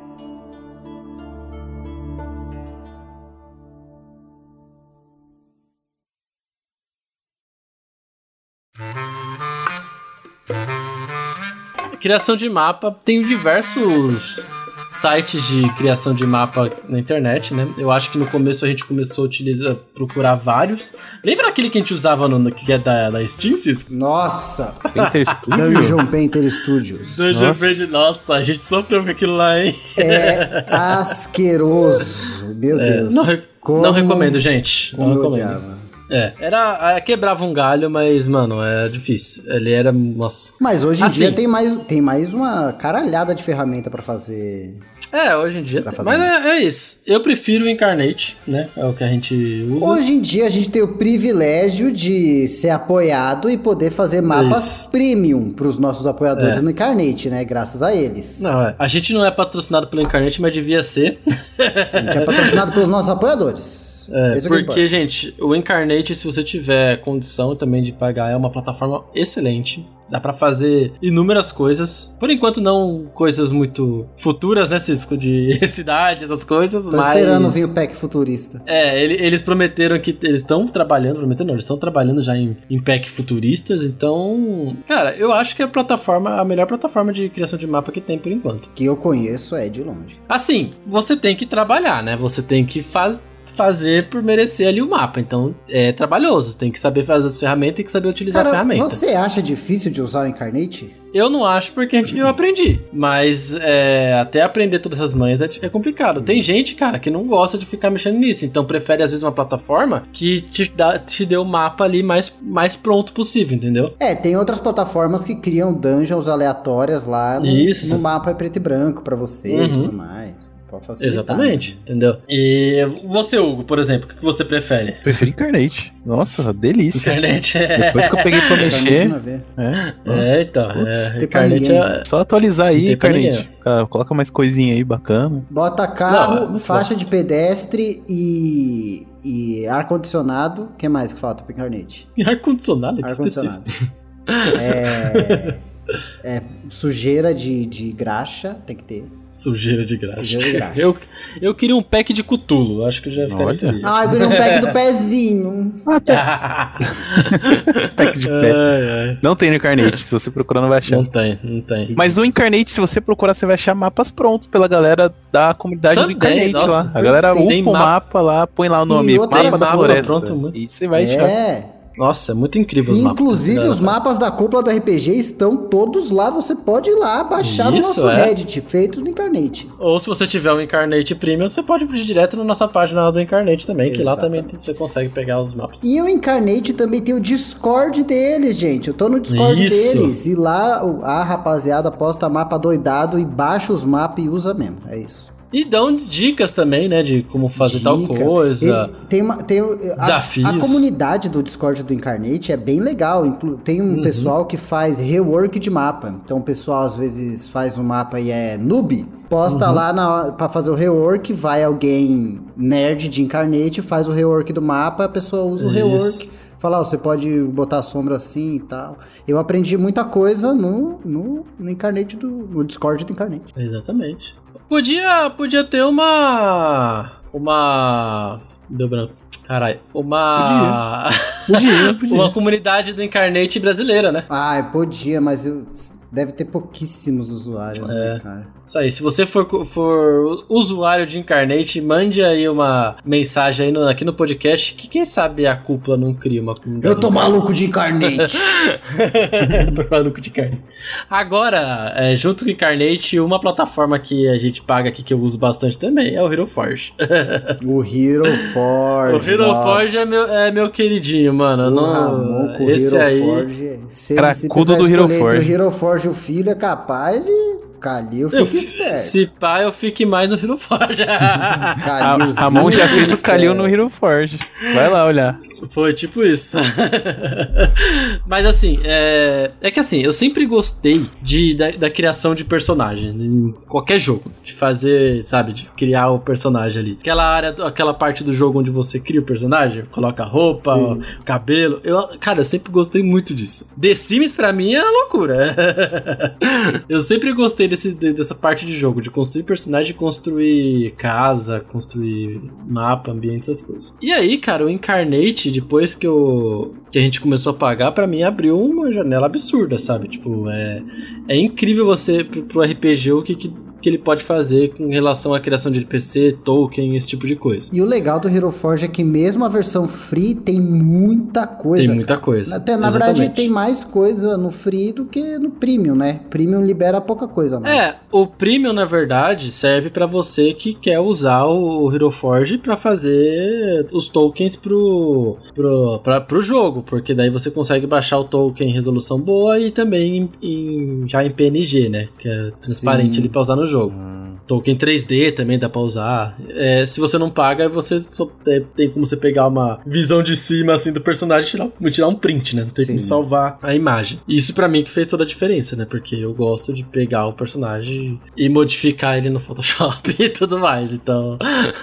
Speaker 2: Criação de mapa, tem diversos sites de criação de mapa na internet, né? Eu acho que no começo a gente começou a utilizar, procurar vários. Lembra aquele que a gente usava no, que é da, da Steam, Cisco?
Speaker 1: Nossa!
Speaker 3: Painter Studio?
Speaker 1: Dungeon Painter Studios.
Speaker 2: Dungeon
Speaker 3: Nossa.
Speaker 2: Verde, nossa, a gente sofreu com aquilo lá, hein?
Speaker 1: É asqueroso. Meu
Speaker 2: É,
Speaker 1: Deus.
Speaker 2: não,
Speaker 1: Como-
Speaker 2: não recomendo, gente. Não recomendo. É, era. é, Quebrava um galho, mas, mano, é difícil. Ele era. Nossa.
Speaker 1: Mas hoje em
Speaker 2: Assim.
Speaker 1: dia tem mais, tem mais uma caralhada de ferramenta pra fazer.
Speaker 2: É, hoje em dia. Mas é, é isso. Eu prefiro o Incarnate, né? É o que a gente usa.
Speaker 1: Hoje em dia a gente tem o privilégio de ser apoiado e poder fazer mapas
Speaker 2: Isso.
Speaker 1: premium pros nossos apoiadores
Speaker 2: É.
Speaker 1: no Incarnate, né? Graças a eles.
Speaker 2: Não, é. A gente não é patrocinado pelo Incarnate, mas devia ser.
Speaker 1: A gente é patrocinado pelos nossos apoiadores.
Speaker 2: É,
Speaker 1: Esse é
Speaker 2: porque,
Speaker 1: importa.
Speaker 2: gente, o Incarnate, se você tiver condição também de pagar, é uma plataforma excelente. Dá pra fazer inúmeras coisas. Por enquanto, não coisas muito futuras, né, Cisco? De cidade, essas coisas.
Speaker 1: Tô
Speaker 2: mas...
Speaker 1: esperando vir o pack futurista.
Speaker 2: É, ele- eles prometeram que eles estão trabalhando, prometendo não, eles estão trabalhando já em, em pack futuristas, então, cara, eu acho que é a plataforma, a melhor plataforma de criação de mapa que tem por enquanto.
Speaker 1: Que eu conheço é de longe.
Speaker 2: Assim, você tem que trabalhar, né? Você tem que faz, fazer por merecer ali o mapa, então é trabalhoso, tem que saber fazer as ferramentas e tem que saber utilizar a
Speaker 1: Cara,
Speaker 2: ferramenta.
Speaker 1: você acha difícil de usar o Incarnate?
Speaker 2: Eu não acho porque a gente, eu aprendi. Mas é, até aprender todas essas manhas é, é complicado. Tem gente, cara, que não gosta de ficar mexendo nisso. Então prefere, às vezes, uma plataforma que te, dá, te dê o mapa ali mais, mais pronto possível, entendeu?
Speaker 1: É, tem outras plataformas que criam dungeons aleatórias lá no, no mapa é preto e branco pra você e
Speaker 2: Uhum.
Speaker 1: tudo mais. Facilitar,
Speaker 2: Exatamente,
Speaker 1: né?
Speaker 2: entendeu? E você, Hugo, por exemplo, o que você prefere?
Speaker 3: Prefiro Incarnate. Nossa, delícia.
Speaker 2: Internet é.
Speaker 3: Depois que eu peguei pra
Speaker 1: Incarnate
Speaker 3: mexer, é,
Speaker 2: É, então.
Speaker 1: Putz,
Speaker 2: é,
Speaker 1: pra
Speaker 2: Incarnate é.
Speaker 3: só atualizar aí,
Speaker 2: pra
Speaker 3: Incarnate. Coloca mais coisinha aí bacana.
Speaker 1: Bota carro,
Speaker 2: Não, é
Speaker 1: faixa de pedestre e, e ar-condicionado. O que mais que falta pro Incarnate?
Speaker 2: Ar-condicionado.
Speaker 1: Ar-condicionado. é, é sujeira de, de graxa, tem que ter.
Speaker 2: Sujeira de graxa.
Speaker 1: Sujeira de graxa.
Speaker 2: Eu, eu queria um pack de cutulo, acho que eu já ficaria
Speaker 3: Olha.
Speaker 2: feliz.
Speaker 1: Ah, eu queria um pack do pezinho.
Speaker 3: Até pack de pé.
Speaker 2: Ai, ai.
Speaker 3: Não tem no Incarnate, se você procurar não vai achar.
Speaker 2: Não tem, não tem.
Speaker 3: Mas no Incarnate, se você procurar, você vai achar mapas prontos pela galera da comunidade
Speaker 2: Também,
Speaker 3: do Incarnate
Speaker 2: nossa,
Speaker 3: lá. A galera upa o
Speaker 2: mapa-
Speaker 3: lá, põe lá o nome, mapa da floresta.
Speaker 2: pronto,
Speaker 3: e você vai achar.
Speaker 1: É.
Speaker 2: Nossa, é muito incrível os mapas.
Speaker 1: Inclusive,
Speaker 2: que a
Speaker 1: os mapas da cúpula do RPG estão todos lá. Você pode ir lá baixar
Speaker 2: Isso,
Speaker 1: no nosso
Speaker 2: é.
Speaker 1: Reddit, feitos no Incarnate.
Speaker 2: Ou se você tiver um Incarnate Premium, você pode ir direto na nossa página do Incarnate também, que lá também
Speaker 1: Exatamente.
Speaker 2: você consegue pegar os mapas.
Speaker 1: E o Incarnate também tem o Discord deles, gente. Eu tô no Discord
Speaker 2: Isso.
Speaker 1: deles. E lá a rapaziada posta mapa doidado e baixa os mapas e usa mesmo. É isso.
Speaker 2: E dão dicas também, né, de como fazer tal
Speaker 1: Dica.
Speaker 2: coisa.
Speaker 1: Ele tem uma, tem o- a-
Speaker 2: Desafios.
Speaker 1: A, comunidade do Discord do Incarnate é bem legal. Tem
Speaker 2: Uhum.
Speaker 1: um pessoal que faz rework de mapa. Então o pessoal às vezes faz um mapa e é noob.
Speaker 2: Uhum.
Speaker 1: Posta lá na, hora- pra fazer o rework, vai alguém nerd de Incarnate, faz o rework do mapa, a pessoa usa o
Speaker 2: Isso.
Speaker 1: rework. Fala, você pode botar a sombra assim e tal. Eu aprendi muita coisa no, no, no Incarnate do. no Discord do Incarnate.
Speaker 2: Exatamente. Podia, podia ter uma. Uma. Deu branco. Caralho. Uma.
Speaker 3: Podia, podia.
Speaker 2: uma comunidade do Incarnate brasileira, né?
Speaker 1: Ah, podia, mas eu. Deve ter pouquíssimos usuários,
Speaker 2: É.
Speaker 1: né, cara?
Speaker 2: Isso aí, se você for, for usuário de Incarnate, mande aí uma mensagem aí no- aqui no podcast que quem sabe a cúpula não cria uma comunidade.
Speaker 1: Eu tô maluco de Incarnate.
Speaker 2: tô maluco de carne. Agora, é, junto com o Incarnate, uma plataforma que a gente paga aqui que eu uso bastante também é o Hero Forge.
Speaker 1: o Hero Forge.
Speaker 2: o Hero
Speaker 1: nossa.
Speaker 2: Forge é meu, é meu queridinho, mano. Não,
Speaker 1: Ramon
Speaker 2: esse
Speaker 1: Hero
Speaker 2: aí.
Speaker 1: Forge. Se,
Speaker 3: Cracudo
Speaker 1: se
Speaker 3: do Hero Forge.
Speaker 1: o Hero Forge o filho, é capaz de. Calil fica
Speaker 2: Eu,
Speaker 1: esperto.
Speaker 2: se pá, eu fique mais no Hero Forge.
Speaker 3: A,
Speaker 1: Calilzinho
Speaker 3: Ramon já fez o Kalil no. Hero Forge. Vai lá olhar.
Speaker 2: Foi tipo isso. Mas assim, é... é que assim, eu sempre gostei de, da, da criação de personagem em qualquer jogo. De fazer, sabe, de criar o personagem ali. Aquela área, aquela parte do jogo onde você cria o personagem, coloca a roupa,
Speaker 1: Sim.
Speaker 2: o cabelo. Eu, cara, eu sempre gostei muito disso. The Sims pra mim é loucura. eu sempre gostei desse, de- dessa parte de jogo, de construir personagem, construir casa, construir mapa, ambiente, essas coisas. E aí, cara, o Incarnate, depois que eu que a gente começou a pagar, pra mim abriu uma janela absurda, sabe? Tipo, é, é incrível você pro, pro RPG o que, que, que ele pode fazer com relação à criação de NPC, token, esse tipo de coisa.
Speaker 1: E o legal do Hero Forge é que mesmo a versão free tem muita coisa.
Speaker 2: Tem muita
Speaker 1: cara.
Speaker 2: coisa.
Speaker 1: Até, na verdade,
Speaker 2: Exatamente.
Speaker 1: tem mais coisa no free do que no premium, né? Premium libera pouca coisa mais.
Speaker 2: É, o Premium, na verdade, serve pra você que quer usar o Hero Forge pra fazer os tokens pro, pro, pra, pro jogo, porque daí você consegue baixar o token em resolução boa e também em, em- já em PNG, né? Que é transparente
Speaker 1: Sim.
Speaker 2: ali pra usar no jogo. Token 3D também dá pra usar. É, se você não paga, você só tem, tem como você pegar uma visão de cima assim do personagem e tirar, tirar um print, né? Não tem como
Speaker 1: Sim.
Speaker 2: salvar a imagem. Isso pra mim que fez toda a diferença, né? Porque eu gosto de pegar o personagem e modificar ele no Photoshop e tudo mais. Então,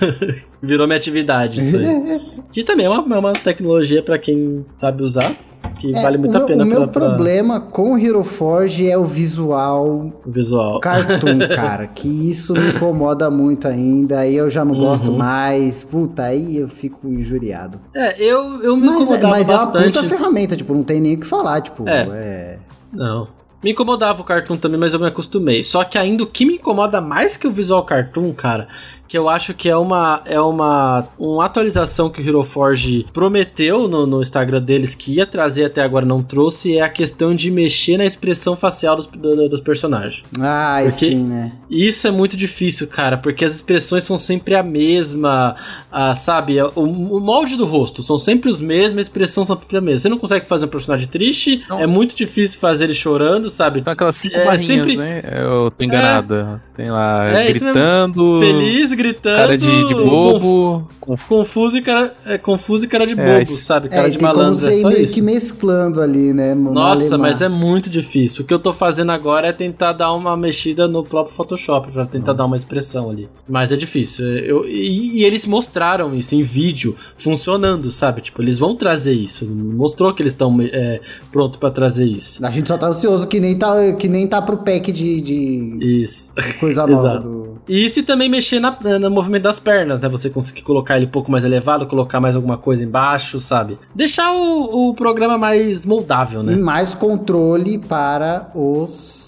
Speaker 2: virou minha atividade isso aí. que também é uma, é uma tecnologia pra quem sabe usar, que
Speaker 1: É,
Speaker 2: vale muito
Speaker 1: o
Speaker 2: a
Speaker 1: meu,
Speaker 2: pena
Speaker 1: O meu
Speaker 2: pra, pra
Speaker 1: problema com o Hero Forge é o visual
Speaker 2: visual.
Speaker 1: cartoon, cara. Que isso me incomoda muito ainda. Aí eu já não gosto
Speaker 2: Uhum.
Speaker 1: mais. Puta, aí eu fico injuriado.
Speaker 2: É, eu, eu me
Speaker 1: Mas, é-
Speaker 2: incomodava
Speaker 1: mas é uma
Speaker 2: bastante.
Speaker 1: puta ferramenta, tipo, não tem nem o que falar. Tipo,
Speaker 2: É.
Speaker 1: é.
Speaker 2: Não. Me incomodava o cartoon também, mas eu me acostumei. Só que ainda o que me incomoda mais que o visual cartoon, cara, que eu acho que é uma é uma, uma atualização que o Hero Forge prometeu no, no Instagram deles que ia trazer até agora não trouxe, é a questão de mexer na expressão facial dos, do- dos personagens.
Speaker 1: Ah,
Speaker 2: Porque-
Speaker 1: sim, né?
Speaker 2: Isso é muito difícil, cara, porque as expressões são sempre a mesma, ah, sabe? O, o molde do rosto são sempre os mesmos, a expressão sempre a mesma. Você não consegue fazer um personagem triste,
Speaker 3: Não.
Speaker 2: é muito difícil fazer ele chorando, sabe?
Speaker 3: Então aquelas cinco
Speaker 2: É,
Speaker 3: barrinhas,
Speaker 2: sempre-
Speaker 3: né? Eu tô enganado. Tem lá
Speaker 2: É, isso mesmo.
Speaker 3: gritando,
Speaker 2: Feliz, gritando,
Speaker 3: cara de, de bobo. conf-
Speaker 2: confuso e cara, é, confuso e cara de bobo,
Speaker 3: É, isso-
Speaker 2: sabe? Cara
Speaker 1: é,
Speaker 2: de malandro, é só
Speaker 1: meio
Speaker 2: isso.
Speaker 1: que mesclando ali, né? no
Speaker 2: Nossa, mas é muito difícil. O que eu tô fazendo agora é tentar dar uma mexida no próprio Photoshop, pra tentar dar uma expressão ali. Mas é difícil. Eu, e, e eles mostraram isso em vídeo, funcionando, sabe? Tipo, eles vão trazer isso. Mostrou que eles estão é, prontos pra trazer isso.
Speaker 1: A gente só tá ansioso que nem tá, que nem tá pro pack de, de
Speaker 2: Isso.
Speaker 1: coisa nova
Speaker 2: Exato.
Speaker 1: do.
Speaker 2: E se também mexer na, no movimento das pernas, né? Você conseguir colocar ele um pouco mais elevado, colocar mais alguma coisa embaixo, sabe? Deixar o, o programa mais moldável,
Speaker 1: E
Speaker 2: né?
Speaker 1: mais controle para os.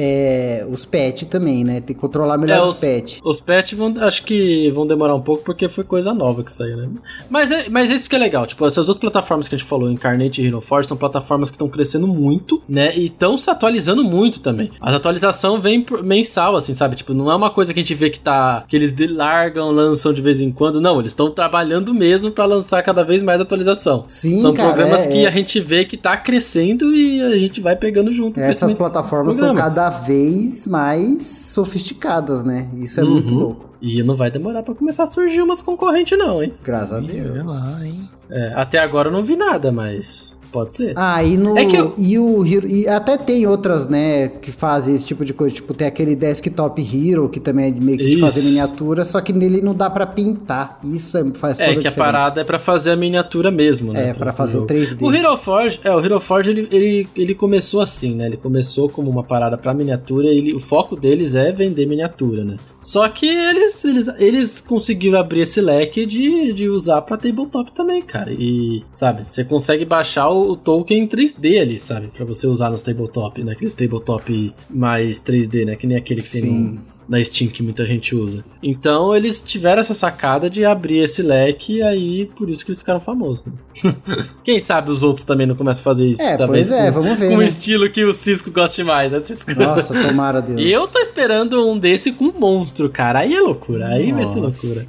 Speaker 1: É, os pets também, né? Tem que controlar melhor
Speaker 2: É,
Speaker 1: os,
Speaker 2: os-
Speaker 1: pets.
Speaker 2: Os patches vão, acho que vão demorar um pouco porque foi coisa nova que saiu, né? Mas, é, mas isso que é legal, tipo, essas duas plataformas que a gente falou, Incarnate e Hero Force, são plataformas que estão crescendo muito, né? E estão se atualizando muito também. A atualização vem por- mensal, assim, sabe? Tipo, não é uma coisa que a gente vê que tá. que eles largam, lançam de vez em quando. Não, eles estão trabalhando mesmo pra lançar cada vez mais atualização.
Speaker 1: Sim,
Speaker 2: São
Speaker 1: cara,
Speaker 2: programas
Speaker 1: é-
Speaker 2: que
Speaker 1: é.
Speaker 2: a gente vê que tá crescendo e a gente vai pegando junto.
Speaker 1: Essas plataformas estão
Speaker 2: programas.
Speaker 1: Cada vez mais sofisticadas, né? Isso é muito
Speaker 2: Uhum.
Speaker 1: louco.
Speaker 2: E não vai demorar pra começar a surgir umas concorrentes, não, hein?
Speaker 1: Graças a Deus.
Speaker 3: olha lá, hein?
Speaker 2: É, até agora eu não vi nada, mas pode ser.
Speaker 1: Ah, e no.
Speaker 2: É que eu-
Speaker 1: E o Hero. E até tem outras, né, que fazem esse tipo de coisa. Tipo, tem aquele Desktop Hero, que também é meio que de fazer miniatura, só que nele não dá pra pintar. Isso é- faz toda
Speaker 2: É
Speaker 1: a
Speaker 2: que a
Speaker 1: diferença.
Speaker 2: parada é pra fazer a miniatura mesmo, né?
Speaker 1: É, pra fazer o
Speaker 2: jogo.
Speaker 1: 3D.
Speaker 2: O Hero Forge, é, o Hero Forge ele, ele, ele começou assim, né? Ele começou como uma parada pra miniatura e ele- o foco deles é vender miniatura, né? Só que eles, eles, eles conseguiram abrir esse leque de, de usar pra tabletop também, cara. E, sabe, você consegue baixar o, o, token em 3D ali, sabe? Pra você usar nos tabletop, naqueles tabletop mais 3D, né? Que nem aquele que tem
Speaker 1: Sim.
Speaker 2: no, na Steam que muita gente usa. Então eles tiveram essa sacada de abrir esse leque e aí por isso que eles ficaram famosos. né? Quem sabe os outros também não começam a fazer isso
Speaker 1: É,
Speaker 2: também.
Speaker 1: pois é,
Speaker 2: com,
Speaker 1: vamos ver,
Speaker 2: Com um
Speaker 1: né?
Speaker 2: estilo que o Cisco goste mais, né, Cisco?
Speaker 1: Nossa, tomara Deus.
Speaker 2: E eu tô esperando um desse com monstro, cara. Aí é loucura. Aí vai ser
Speaker 1: Nossa.
Speaker 2: loucura.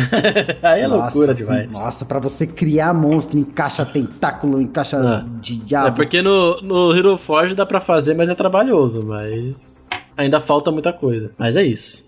Speaker 2: aí é
Speaker 1: Nossa,
Speaker 2: loucura demais.
Speaker 1: Nossa, pra você criar monstro, encaixa tentáculo, encaixa
Speaker 2: Ah.
Speaker 1: diabo.
Speaker 2: É porque no, no Hero Forge dá pra fazer, mas é trabalhoso. Mas ainda falta muita coisa. Mas é isso.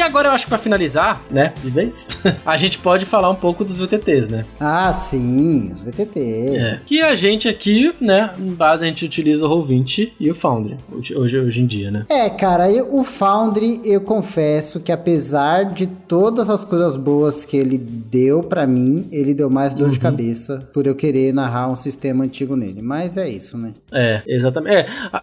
Speaker 2: E agora eu acho que pra finalizar, né, de vez, a gente pode falar um pouco dos VTTs, né?
Speaker 1: Ah, sim, os VTT.
Speaker 2: É. Que a gente aqui, né, em base a gente utiliza o Roll20 e o Foundry, hoje, hoje, em dia, né?
Speaker 1: É, cara, eu- o Foundry, eu confesso que apesar de todas as coisas boas que ele deu pra mim, ele deu mais dor de
Speaker 2: Uhum.
Speaker 1: cabeça por eu querer narrar um sistema antigo nele. Mas é isso, né?
Speaker 2: É, exatamente. É, a,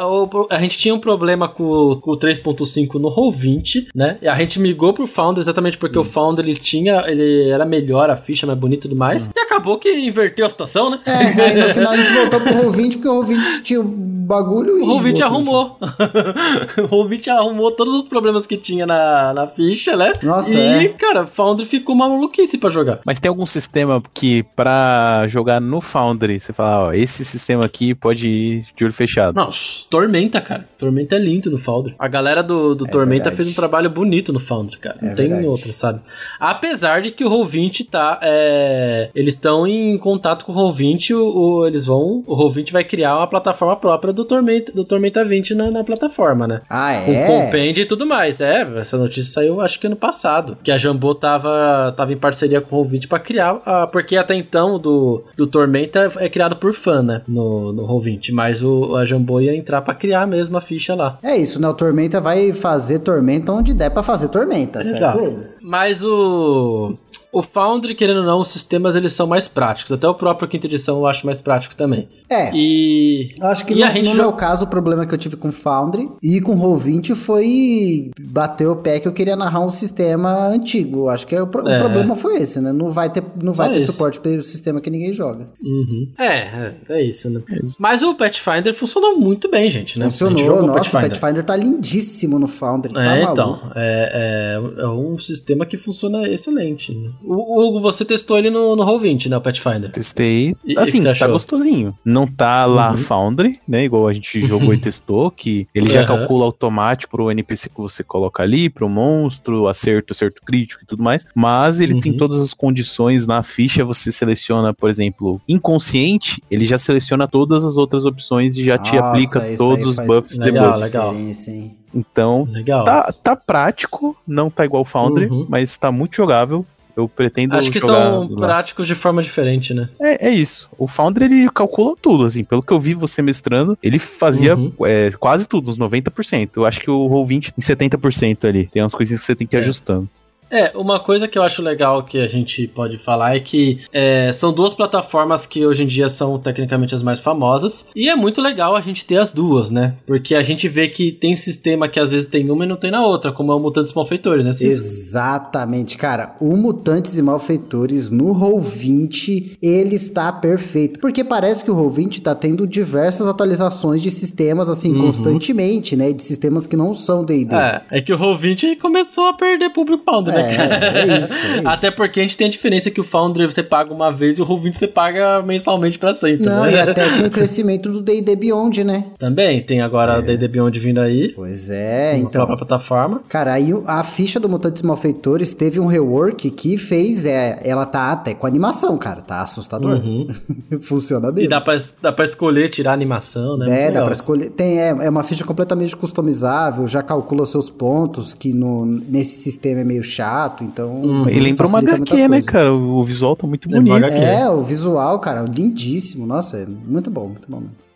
Speaker 2: é, o- a gente tinha um problema com, com o 3.5 no Roll20, né? E a gente migrou pro Founder exatamente porque o Founder ele tinha, ele era melhor, a ficha mais bonita e tudo mais. E acabou que inverteu a situação, né?
Speaker 1: É, aí no final a gente voltou pro Roll20 porque o Roll20 tinha o bagulho
Speaker 2: O
Speaker 1: e...
Speaker 2: Roll20
Speaker 1: outro-
Speaker 2: arrumou. o Roll20 arrumou todos os problemas que tinha na, na ficha, né?
Speaker 1: Nossa,
Speaker 2: E,
Speaker 1: é.
Speaker 2: cara, Founder ficou uma maluquice pra jogar.
Speaker 3: Mas tem algum sistema que pra jogar no Foundry, você fala, ó, esse sistema aqui pode ir de olho fechado.
Speaker 2: Não, Tormenta, cara. Tormenta é lindo no Foundry. A galera do, do Tormenta
Speaker 1: verdade.
Speaker 2: fez um trabalho bonito no Foundry, cara. Não
Speaker 1: É
Speaker 2: tem
Speaker 1: verdade.
Speaker 2: outra, sabe? Apesar de que o Roll20 tá. é, Eles estão em contato com o Roll20, o, o- eles vão. O Roll20 vai criar uma plataforma própria do Tormenta, do Tormenta 20 na, na plataforma, né?
Speaker 1: Ah,
Speaker 2: Com
Speaker 1: é?
Speaker 2: compêndio e tudo mais. É, essa notícia saiu acho que ano passado. Que a Jambô tava, tava em parceria com o Roll20 pra criar. a- porque até então do, do Tormenta é criado por fã, né? No, no Roll20. Mas o, a Jambô ia entrar pra criar mesmo a ficha lá.
Speaker 1: É isso, né? O Tormenta vai fazer Tormenta onde der pra fazer Tormenta, certo?
Speaker 2: Exato.
Speaker 1: Eles?
Speaker 2: Mas o. O Foundry, querendo ou não, os sistemas eles são mais práticos. Até o próprio quinta edição eu acho mais prático também.
Speaker 1: É.
Speaker 2: E.
Speaker 1: Eu acho que
Speaker 2: e
Speaker 1: no,
Speaker 2: a gente
Speaker 1: no
Speaker 2: jo-
Speaker 1: meu caso, o problema que eu tive com Foundry e com Roll20 foi bater o pé que eu queria narrar um sistema antigo. Eu Acho que é o, pro- o
Speaker 2: É.
Speaker 1: problema foi esse, né? Não vai ter, não
Speaker 2: Só
Speaker 1: vai ter
Speaker 2: isso.
Speaker 1: suporte para o sistema que ninguém joga.
Speaker 2: Uhum. É, é, é isso, né? Mas o Pathfinder funcionou muito bem, gente, né? Gente
Speaker 1: Funcionou,
Speaker 2: jogou
Speaker 1: nossa, o Pathfinder tá lindíssimo no Foundry, tá
Speaker 2: É,
Speaker 1: maluco.
Speaker 2: então, é, é, é um sistema que funciona excelente. né? O, Hugo, você testou ele no, no Roll20, né, o Pathfinder?
Speaker 3: Testei.
Speaker 2: E- e
Speaker 3: assim,
Speaker 2: que você
Speaker 3: tá
Speaker 2: achou?
Speaker 3: gostosinho. Não tá lá
Speaker 2: Uhum.
Speaker 3: Foundry, né? Igual a gente jogou e testou, que ele já
Speaker 2: Aham.
Speaker 3: calcula automático pro NPC que você coloca ali, pro monstro, acerto, acerto crítico e tudo mais. Mas ele tem
Speaker 2: Uhum.
Speaker 3: todas as condições na ficha. Você seleciona, por exemplo, inconsciente, ele já seleciona todas as outras opções e já te
Speaker 1: Nossa,
Speaker 3: aplica
Speaker 1: isso
Speaker 3: todos os buffs
Speaker 2: Legal,
Speaker 3: debuffs.
Speaker 2: legal.
Speaker 1: hein?
Speaker 3: Então,
Speaker 2: Legal.
Speaker 3: tá, tá prático, não tá igual Foundry,
Speaker 2: Uhum.
Speaker 3: mas tá muito jogável. Eu pretendo
Speaker 2: Acho que são
Speaker 3: lá.
Speaker 2: práticos de forma diferente, né?
Speaker 3: É, é isso. O Founder, ele calcula tudo, assim. Pelo que eu vi você mestrando, ele fazia
Speaker 2: Uhum.
Speaker 3: é, quase tudo, uns 90%. Eu acho que o Roll20 em 70% ali. Tem umas coisinhas que você tem que ir
Speaker 2: É.
Speaker 3: ajustando.
Speaker 2: É, uma coisa que eu acho legal que a gente pode falar é que é, são duas plataformas que hoje em dia são tecnicamente as mais famosas. E é muito legal a gente ter as duas, né? Porque a gente vê que tem sistema que às vezes tem uma e não tem na outra, como é o Mutantes Malfeitores, né?
Speaker 1: Exatamente, cara. O Mutantes e Malfeitores no Roll20, ele está perfeito. Porque parece que o Roll20 tá tendo diversas atualizações de sistemas, assim, constantemente, né? De sistemas que não são D&D.
Speaker 2: É, é que o Roll20 começou a perder público Foundry, né,
Speaker 1: É,
Speaker 2: cara?
Speaker 1: é isso, é isso.
Speaker 2: Até porque a gente tem a diferença que o Foundry você paga uma vez e o Roll20 você paga mensalmente pra sempre,
Speaker 1: Não,
Speaker 2: né?
Speaker 1: e até com o crescimento do D&D Beyond, né?
Speaker 2: Também, tem agora a D&D Beyond vindo aí,
Speaker 1: Pois é, então...
Speaker 2: própria plataforma.
Speaker 1: Cara, aí o- a ficha do Mutantes Malfeitores teve um rework que fez, é, ela tá até com animação, cara, tá assustador. Funciona mesmo.
Speaker 2: Uhum. E dá pra, dá pra escolher tirar a animação, né?
Speaker 1: É, dá pra escolher. Tem, é, é uma ficha completamente customizável, já calcula seus pontos, que no, nesse sistema é meio chato, então.
Speaker 3: e lembra uma HQ, né, cara? O visual tá muito
Speaker 2: uma
Speaker 3: bonito.
Speaker 2: HQ.
Speaker 1: É, o visual, cara, lindíssimo. Nossa, é muito bom, muito bom. mesmo.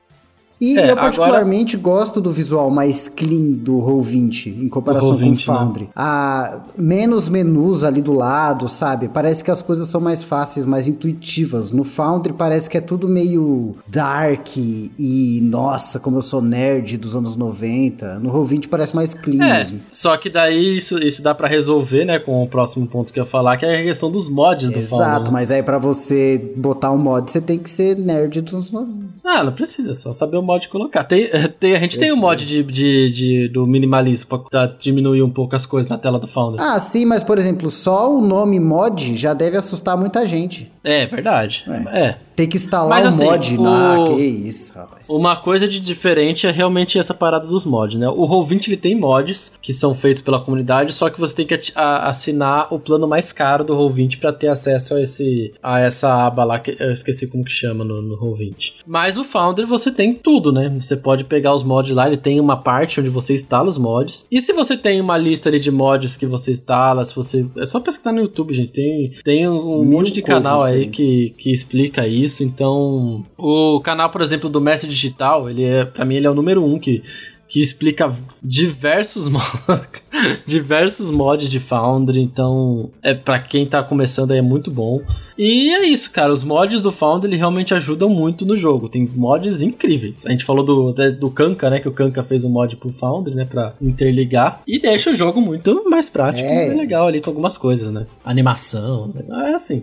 Speaker 1: E
Speaker 2: É,
Speaker 1: eu particularmente gosto do visual mais clean do Roll20 em comparação com o
Speaker 2: Roll20, né?
Speaker 1: Foundry. Ah, menos menus ali do lado, sabe? Parece que as coisas são mais fáceis, mais intuitivas. No Foundry parece que é tudo meio dark e nossa, como eu sou nerd dos anos 90. No Roll20 parece mais clean
Speaker 2: É,
Speaker 1: mesmo.
Speaker 2: só que daí isso, isso dá pra resolver, né, com o próximo ponto que eu ia falar, que é a questão dos mods do Foundry.
Speaker 1: Exato,
Speaker 2: né?
Speaker 1: mas aí pra você botar um mod, você tem que ser nerd dos anos 90.
Speaker 2: Ah, não precisa, só saber o mod colocar. Tem, tem- a gente tem o mod de, de, de- do minimalismo pra diminuir um pouco as coisas na tela do Founder.
Speaker 1: Ah, sim, mas por exemplo, só o nome mod já deve assustar muita gente.
Speaker 2: É, verdade. É.
Speaker 1: Tem que instalar
Speaker 2: Mas,
Speaker 1: um
Speaker 2: assim,
Speaker 1: mod.
Speaker 2: o-
Speaker 1: Ah, que isso, rapaz.
Speaker 2: Uma coisa de diferente é realmente essa parada dos mods, né? O Roll20 ele tem mods que são feitos pela comunidade, só que você tem que assinar o plano mais caro do Roll20 pra ter acesso a esse a essa aba lá que eu esqueci como que chama no, no Roll20. Mas o Founder você tem tudo, né? Você pode pegar os mods lá, ele tem uma parte onde você instala os mods. E se você tem uma lista ali de mods que você instala, se você é só pesquisar no YouTube, gente, tem tem um
Speaker 1: Mil
Speaker 2: monte de
Speaker 1: coisas
Speaker 2: canal aí
Speaker 1: diferentes.
Speaker 2: que, que explica isso. Então, o canal, por exemplo, do Mestre Digital, ele é, para mim, ele é o número um que, que explica diversos diversos mods de Foundry. Então, é para quem tá começando aí é muito bom. E é isso, cara. Os mods do Foundry ele realmente ajudam muito no jogo. Tem mods incríveis. A gente falou do, até do Kanka, né? Que o Kanka fez um mod pro Foundry, né? Pra interligar. E deixa o jogo muito mais prático
Speaker 1: É.
Speaker 2: e legal ali com algumas coisas, né? Animação, é assim.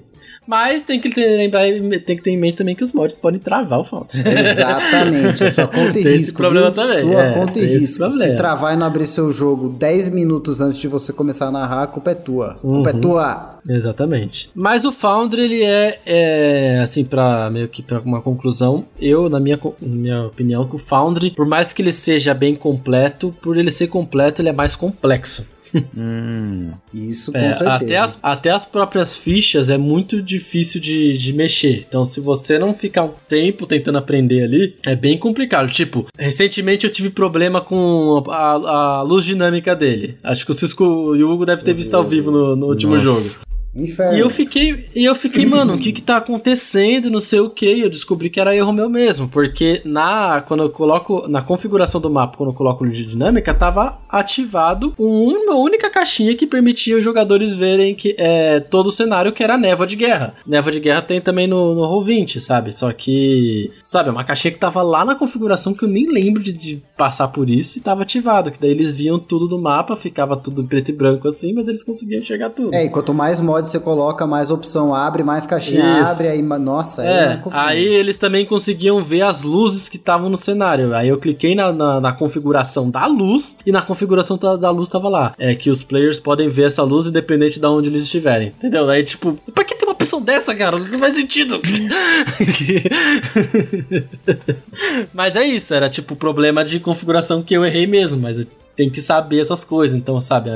Speaker 2: Mas tem que lembrar, tem que ter em mente também que os mods podem travar o Foundry.
Speaker 1: Exatamente, é sua conta e
Speaker 2: Tem esse
Speaker 1: risco.
Speaker 2: problema
Speaker 1: viu?
Speaker 2: também,
Speaker 1: Sua
Speaker 2: é,
Speaker 1: conta e
Speaker 2: esse
Speaker 1: risco.
Speaker 2: problema.
Speaker 1: Se travar e não abrir seu jogo 10 minutos antes de você começar a narrar, a culpa é tua. A culpa é
Speaker 2: Uhum.
Speaker 1: tua.
Speaker 2: Exatamente. Mas o Foundry, ele é, é, assim, pra meio que pra uma conclusão, eu, na minha, minha opinião, que o Foundry, por mais que ele seja bem completo, por ele ser completo, ele é mais complexo.
Speaker 3: Hum,
Speaker 1: Isso com
Speaker 2: É,
Speaker 1: certeza.
Speaker 2: até, as, até as próprias fichas é muito difícil de, de mexer. Então, se você não ficar um tempo tentando aprender ali, é bem complicado. Tipo, recentemente eu tive problema com a, a luz dinâmica dele. Acho que o Cisco e o Hugo deve ter visto ao vivo no, no último
Speaker 3: Nossa.
Speaker 2: jogo.
Speaker 1: Inferno.
Speaker 2: E eu fiquei, e eu fiquei, mano, o que que tá acontecendo, não sei o que. Eu descobri que era erro meu mesmo, porque na quando eu coloco na configuração do mapa, quando eu coloco luz de dinâmica, tava ativado um- uma única caixinha que permitia os jogadores verem que é todo o cenário que era névoa de guerra. Névoa de guerra tem também no, no Roll20, sabe? Só que, sabe, é uma caixinha que tava lá na configuração que eu nem lembro de, de passar por isso e tava ativado, que daí eles viam tudo do mapa, ficava tudo preto e branco assim, mas eles conseguiam enxergar tudo.
Speaker 1: É, e quanto mais mods você coloca, mais opção abre, mais caixinha
Speaker 2: Isso.
Speaker 1: abre, aí, nossa,
Speaker 2: É, aí eles também conseguiam ver as luzes que estavam no cenário. Aí eu cliquei na, na, na configuração da luz e na configuração da, da luz tava lá. É que os players podem ver essa luz independente de onde eles estiverem. Entendeu? Aí tipo, pra que ter uma opção dessa, cara? Não faz sentido. mas é isso, era tipo problema de configuração que eu errei mesmo, mas eu tenho que saber essas coisas. Então, sabe,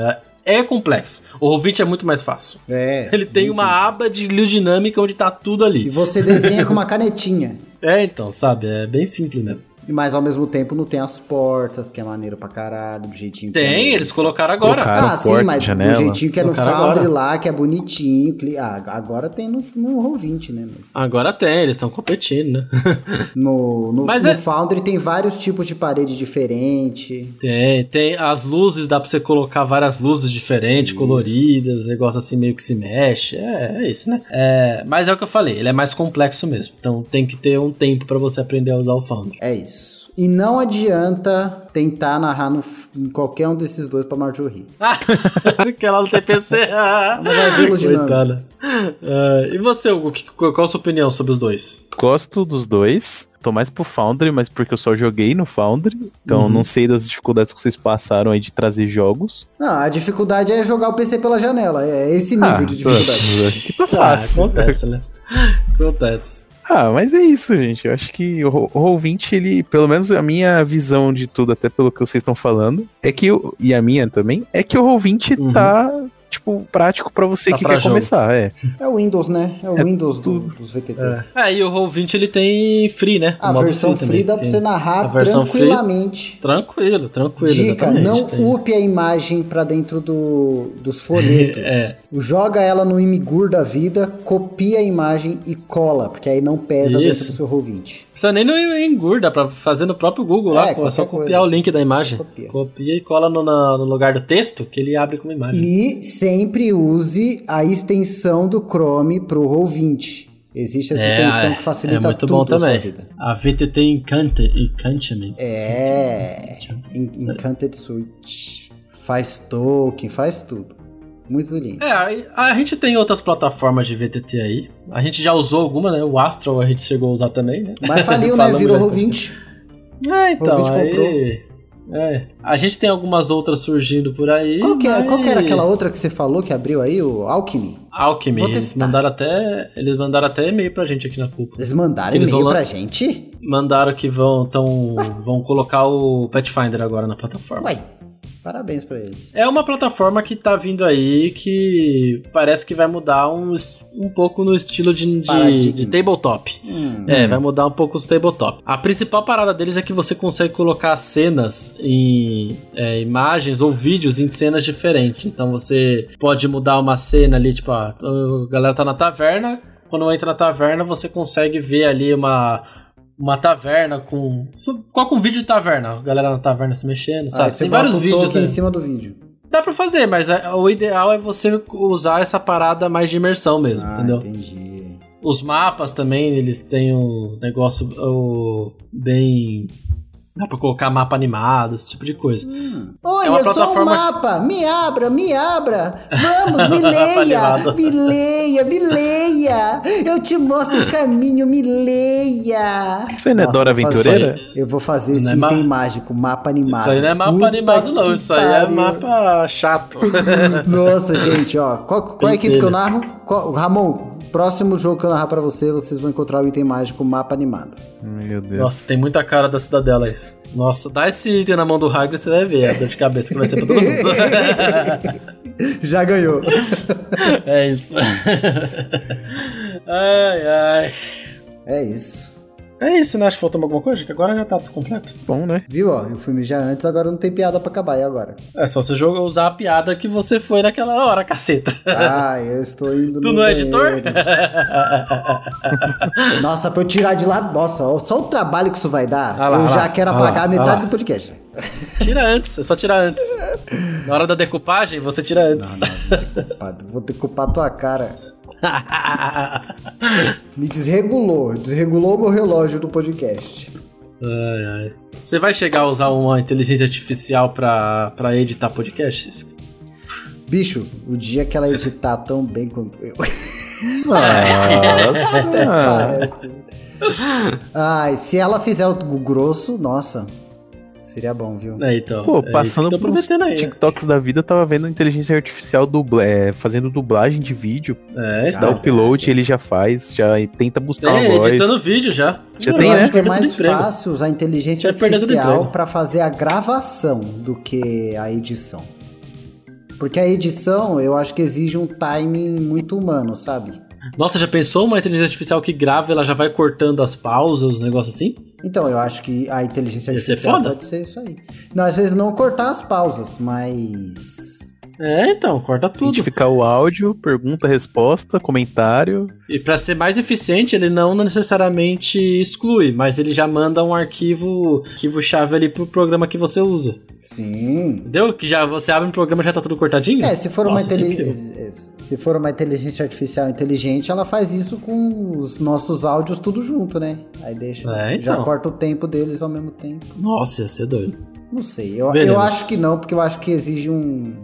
Speaker 2: é, complexo. O Roll20 é muito mais fácil.
Speaker 1: É.
Speaker 2: Ele tem uma aba de dinâmica onde tá tudo
Speaker 1: E
Speaker 2: ali.
Speaker 1: você desenha com uma canetinha.
Speaker 2: É, então, sabe? É bem simples, né?
Speaker 1: Mas ao mesmo tempo não tem as portas, que é maneiro pra caralho, do jeitinho que
Speaker 2: Tem,
Speaker 1: é.
Speaker 2: eles colocaram agora.
Speaker 3: Colocaram.
Speaker 1: Ah, sim,
Speaker 3: porta,
Speaker 1: mas
Speaker 3: janela.
Speaker 1: do jeitinho que é no Foundry
Speaker 2: agora.
Speaker 1: lá, que é bonitinho. Ah, agora tem no, no Roll20, né? Mas
Speaker 2: Agora tem, eles estão competindo, né?
Speaker 1: no, no,
Speaker 2: Mas
Speaker 1: no
Speaker 2: é-
Speaker 1: Foundry tem vários tipos de parede diferente.
Speaker 2: tem, tem. As luzes, dá pra você colocar várias luzes diferentes,
Speaker 1: Isso.
Speaker 2: coloridas, negócio assim meio que se mexe. É, é isso, né? É, mas é o que eu falei, ele é mais complexo mesmo. Então tem que ter um tempo pra você aprender a usar o Foundry.
Speaker 1: É isso. E não adianta tentar narrar no, em qualquer um desses dois pra Marjorie.
Speaker 2: Porque ela não tem PC.
Speaker 1: Não vai.
Speaker 2: Coitada. Ah, e você, Hugo, que- qual qual a sua opinião sobre os dois?
Speaker 3: gosto dos dois. Tô mais pro Foundry, mas porque eu só joguei no Foundry. Então
Speaker 2: Uhum.
Speaker 3: não sei das dificuldades que vocês passaram aí de trazer jogos.
Speaker 1: Não, a dificuldade é jogar o PC pela janela. É esse nível
Speaker 3: Ah,
Speaker 1: de dificuldade.
Speaker 3: Acho que tá fácil.
Speaker 2: Ah, acontece, né? Acontece.
Speaker 3: Ah, mas é isso, gente. Eu acho que o o Roll20, ele, pelo menos a minha visão de tudo, até pelo que vocês estão falando, é que, o- e a minha também, é que o Roll20
Speaker 2: Uhum.
Speaker 3: tá, tipo, prático pra você
Speaker 2: Tá
Speaker 3: que
Speaker 2: pra
Speaker 3: quer
Speaker 2: jogo.
Speaker 3: começar, é.
Speaker 1: É o Windows, né? É o
Speaker 3: É
Speaker 1: Windows do- dos VTT.
Speaker 2: É, e o Roll20 ele tem free, né?
Speaker 1: A versão
Speaker 2: também.
Speaker 1: free dá pra você narrar
Speaker 2: versão free-
Speaker 1: tranquilamente.
Speaker 2: Tranquilo, tranquilo.
Speaker 1: Dica,
Speaker 2: exatamente,
Speaker 1: não upe a imagem pra dentro do, dos folhetos.
Speaker 2: É.
Speaker 1: Joga ela no Imigur da vida, copia a imagem e cola, porque aí não pesa dentro
Speaker 2: Isso.
Speaker 1: do seu Roll20.
Speaker 2: Precisa nem no Engur, dá pra fazer no próprio Google lá,
Speaker 1: É,
Speaker 2: pô, é só copiar
Speaker 1: coisa.
Speaker 2: o link da imagem.
Speaker 1: Copia.
Speaker 2: e cola no, na- no lugar do texto que ele abre como imagem.
Speaker 1: E sempre use a extensão do Chrome pro Roll20. Existe essa extensão que facilita
Speaker 2: é muito
Speaker 1: tudo
Speaker 2: bom também.
Speaker 1: vida.
Speaker 2: A VTT Encanta- Enchantment.
Speaker 1: É. En- Encanted Switch. Faz token, faz tudo. Muito lindo.
Speaker 2: É, a, a gente tem outras plataformas de VTT aí. A gente já usou alguma, né? O Astral a gente chegou a usar também, né?
Speaker 1: Mas faliu, né? Virou
Speaker 2: já.
Speaker 1: Roll20.
Speaker 2: É, então,
Speaker 1: Roll20
Speaker 2: aí... É. A gente tem algumas outras surgindo por aí.
Speaker 1: Qual que, é- qual que era
Speaker 2: mas-
Speaker 1: aquela outra que você falou que abriu aí? O Alchemy?
Speaker 2: Alchemy. Eles mandaram até, eles mandaram até e-mail pra gente aqui na culpa.
Speaker 1: Eles mandaram
Speaker 2: Eles
Speaker 1: e-mail
Speaker 2: lá-
Speaker 1: pra gente?
Speaker 2: Mandaram que vão, tão, vão colocar o Pathfinder agora na plataforma.
Speaker 1: Uai, parabéns pra eles.
Speaker 2: É uma plataforma que tá vindo aí que parece que vai mudar um, um pouco no estilo de, de, de tabletop.
Speaker 1: Hum.
Speaker 2: É, vai mudar um pouco os tabletop. A principal parada deles é que você consegue colocar cenas em é, imagens ou vídeos em cenas diferentes. Então você pode mudar uma cena ali, tipo, a galera tá na taverna. Quando entra na taverna, você consegue ver ali uma, uma taverna com. Coloca um vídeo de taverna, a galera na taverna se mexendo,
Speaker 1: Ah,
Speaker 2: sabe?
Speaker 1: você
Speaker 2: Tem vários vídeos aí.
Speaker 1: em cima do vídeo.
Speaker 2: Dá pra fazer, mas é- o ideal é você usar essa parada mais de imersão mesmo,
Speaker 1: Ah,
Speaker 2: entendeu?
Speaker 1: entendi.
Speaker 2: Os mapas também, eles têm um negócio o, bem. Dá pra colocar mapa animado, esse tipo de coisa.
Speaker 1: Oi,
Speaker 2: É
Speaker 1: eu sou um
Speaker 2: plataforma-
Speaker 1: mapa. Me abra, me abra. Vamos, me leia. me leia, me leia. Eu te mostro o caminho, me leia.
Speaker 3: Isso aí não é
Speaker 1: Nossa,
Speaker 3: Dora Aventureira?
Speaker 1: Eu vou fazer
Speaker 2: Não
Speaker 1: esse
Speaker 2: é ma-
Speaker 1: item mágico, mapa animado.
Speaker 2: Isso aí não é mapa
Speaker 1: Puta
Speaker 2: animado, não. Isso aí é mapa chato.
Speaker 1: Nossa, gente, ó. Qual, qual é a equipe que eu narro? Qual- Ramon, próximo jogo que eu narrar pra você, vocês vão encontrar o item mágico mapa animado.
Speaker 3: Meu Deus.
Speaker 2: Nossa, tem muita cara da cidadela isso. Nossa, dá esse item na mão do Hagrid, você vai ver a dor de cabeça que vai ser pra todo mundo.
Speaker 1: Já ganhou.
Speaker 2: é isso. ai, ai.
Speaker 1: É isso.
Speaker 2: É isso, né? Acho que faltou alguma coisa, que agora já tá tudo completo.
Speaker 3: Bom, né?
Speaker 1: Viu, ó? Eu fui mijar antes, agora não tem piada pra acabar. E agora?
Speaker 2: É só você jogar, usar a piada que você foi naquela hora, caceta.
Speaker 1: Ah, eu estou indo
Speaker 2: Tu
Speaker 1: no
Speaker 2: não é editor?
Speaker 1: Nossa, pra eu tirar de lá... Nossa, só o trabalho que isso vai dar,
Speaker 2: Ah lá,
Speaker 1: eu já
Speaker 2: lá,
Speaker 1: quero
Speaker 2: ah
Speaker 1: apagar
Speaker 2: lá,
Speaker 1: metade
Speaker 2: ah
Speaker 1: do podcast.
Speaker 2: tira antes, é só tirar antes. Na hora da decupagem, você tira antes.
Speaker 1: Decupado, Vou decupar tua cara. Me desregulou. Desregulou o meu relógio do podcast.
Speaker 2: ai, ai. Você vai chegar a usar uma inteligência artificial pra, pra editar podcasts?
Speaker 1: Bicho, o dia que ela editar tão bem quanto eu. Até
Speaker 3: Nossa.
Speaker 1: parece. Ai, se ela fizer o grosso, nossa. Seria bom, viu?
Speaker 2: É, então.
Speaker 3: Pô,
Speaker 2: é
Speaker 3: passando por
Speaker 2: aí. né?
Speaker 3: TikToks da vida, eu tava vendo inteligência artificial dubla, é, fazendo dublagem de vídeo.
Speaker 2: É,
Speaker 3: Dá o
Speaker 2: então.
Speaker 3: upload, ele já faz, já tenta buscar
Speaker 2: Tem,
Speaker 3: uma voz.
Speaker 2: editando vídeo já.
Speaker 3: Já tem,
Speaker 1: eu
Speaker 2: vai
Speaker 3: né?
Speaker 1: acho que é
Speaker 2: perder
Speaker 1: mais fácil usar a inteligência
Speaker 2: todo
Speaker 1: artificial para fazer a gravação do que a edição. Porque a edição, eu acho que exige um timing muito humano, sabe?
Speaker 2: Nossa, já pensou uma inteligência artificial que grava, ela já vai cortando as pausas, os negócios assim?
Speaker 1: Então, eu acho que a inteligência
Speaker 2: Ia ser
Speaker 1: artificial
Speaker 2: foda.
Speaker 1: pode ser isso aí. Não, às vezes não cortar as pausas, mas.
Speaker 2: É, então, corta tudo.
Speaker 3: Identificar o áudio, pergunta, resposta, comentário.
Speaker 2: E pra ser mais eficiente, ele não necessariamente exclui, mas ele já manda um arquivo, arquivo chave ali pro programa que você usa.
Speaker 1: Sim.
Speaker 2: Entendeu? Que já você abre um programa e já tá tudo cortadinho?
Speaker 1: É, se for, uma
Speaker 2: Nossa,
Speaker 1: inteli-
Speaker 2: sempre
Speaker 1: se for uma inteligência artificial inteligente, ela faz isso com os nossos áudios tudo junto, né? Aí deixa.
Speaker 2: É,
Speaker 1: Já
Speaker 2: então.
Speaker 1: corta o tempo deles ao mesmo tempo.
Speaker 2: Nossa, ia ser doido.
Speaker 1: Não sei. Eu, eu acho que não, porque eu acho que exige um.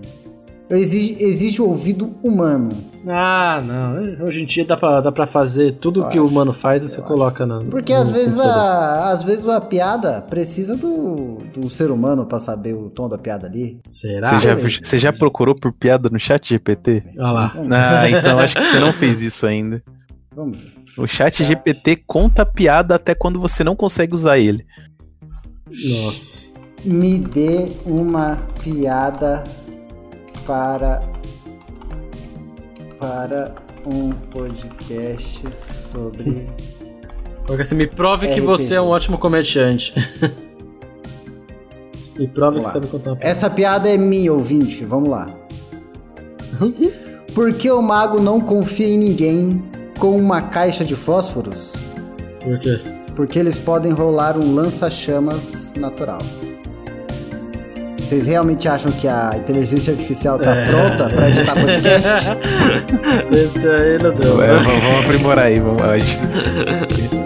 Speaker 1: Exige, exige o ouvido humano.
Speaker 2: Ah, não. Hoje em dia dá pra, dá pra fazer tudo que o humano faz, você coloca na.
Speaker 1: Porque
Speaker 2: no
Speaker 1: às vezes, a, às vezes a piada precisa do, do ser humano pra saber o tom da piada ali.
Speaker 2: Será?
Speaker 3: Você já,
Speaker 1: beleza.
Speaker 3: você já procurou por piada no chat GPT?
Speaker 2: Olha lá.
Speaker 3: Ah, então acho que você não fez isso ainda.
Speaker 1: Vamos ver.
Speaker 3: O chat GPT conta piada até quando você não consegue usar ele.
Speaker 2: Nossa.
Speaker 1: Me dê uma piada para para um podcast sobre.
Speaker 2: Porque você me prove que
Speaker 1: RPG.
Speaker 2: você é um ótimo comediante. me prove
Speaker 1: Vamos
Speaker 2: que
Speaker 1: lá.
Speaker 2: sabe contar.
Speaker 1: Essa piada é minha, ouvinte. Vamos lá. Por que o mago não confia em ninguém com uma caixa de fósforos?
Speaker 2: Por quê?
Speaker 1: Porque eles podem rolar um lança-chamas natural. Vocês realmente acham que a inteligência artificial tá
Speaker 2: É.
Speaker 1: pronta pra editar podcast?
Speaker 2: Esse aí não deu.
Speaker 3: É, vamos, vamos aprimorar aí. Vamos, gente-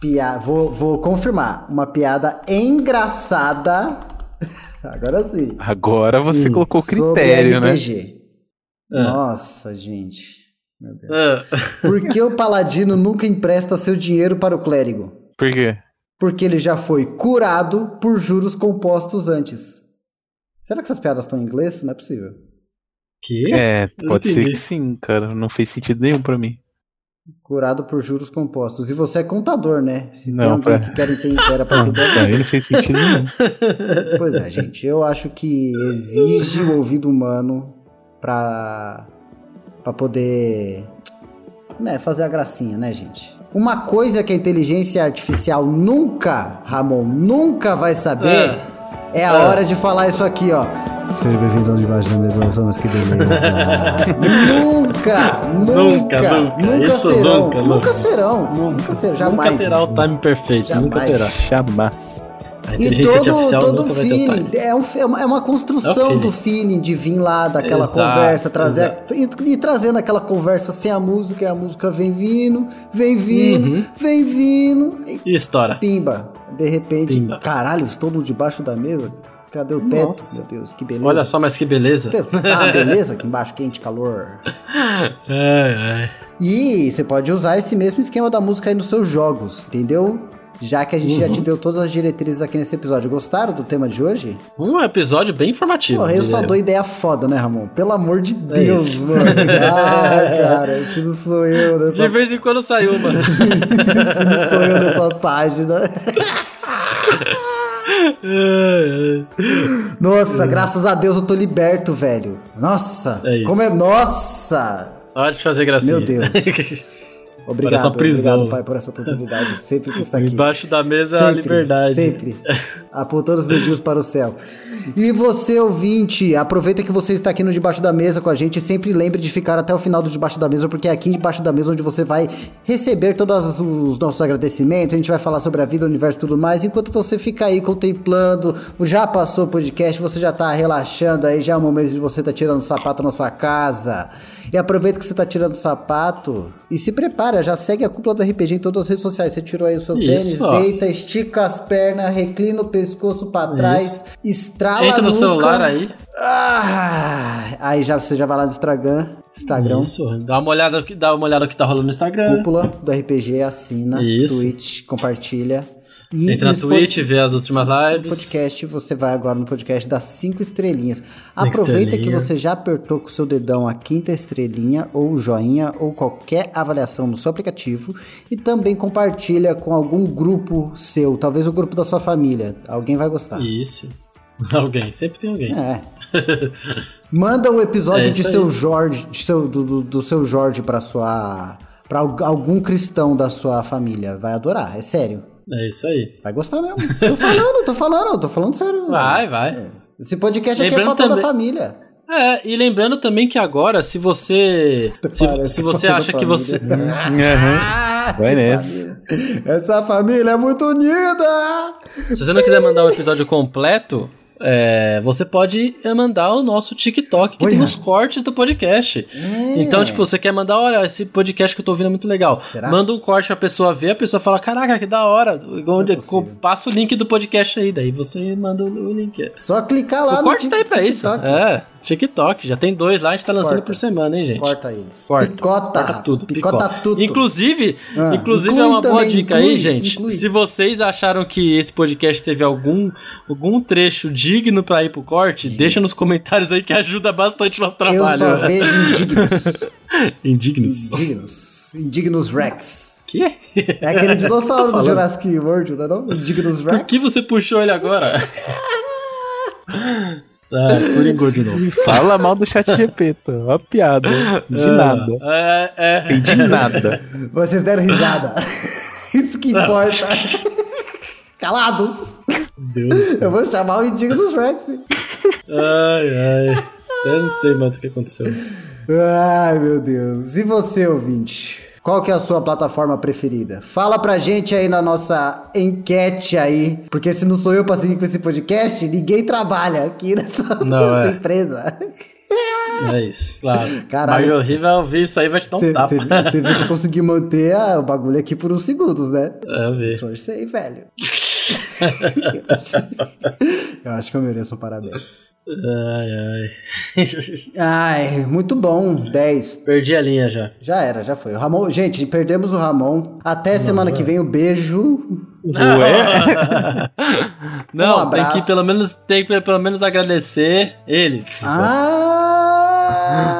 Speaker 1: Pia... Vou, vou confirmar. Uma piada engraçada. Agora sim.
Speaker 3: Agora você
Speaker 2: Hum,
Speaker 3: colocou critério, né?
Speaker 1: RPG.
Speaker 2: É.
Speaker 1: Nossa, gente. Meu Deus.
Speaker 2: É.
Speaker 1: Por que o paladino nunca empresta seu dinheiro para o clérigo?
Speaker 3: Por quê?
Speaker 1: Porque ele já foi curado por juros compostos antes. Será que essas piadas estão em inglês? Não é possível.
Speaker 2: Que?
Speaker 3: É, pode ser que sim, cara. Não fez sentido nenhum pra mim.
Speaker 1: Curado por juros compostos. E você é contador, né? Se tem
Speaker 3: Não,
Speaker 1: alguém
Speaker 3: pra-
Speaker 1: que quer entender, era pra
Speaker 3: mim não fez sentido nenhum.
Speaker 1: Pois é, gente. Eu acho que exige o ouvido humano pra, pra poder né, fazer a gracinha, né, gente? Uma coisa que a inteligência artificial nunca, Ramon, nunca vai saber é, a
Speaker 2: É.
Speaker 1: hora de falar isso aqui, ó. Seja bem-vindo ao Debaixo da Mesa, mas que beleza. nunca, nunca,
Speaker 2: Nunca, nunca.
Speaker 1: nunca
Speaker 2: Isso
Speaker 1: serão,
Speaker 2: nunca,
Speaker 1: nunca,
Speaker 2: nunca.
Speaker 1: serão, nunca serão, jamais.
Speaker 2: Nunca terá o time perfeito. Nunca
Speaker 1: Jamais.
Speaker 2: terá.
Speaker 3: Jamais.
Speaker 1: E todo, todo
Speaker 2: o
Speaker 1: feeling, é, um, é uma- é uma construção
Speaker 2: É feeling.
Speaker 1: do feeling de vir lá daquela
Speaker 2: Exato,
Speaker 1: conversa, trazer e, e trazendo aquela conversa sem a música, e a música vem vindo, vem vindo,
Speaker 2: Uhum.
Speaker 1: vem vindo, e
Speaker 2: E história.
Speaker 1: pimba. De repente,
Speaker 2: Pimba.
Speaker 1: caralho, estou debaixo da mesa? Cadê o teto?
Speaker 2: Nossa.
Speaker 1: Meu Deus, que beleza.
Speaker 2: Olha só, mas que beleza.
Speaker 1: Tá uma beleza aqui embaixo, quente, calor.
Speaker 2: Ai, ai.
Speaker 1: E você pode usar esse mesmo esquema da música aí nos seus jogos, entendeu? Já que a gente já
Speaker 2: Uhum.
Speaker 1: te deu todas as diretrizes aqui nesse episódio. Gostaram do tema de hoje?
Speaker 2: Um episódio bem informativo.
Speaker 1: Porra, eu só dou ideia foda, né, Ramon? Pelo amor de
Speaker 2: É
Speaker 1: Deus, mano. Ai, cara, esse não sou eu
Speaker 2: De
Speaker 1: nessa,
Speaker 2: vez em quando saiu, mano.
Speaker 1: esse não sou eu nessa página. Nossa, graças a Deus eu tô liberto, velho. Nossa,
Speaker 2: É
Speaker 1: como é. Nossa!
Speaker 2: Hora de fazer gracinha.
Speaker 1: Meu Deus. Obrigado,
Speaker 2: essa prisão.
Speaker 1: obrigado, pai, por essa oportunidade. Sempre que está aqui.
Speaker 2: Embaixo da mesa é a
Speaker 1: Sempre,
Speaker 2: liberdade.
Speaker 1: Sempre. Apontando os dedinhos para o céu. E você, ouvinte, aproveita que você está aqui no Debaixo da Mesa com a gente. Sempre lembre de ficar até o final do Debaixo da Mesa, porque é aqui debaixo da mesa onde você vai receber todos os nossos agradecimentos. A gente vai falar sobre a vida, o universo e tudo mais. Enquanto você fica aí contemplando, já passou o podcast, você já tá relaxando aí, já é o momento de você estar tirando o sapato na sua casa. E aproveita que você tá tirando o sapato e se prepara, já segue a cúpula do RPG em todas as redes sociais. Você tirou aí o seu
Speaker 2: Isso,
Speaker 1: tênis, deita, estica as pernas, reclina o pescoço pra trás, estrala
Speaker 2: Entra no
Speaker 1: nuca.
Speaker 2: celular aí.
Speaker 1: Ah, aí já, você já vai lá no Instagram, Instagram,
Speaker 2: Isso. Dá uma olhada, dá uma olhada no que tá rolando no Instagram.
Speaker 1: cúpula do RPG, assina,
Speaker 2: Isso.
Speaker 1: Twitch, compartilha. E
Speaker 2: Entra na
Speaker 1: no
Speaker 2: Twitch, vê as últimas lives.
Speaker 1: podcast, você vai agora no podcast das cinco estrelinhas. Aproveita que
Speaker 2: estrelinha.
Speaker 1: você já apertou com o seu dedão a quinta estrelinha, ou joinha, ou qualquer avaliação no seu aplicativo. E também compartilha com algum grupo seu, talvez o grupo da sua família. Alguém vai gostar.
Speaker 2: Isso. Alguém, sempre tem alguém.
Speaker 1: É. Manda o episódio
Speaker 2: É
Speaker 1: de seu
Speaker 2: aí.
Speaker 1: Jorge, de seu, do, do, do seu Jorge pra sua. para algum cristão da sua família. Vai adorar, é sério.
Speaker 2: É isso aí.
Speaker 1: Vai gostar mesmo. Tô falando, tô falando, tô falando sério.
Speaker 2: Vai, vai.
Speaker 1: Esse podcast aqui é
Speaker 2: Lembrando
Speaker 1: pra toda a
Speaker 2: também-
Speaker 1: família.
Speaker 2: É, e lembrando também que agora, se você. Se, se você acha que você.
Speaker 3: Aham. Vai nessa.
Speaker 1: Essa família é muito unida!
Speaker 2: Se você não quiser mandar o episódio completo, é, você pode é, mandar o nosso TikTok, que
Speaker 1: Olha.
Speaker 2: tem os cortes do podcast.
Speaker 1: É.
Speaker 2: Então, tipo, você quer mandar, olha, esse podcast que eu tô ouvindo é muito legal.
Speaker 1: Será?
Speaker 2: Manda um corte pra pessoa ver, a pessoa fala, caraca, que da hora. Onde-
Speaker 1: é
Speaker 2: passa o link do podcast aí, daí você manda o, link.
Speaker 1: Só clicar lá
Speaker 2: o corte tá aí pra isso.
Speaker 1: TikTok.
Speaker 2: É, TikTok. Já tem dois lá, a gente tá lançando
Speaker 1: Corta.
Speaker 2: por semana, hein, gente?
Speaker 1: Corta eles.
Speaker 2: Corta,
Speaker 1: Picota.
Speaker 2: corta tudo,
Speaker 1: Picota,
Speaker 2: picota.
Speaker 1: tudo.
Speaker 2: Inclusive,
Speaker 1: Ah,
Speaker 2: inclusive é uma boa
Speaker 1: também,
Speaker 2: dica
Speaker 1: inclui,
Speaker 2: aí, gente.
Speaker 1: inclui.
Speaker 2: Se vocês acharam que esse podcast teve algum, algum trecho digno pra ir pro corte, deixa nos comentários aí que ajuda bastante o nosso
Speaker 1: Eu só
Speaker 2: trabalho.
Speaker 1: vejo indignos.
Speaker 2: Indignos.
Speaker 1: indignos. Indignos Rex.
Speaker 2: Quê?
Speaker 1: É aquele dinossauro do Jurassic World, não é não? O Dignus
Speaker 2: Por
Speaker 1: Rex.
Speaker 2: que você puxou ele agora? ah, coringou de novo.
Speaker 3: Fala mal do chat GP, tá? Ó, piada. De nada.
Speaker 2: É, é.
Speaker 3: Entendi nada.
Speaker 1: Vocês deram risada. Isso que importa. Calados.
Speaker 2: Deus.
Speaker 1: Eu vou chamar o Indignos Rex.
Speaker 2: Ai, ai. Eu não sei, mano, o que aconteceu.
Speaker 1: Ai, meu Deus. E você, ouvinte? Qual que é a sua plataforma preferida? Fala pra gente aí na nossa enquete aí. Porque se não sou eu pra seguir com esse podcast, ninguém trabalha aqui nessa,
Speaker 2: Não,
Speaker 1: nessa
Speaker 2: é.
Speaker 1: empresa.
Speaker 2: É isso, claro.
Speaker 1: Caralho.
Speaker 2: Marjorie vai ouvir isso aí vai te dar um tapa.
Speaker 1: Você viu que eu consegui manter a- o bagulho aqui por uns segundos, né?
Speaker 2: É, eu vi.
Speaker 1: Esforcei, velho. eu acho que eu mereço um parabéns.
Speaker 2: Ai, ai.
Speaker 1: Ai, muito bom. 10.
Speaker 2: Perdi a linha já.
Speaker 1: Já era, já foi. O Ramon, gente, perdemos o Ramon. Até semana que vem, um beijo.
Speaker 3: Ué?
Speaker 2: Não,
Speaker 1: Um
Speaker 2: tem que pelo menos tem que pelo menos agradecer ele.
Speaker 1: Ah, é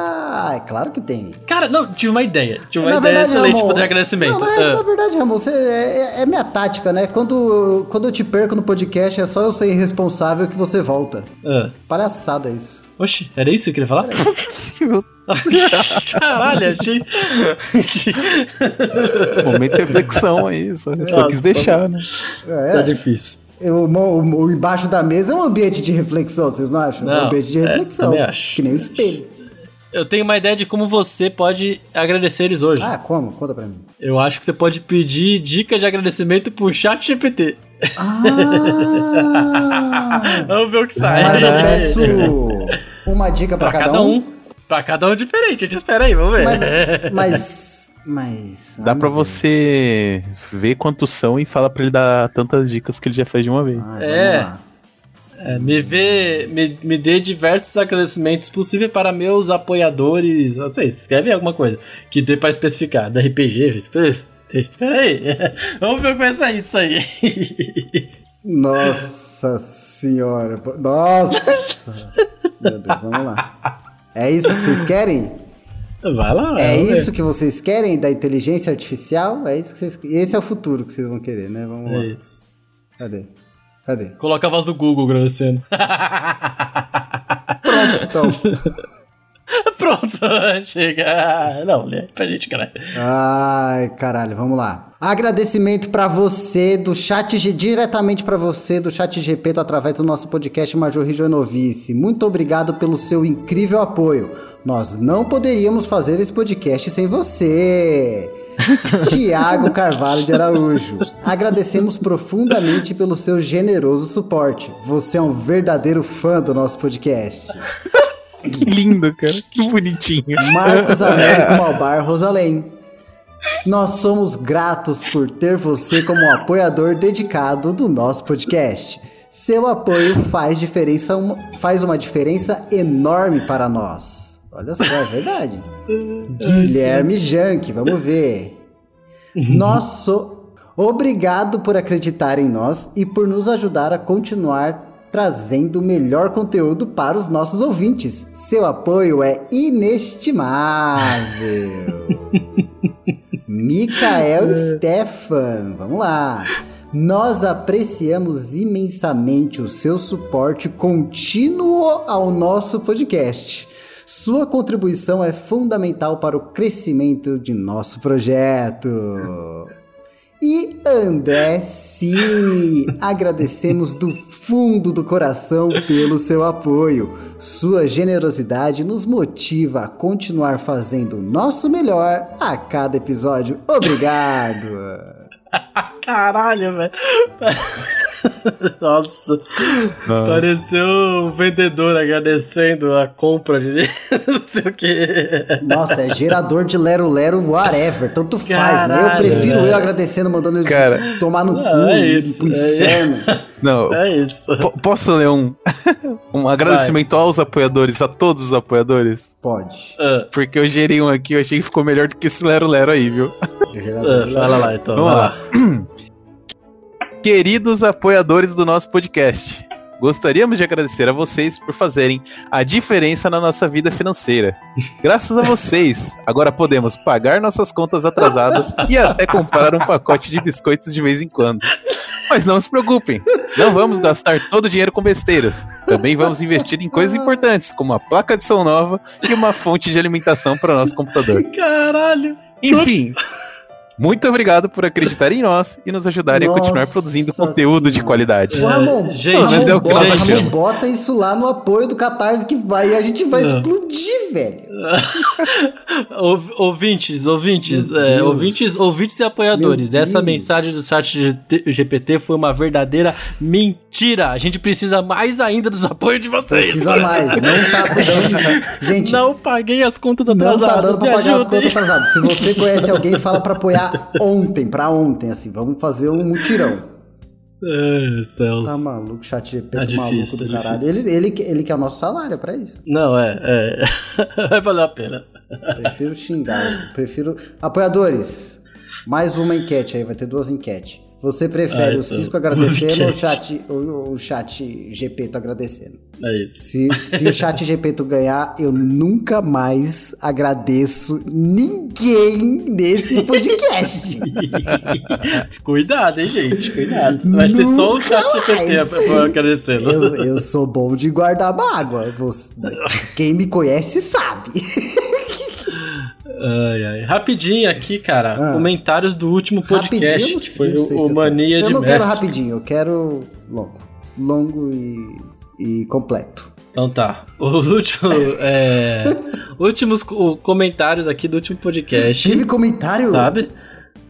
Speaker 1: claro que tem.
Speaker 2: Cara, não, tive uma ideia. Tive uma
Speaker 1: Na
Speaker 2: ideia
Speaker 1: verdade,
Speaker 2: excelente
Speaker 1: Ramon,
Speaker 2: de agradecimento.
Speaker 1: Não, na,
Speaker 2: Ah.
Speaker 1: na verdade, Ramon, você, é, é minha tática, né? Quando, quando eu te perco no podcast, é só eu ser irresponsável que você volta.
Speaker 2: Ah.
Speaker 1: Palhaçada isso.
Speaker 2: Oxi, era isso que eu queria falar? Caralho, achei.
Speaker 3: Momento de reflexão aí. Só, só quis deixar, né?
Speaker 1: É,
Speaker 2: Tá difícil.
Speaker 1: eu- o, o embaixo da mesa é um ambiente de reflexão, vocês não acham? é um
Speaker 2: Não,
Speaker 1: ambiente de
Speaker 2: é,
Speaker 1: reflexão.
Speaker 2: também acho.
Speaker 1: Que nem o espelho.
Speaker 2: Eu tenho uma ideia de como você pode agradecer eles hoje.
Speaker 1: Ah, como? Conta pra mim.
Speaker 2: Eu acho que você pode pedir dicas de agradecimento pro chat GPT.
Speaker 1: Ah!
Speaker 2: Vamos ver o que sai.
Speaker 1: Mas eu peço uma dica pra,
Speaker 2: pra cada um. Pra cada um diferente. A gente espera aí, vamos ver.
Speaker 1: Mas. Mas. mas
Speaker 3: Dá
Speaker 1: ai,
Speaker 3: pra você ver quantos são e fala pra ele dar tantas dicas que ele já fez de uma vez.
Speaker 1: Ai,
Speaker 2: É. É, me, vê, me, me dê diversos agradecimentos possíveis para meus apoiadores. Não sei, escreve alguma coisa que dê pra especificar. Da RPG, espera espera aí. Vamos ver o que vai sair disso aí.
Speaker 1: Nossa senhora. Nossa. Meu Deus, vamos lá. É isso que vocês querem?
Speaker 2: Vai lá.
Speaker 1: É
Speaker 2: vamos ver.
Speaker 1: isso que vocês querem da inteligência artificial? É isso que vocês Esse é o futuro que vocês vão querer, né? Vamos
Speaker 2: É
Speaker 1: lá.
Speaker 2: isso.
Speaker 1: Cadê? Cadê?
Speaker 2: Coloca a voz do Google agradecendo.
Speaker 1: Então.
Speaker 2: Pronto, chega. Não, lê pra gente, caralho.
Speaker 1: Ai, caralho, vamos lá. Agradecimento pra você do chat G, diretamente pra você do chat GP através do nosso podcast Major Joanovice. Muito obrigado pelo seu incrível apoio. Nós não poderíamos fazer esse podcast sem você. Tiago Carvalho de Araújo. Agradecemos profundamente pelo seu generoso suporte. Você é um verdadeiro fã do nosso podcast.
Speaker 3: Que lindo, cara. Que bonitinho.
Speaker 1: Marcos Américo Malbar Rosalém. Nós somos gratos por ter você como apoiador dedicado do nosso podcast. Seu apoio faz diferença, faz uma diferença enorme para nós. Olha só, é verdade. Guilherme Jank, vamos ver. Nosso obrigado por acreditar em nós e por nos ajudar a continuar trazendo o melhor conteúdo para os nossos ouvintes. Seu apoio é inestimável. Micael Stefan, vamos lá. Nós apreciamos imensamente o seu suporte contínuo ao nosso podcast. Sua contribuição é fundamental para o crescimento de nosso projeto. E André Cine, agradecemos do fundo do coração pelo seu apoio. Sua generosidade nos motiva a continuar fazendo o nosso melhor a cada episódio. Obrigado!
Speaker 2: Caralho, velho. Nossa. Pareceu um vendedor agradecendo a compra de não sei o que.
Speaker 1: Nossa, é gerador de Lero Lero, whatever. Tanto faz, né? Eu
Speaker 2: Caralho,
Speaker 1: prefiro
Speaker 2: velho.
Speaker 1: eu agradecendo, mandando eles
Speaker 3: Cara.
Speaker 1: tomar no
Speaker 2: Não,
Speaker 1: cu
Speaker 2: é isso,
Speaker 1: pro
Speaker 2: é
Speaker 1: inferno.
Speaker 3: Não,
Speaker 2: É isso.
Speaker 3: po- posso ler um, um agradecimento aos apoiadores, a todos os apoiadores?
Speaker 1: Pode.
Speaker 2: Ah,
Speaker 3: Porque eu gerei um aqui, eu achei que ficou melhor do que esse Lero Lero aí, viu?
Speaker 2: Ah,
Speaker 1: de
Speaker 2: fala lá então.
Speaker 3: Vamos
Speaker 2: vai
Speaker 3: lá. Queridos apoiadores do nosso podcast, gostaríamos de agradecer a vocês por fazerem a diferença na nossa vida financeira. Graças a vocês, agora podemos pagar nossas contas atrasadas e até comprar um pacote de biscoitos de vez em quando. Mas não se preocupem, não vamos gastar todo o dinheiro com besteiras. Também vamos investir em coisas importantes, como uma placa de som nova e uma fonte de alimentação para o nosso computador.
Speaker 2: Caralho.
Speaker 3: Enfim, muito obrigado por acreditar em nós e nos ajudarem a continuar
Speaker 1: Nossa
Speaker 3: produzindo conteúdo de qualidade.
Speaker 1: Ramon,
Speaker 2: É, gente,
Speaker 1: Ramon,
Speaker 3: mas é o que
Speaker 1: bota,
Speaker 3: nós
Speaker 1: Ramon,
Speaker 3: achamos.
Speaker 1: bota isso lá no apoio do Catarse que vai e a gente vai
Speaker 2: Não.
Speaker 1: explodir, velho.
Speaker 2: Ouv- Ouvintes, ouvintes, é, ouvintes, ouvintes e apoiadores. Essa mensagem do chat GT GPT foi uma verdadeira mentira. A gente precisa mais ainda dos apoios de vocês.
Speaker 1: Precisa mais. Não tá dando. Gente,
Speaker 2: Não paguei as contas
Speaker 1: não
Speaker 2: atrasadas.
Speaker 1: tá dando pra pagar as contas atrasadas. Se você conhece alguém, fala pra apoiar ontem, pra ontem, assim. Vamos fazer um mutirão.
Speaker 2: É, céus.
Speaker 1: Tá maluco, chat GP,
Speaker 2: Tá
Speaker 1: tá maluco
Speaker 2: difícil,
Speaker 1: do
Speaker 2: tá
Speaker 1: caralho.
Speaker 2: difícil.
Speaker 1: Ele, ele, ele quer o nosso salário é pra isso.
Speaker 2: Não, é, é. Vai valer a pena.
Speaker 1: Prefiro xingar. Prefiro. Apoiadores, mais uma enquete aí, vai ter duas enquetes. Você prefere
Speaker 2: Ah,
Speaker 1: o
Speaker 2: então,
Speaker 1: Cisco agradecendo ou o chat, o, o chat GP tá agradecendo?
Speaker 2: É isso.
Speaker 1: Se, se o chat GP tu ganhar, eu nunca mais agradeço ninguém nesse podcast.
Speaker 2: Cuidado, hein, gente. Cuidado. Vai ser só o chat GPT agradecendo.
Speaker 1: eu, eu sou bom de guardar mágoa. Quem me conhece sabe.
Speaker 2: Ai, ai. Rapidinho aqui, cara.
Speaker 1: Ah.
Speaker 2: Comentários do último podcast, que foi o, o Mania de
Speaker 1: Eu não quero
Speaker 2: Mestre.
Speaker 1: rapidinho, eu quero longo. Longo e, e completo.
Speaker 2: Então tá. Os últimos, é, últimos co- comentários aqui do último podcast,
Speaker 1: Tive comentário.
Speaker 2: sabe?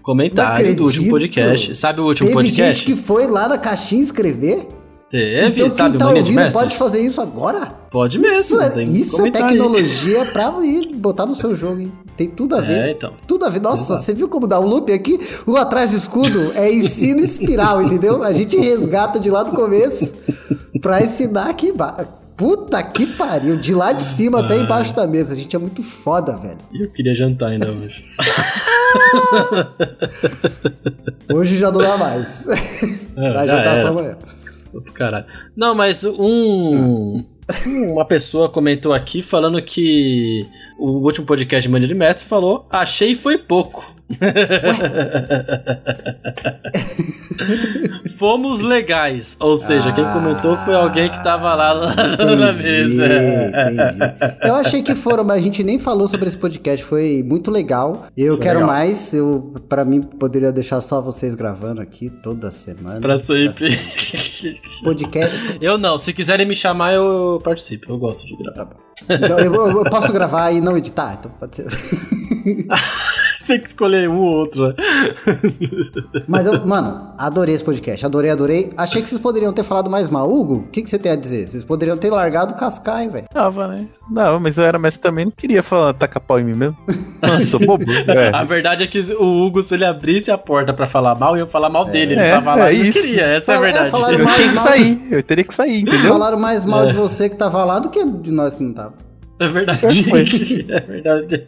Speaker 2: Comentário do último podcast. Sabe o último
Speaker 1: Teve
Speaker 2: podcast?
Speaker 1: gente que foi lá na caixinha escrever.
Speaker 2: Teve,
Speaker 1: então
Speaker 2: sabe
Speaker 1: tá
Speaker 2: Mania
Speaker 1: ouvindo pode fazer isso agora?
Speaker 2: Pode mesmo.
Speaker 1: Isso é, isso é
Speaker 2: comentar aí.
Speaker 1: tecnologia pra ir botar no seu jogo, hein? Tem tudo a ver.
Speaker 2: É, então.
Speaker 1: Tudo a ver. Nossa,
Speaker 2: Exato.
Speaker 1: você viu como dá um loop aqui? O atrás do escudo é ensino espiral, entendeu? A gente resgata de lá do começo pra ensinar aqui embaixo. Puta que pariu. De lá de cima até embaixo da mesa. A gente é muito foda, velho.
Speaker 2: E eu queria jantar ainda hoje.
Speaker 1: Hoje já não dá mais.
Speaker 2: É,
Speaker 1: Vai jantar só amanhã.
Speaker 2: Caralho. Não, mas um. Uma pessoa comentou aqui falando que o último podcast de Mania de Mestre falou: achei foi pouco. Fomos legais. Ou seja, quem comentou foi alguém que tava lá na, na
Speaker 1: Entendi,
Speaker 2: mesa.
Speaker 1: entendi. Eu achei que foram, mas a gente nem falou sobre esse podcast. Foi muito legal. Eu
Speaker 2: Foi
Speaker 1: quero
Speaker 2: legal.
Speaker 1: mais. Eu, para mim, poderia deixar só vocês gravando aqui toda semana.
Speaker 2: Pra sempre.
Speaker 1: Podcast.
Speaker 2: Eu não, se quiserem me chamar, eu participo. Eu gosto de gravar.
Speaker 1: Então, eu, eu posso gravar e não editar? Então pode ser.
Speaker 2: Tem que escolher um ou outro. né?
Speaker 1: Mas eu, mano, adorei esse podcast. Adorei, adorei. Achei que vocês poderiam ter falado mais mal. Hugo, o que, que você tem a dizer? Vocês poderiam ter largado o Cascai, velho.
Speaker 3: Tava, né? Não, mas eu era mestre também, não queria falar, tacar pau em mim mesmo. Eu sou bobo. É.
Speaker 2: A verdade é que o Hugo, se ele abrisse a porta pra falar mal, ia falar mal dele. Ele
Speaker 3: É,
Speaker 2: tava lá
Speaker 3: é isso.
Speaker 2: queria. Essa é a
Speaker 1: é,
Speaker 2: verdade.
Speaker 3: Eu tinha que sair, eu teria que sair, entendeu?
Speaker 1: Falaram mais mal de você que tava lá do que de nós que não tava.
Speaker 2: É verdade. É verdade.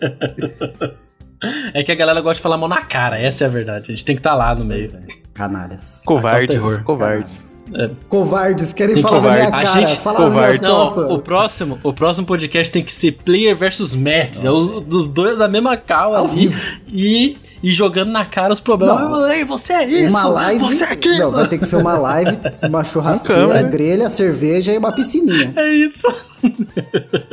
Speaker 2: É que a galera gosta de falar mal na cara. Essa é a verdade. A gente tem que estar lá no meio.
Speaker 1: É. Canalhas.
Speaker 3: Covardes, covardes.
Speaker 1: Covardes, querem
Speaker 2: Tem
Speaker 1: falar na minha cara.
Speaker 2: A gente-
Speaker 1: falar
Speaker 3: covardes.
Speaker 2: Não, o próximo, o próximo podcast tem que ser player versus mestre. É os, dos dois da mesma cal ali.
Speaker 1: vivo.
Speaker 2: E, e jogando na cara os problemas.
Speaker 1: Não.
Speaker 2: Ei, você é isso!
Speaker 1: Uma live.
Speaker 2: Você é aquilo!
Speaker 1: Não, vai ter que ser uma live, uma churrasqueira,
Speaker 3: câmera.
Speaker 1: grelha, cerveja e uma piscininha.
Speaker 2: É isso.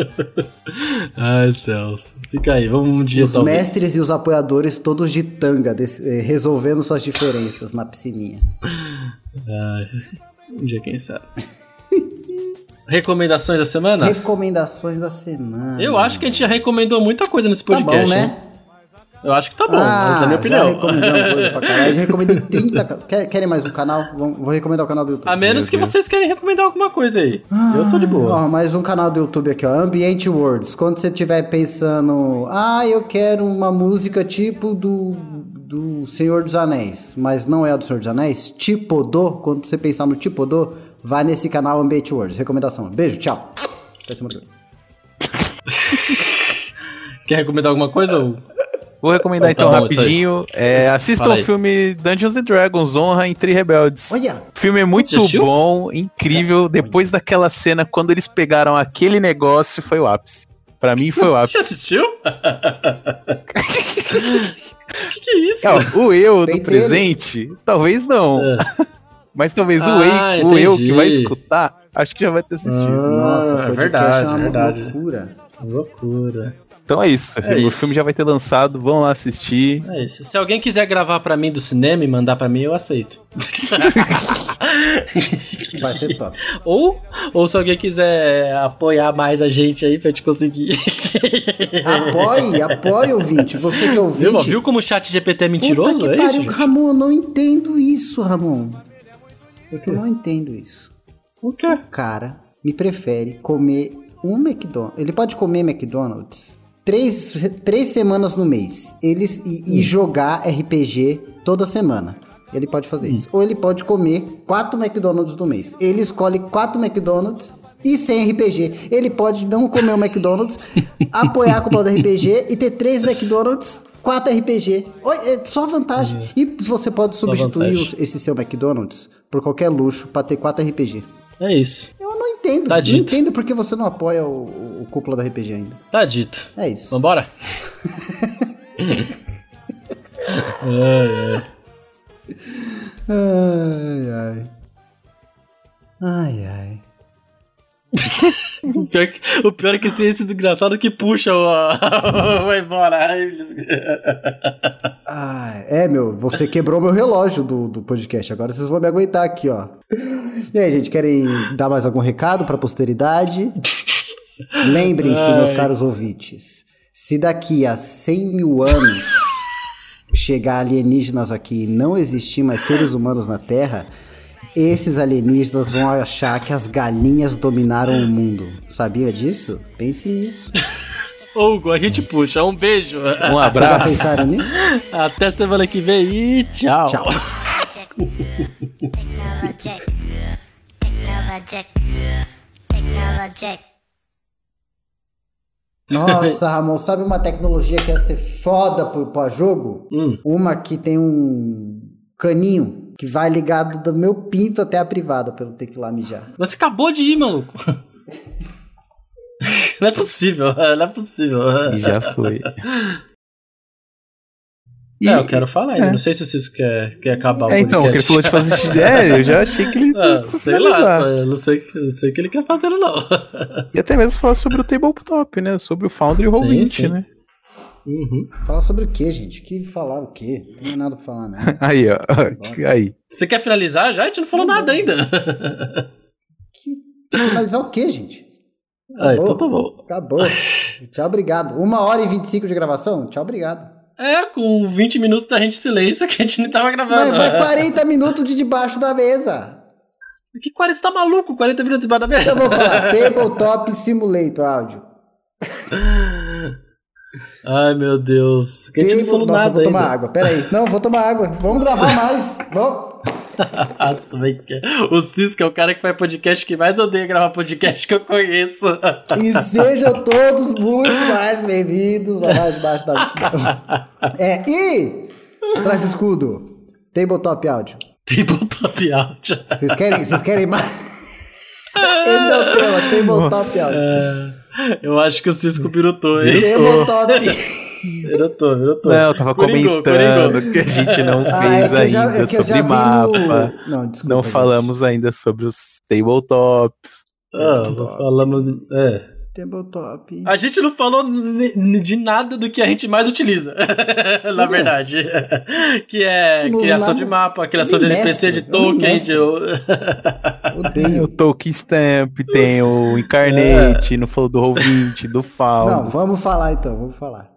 Speaker 2: Ai, Celso. Fica aí, vamos um dia
Speaker 1: Os
Speaker 2: talvez.
Speaker 1: mestres e os apoiadores todos de tanga, eh, resolvendo suas diferenças na piscininha.
Speaker 2: Ai, um dia, quem sabe. Recomendações da semana?
Speaker 1: Recomendações da semana.
Speaker 2: Eu acho que a gente já recomendou muita coisa nesse
Speaker 1: Tá
Speaker 2: podcast.
Speaker 1: bom,
Speaker 2: hein?
Speaker 1: né?
Speaker 2: Eu acho que tá bom,
Speaker 1: Ah,
Speaker 2: na minha
Speaker 1: já
Speaker 2: opinião.
Speaker 1: recomendamos coisa pra caralho. Já recomendei 30. ca- Quer- Querem mais um canal? Vamos- Vou recomendar o canal do YouTube.
Speaker 2: A menos
Speaker 3: Meu
Speaker 2: que
Speaker 3: Deus.
Speaker 2: vocês querem recomendar alguma coisa aí. eu tô de boa.
Speaker 1: Ó, mais um canal do YouTube aqui, ó. Ambient Words. Quando você estiver pensando, ah, eu quero uma música tipo do, do Senhor dos Anéis, mas não é a do Senhor dos Anéis, tipo do, quando você pensar no tipo do, vai nesse canal Ambient Words. Recomendação. Beijo, tchau. Até semana que vem.
Speaker 2: Quer recomendar alguma coisa? Hugo?
Speaker 3: Vou recomendar então
Speaker 2: Tá bom, isso aí.
Speaker 3: rapidinho. É, assistam o filme Dungeons and Dragons, Honra entre Rebeldes.
Speaker 1: Olha,
Speaker 3: O filme é muito
Speaker 2: Você
Speaker 3: bom, incrível. Depois daquela cena, quando eles pegaram aquele negócio, foi o ápice. Pra mim foi o
Speaker 2: Você já
Speaker 3: ápice.
Speaker 2: assistiu? que que é isso?
Speaker 3: Não, o eu do
Speaker 1: Peitei
Speaker 3: presente, talvez não.
Speaker 2: É.
Speaker 3: Mas talvez o,
Speaker 2: Ah,
Speaker 3: ei, o eu que vai escutar, acho que já vai ter assistido.
Speaker 1: nossa,
Speaker 2: é
Speaker 1: podcast
Speaker 2: verdade,
Speaker 1: é uma
Speaker 2: verdade.
Speaker 1: loucura.
Speaker 2: Loucura.
Speaker 3: Então é isso.
Speaker 2: É
Speaker 3: o
Speaker 2: isso.
Speaker 3: filme já vai ter lançado, vão lá assistir.
Speaker 2: É isso. Se alguém quiser gravar pra mim do cinema e mandar pra mim, eu aceito.
Speaker 1: Vai ser top.
Speaker 2: ou, ou se alguém quiser apoiar mais a gente aí pra gente conseguir.
Speaker 1: Apoie, apoie, ouvinte. Você que é
Speaker 2: Viu,
Speaker 1: ouvinte.
Speaker 2: viu como o chat GPT é mentiroso?
Speaker 1: Puta que
Speaker 2: é
Speaker 1: pariu,
Speaker 2: isso, gente?
Speaker 1: Ramon, eu não entendo isso, Ramon. Eu não entendo isso.
Speaker 2: O quê?
Speaker 1: O cara me prefere comer um McDonald's. Ele pode comer McDonald's três, três semanas no mês. Ele, e, e jogar RPG toda semana. Ele pode fazer isso. Ou ele pode comer quatro McDonald's no mês. Ele escolhe quatro McDonald's e sem RPG. Ele pode não comer o McDonald's, apoiar a cúpula do RPG e ter três McDonald's, quatro RPG. É só vantagem. E você pode
Speaker 2: Só
Speaker 1: substituir
Speaker 2: vantagem.
Speaker 1: esse seu McDonald's por qualquer luxo pra ter quatro RPG.
Speaker 2: É isso.
Speaker 1: Eu não entendo.
Speaker 2: Tá
Speaker 1: não
Speaker 2: dito.
Speaker 1: entendo porque você não apoia o, o, cúpula da RPG ainda.
Speaker 2: Tá dito.
Speaker 1: É isso.
Speaker 2: Vambora? é, é.
Speaker 1: Ai, ai. Ai, ai.
Speaker 2: O pior, que, o pior é que esse, esse desgraçado que puxa o. Vai embora. Ai,
Speaker 1: é, meu, você quebrou meu relógio do, do podcast. Agora vocês vão me aguentar aqui, ó. E aí, gente, querem dar mais algum recado pra posteridade? Lembrem-se, meus caros ouvintes, se daqui a 100 mil anos chegar alienígenas aqui e não existir mais seres humanos na Terra, esses alienígenas vão achar que as galinhas dominaram o mundo. Sabia disso? Pense nisso.
Speaker 2: Hugo, a gente puxa. Um beijo.
Speaker 3: Um
Speaker 1: Vocês já
Speaker 3: abraço.
Speaker 1: pensaram nisso?
Speaker 2: Até semana que vem e tchau.
Speaker 1: Tchau.
Speaker 4: Technologic. Technologic. Technologic.
Speaker 1: Nossa, Ramon, sabe uma tecnologia que ia ser foda pro, pra jogo?
Speaker 2: Hum.
Speaker 1: Uma que tem um caninho que vai ligado do meu pinto até a privada pra eu ter que ir lá mijar.
Speaker 2: Você acabou de ir, maluco. Não é possível, não é possível.
Speaker 3: E já foi. E-
Speaker 2: É, eu quero falar ainda.
Speaker 3: é.
Speaker 2: Não sei se o Cisco quer, quer acabar o
Speaker 3: É, então, que ele falou de fazer. É, eu já achei que ele
Speaker 2: Ah, sei
Speaker 3: finalizar.
Speaker 2: lá, não sei, não sei o que ele quer fazer, não.
Speaker 3: E até mesmo falar sobre o tabletop, né? Sobre o Foundry
Speaker 2: Sim,
Speaker 3: Roll20,
Speaker 2: sim.
Speaker 3: né?
Speaker 2: Uhum.
Speaker 1: Falar sobre o quê, gente? Que falar o quê? Não tem nada pra falar, né?
Speaker 3: Aí, ó. Aí.
Speaker 2: Você quer finalizar já? A gente não falou nada ainda.
Speaker 1: Que... Finalizar o quê, gente?
Speaker 2: Ah, então tá bom.
Speaker 1: Acabou. Tchau, obrigado. Uma hora e 25 de gravação? Tchau, obrigado.
Speaker 2: É, com 20 minutos da gente em silêncio que a gente nem tava gravando.
Speaker 1: Mas vai 40 minutos de debaixo da mesa.
Speaker 2: Que 40 você tá maluco? 40 minutos debaixo da
Speaker 1: Eu
Speaker 2: mesa?
Speaker 1: vou falar Tabletop Simulator áudio.
Speaker 2: Ai, meu Deus. Que a gente não falou
Speaker 1: Nossa,
Speaker 2: nada
Speaker 1: vou tomar
Speaker 2: ainda.
Speaker 1: água. Pera aí. Não, vou tomar água. Vamos gravar mais. Vamos.
Speaker 2: Nossa, que- O Cisco é o cara que faz podcast que mais odeia gravar podcast que eu conheço.
Speaker 1: E sejam todos muito mais bem-vindos a mais debaixo da. É, e. Traz o escudo. Tabletop áudio.
Speaker 2: Tabletop áudio.
Speaker 1: Vocês querem, vocês querem mais? Esse é o tema, Tabletop áudio.
Speaker 2: É, eu acho que o Cisco pirutou, hein?
Speaker 1: Tabletop.
Speaker 2: Pirutou, pirutou.
Speaker 3: Não, eu tava
Speaker 2: Coringou,
Speaker 3: comentando
Speaker 2: coringou.
Speaker 3: que a gente não
Speaker 1: Ah,
Speaker 3: fez
Speaker 1: é eu já-
Speaker 3: ainda
Speaker 1: é
Speaker 3: sobre mapa.
Speaker 1: no- Não, desculpa,
Speaker 3: Não
Speaker 1: gente.
Speaker 3: falamos ainda sobre os tabletops.
Speaker 2: Ah, falamos. É.
Speaker 1: Tabletop.
Speaker 2: A gente não falou de nada do que a gente mais utiliza, na verdade. que é
Speaker 1: Não uso
Speaker 2: criação
Speaker 1: nada.
Speaker 2: de mapa, criação de NPC, de token, de.
Speaker 3: Tem o
Speaker 1: Odeio.
Speaker 3: Token Stamp, tem o Incarnate, não falou do Roll20, do
Speaker 1: Não,
Speaker 3: Found.
Speaker 1: vamos falar então, vamos falar.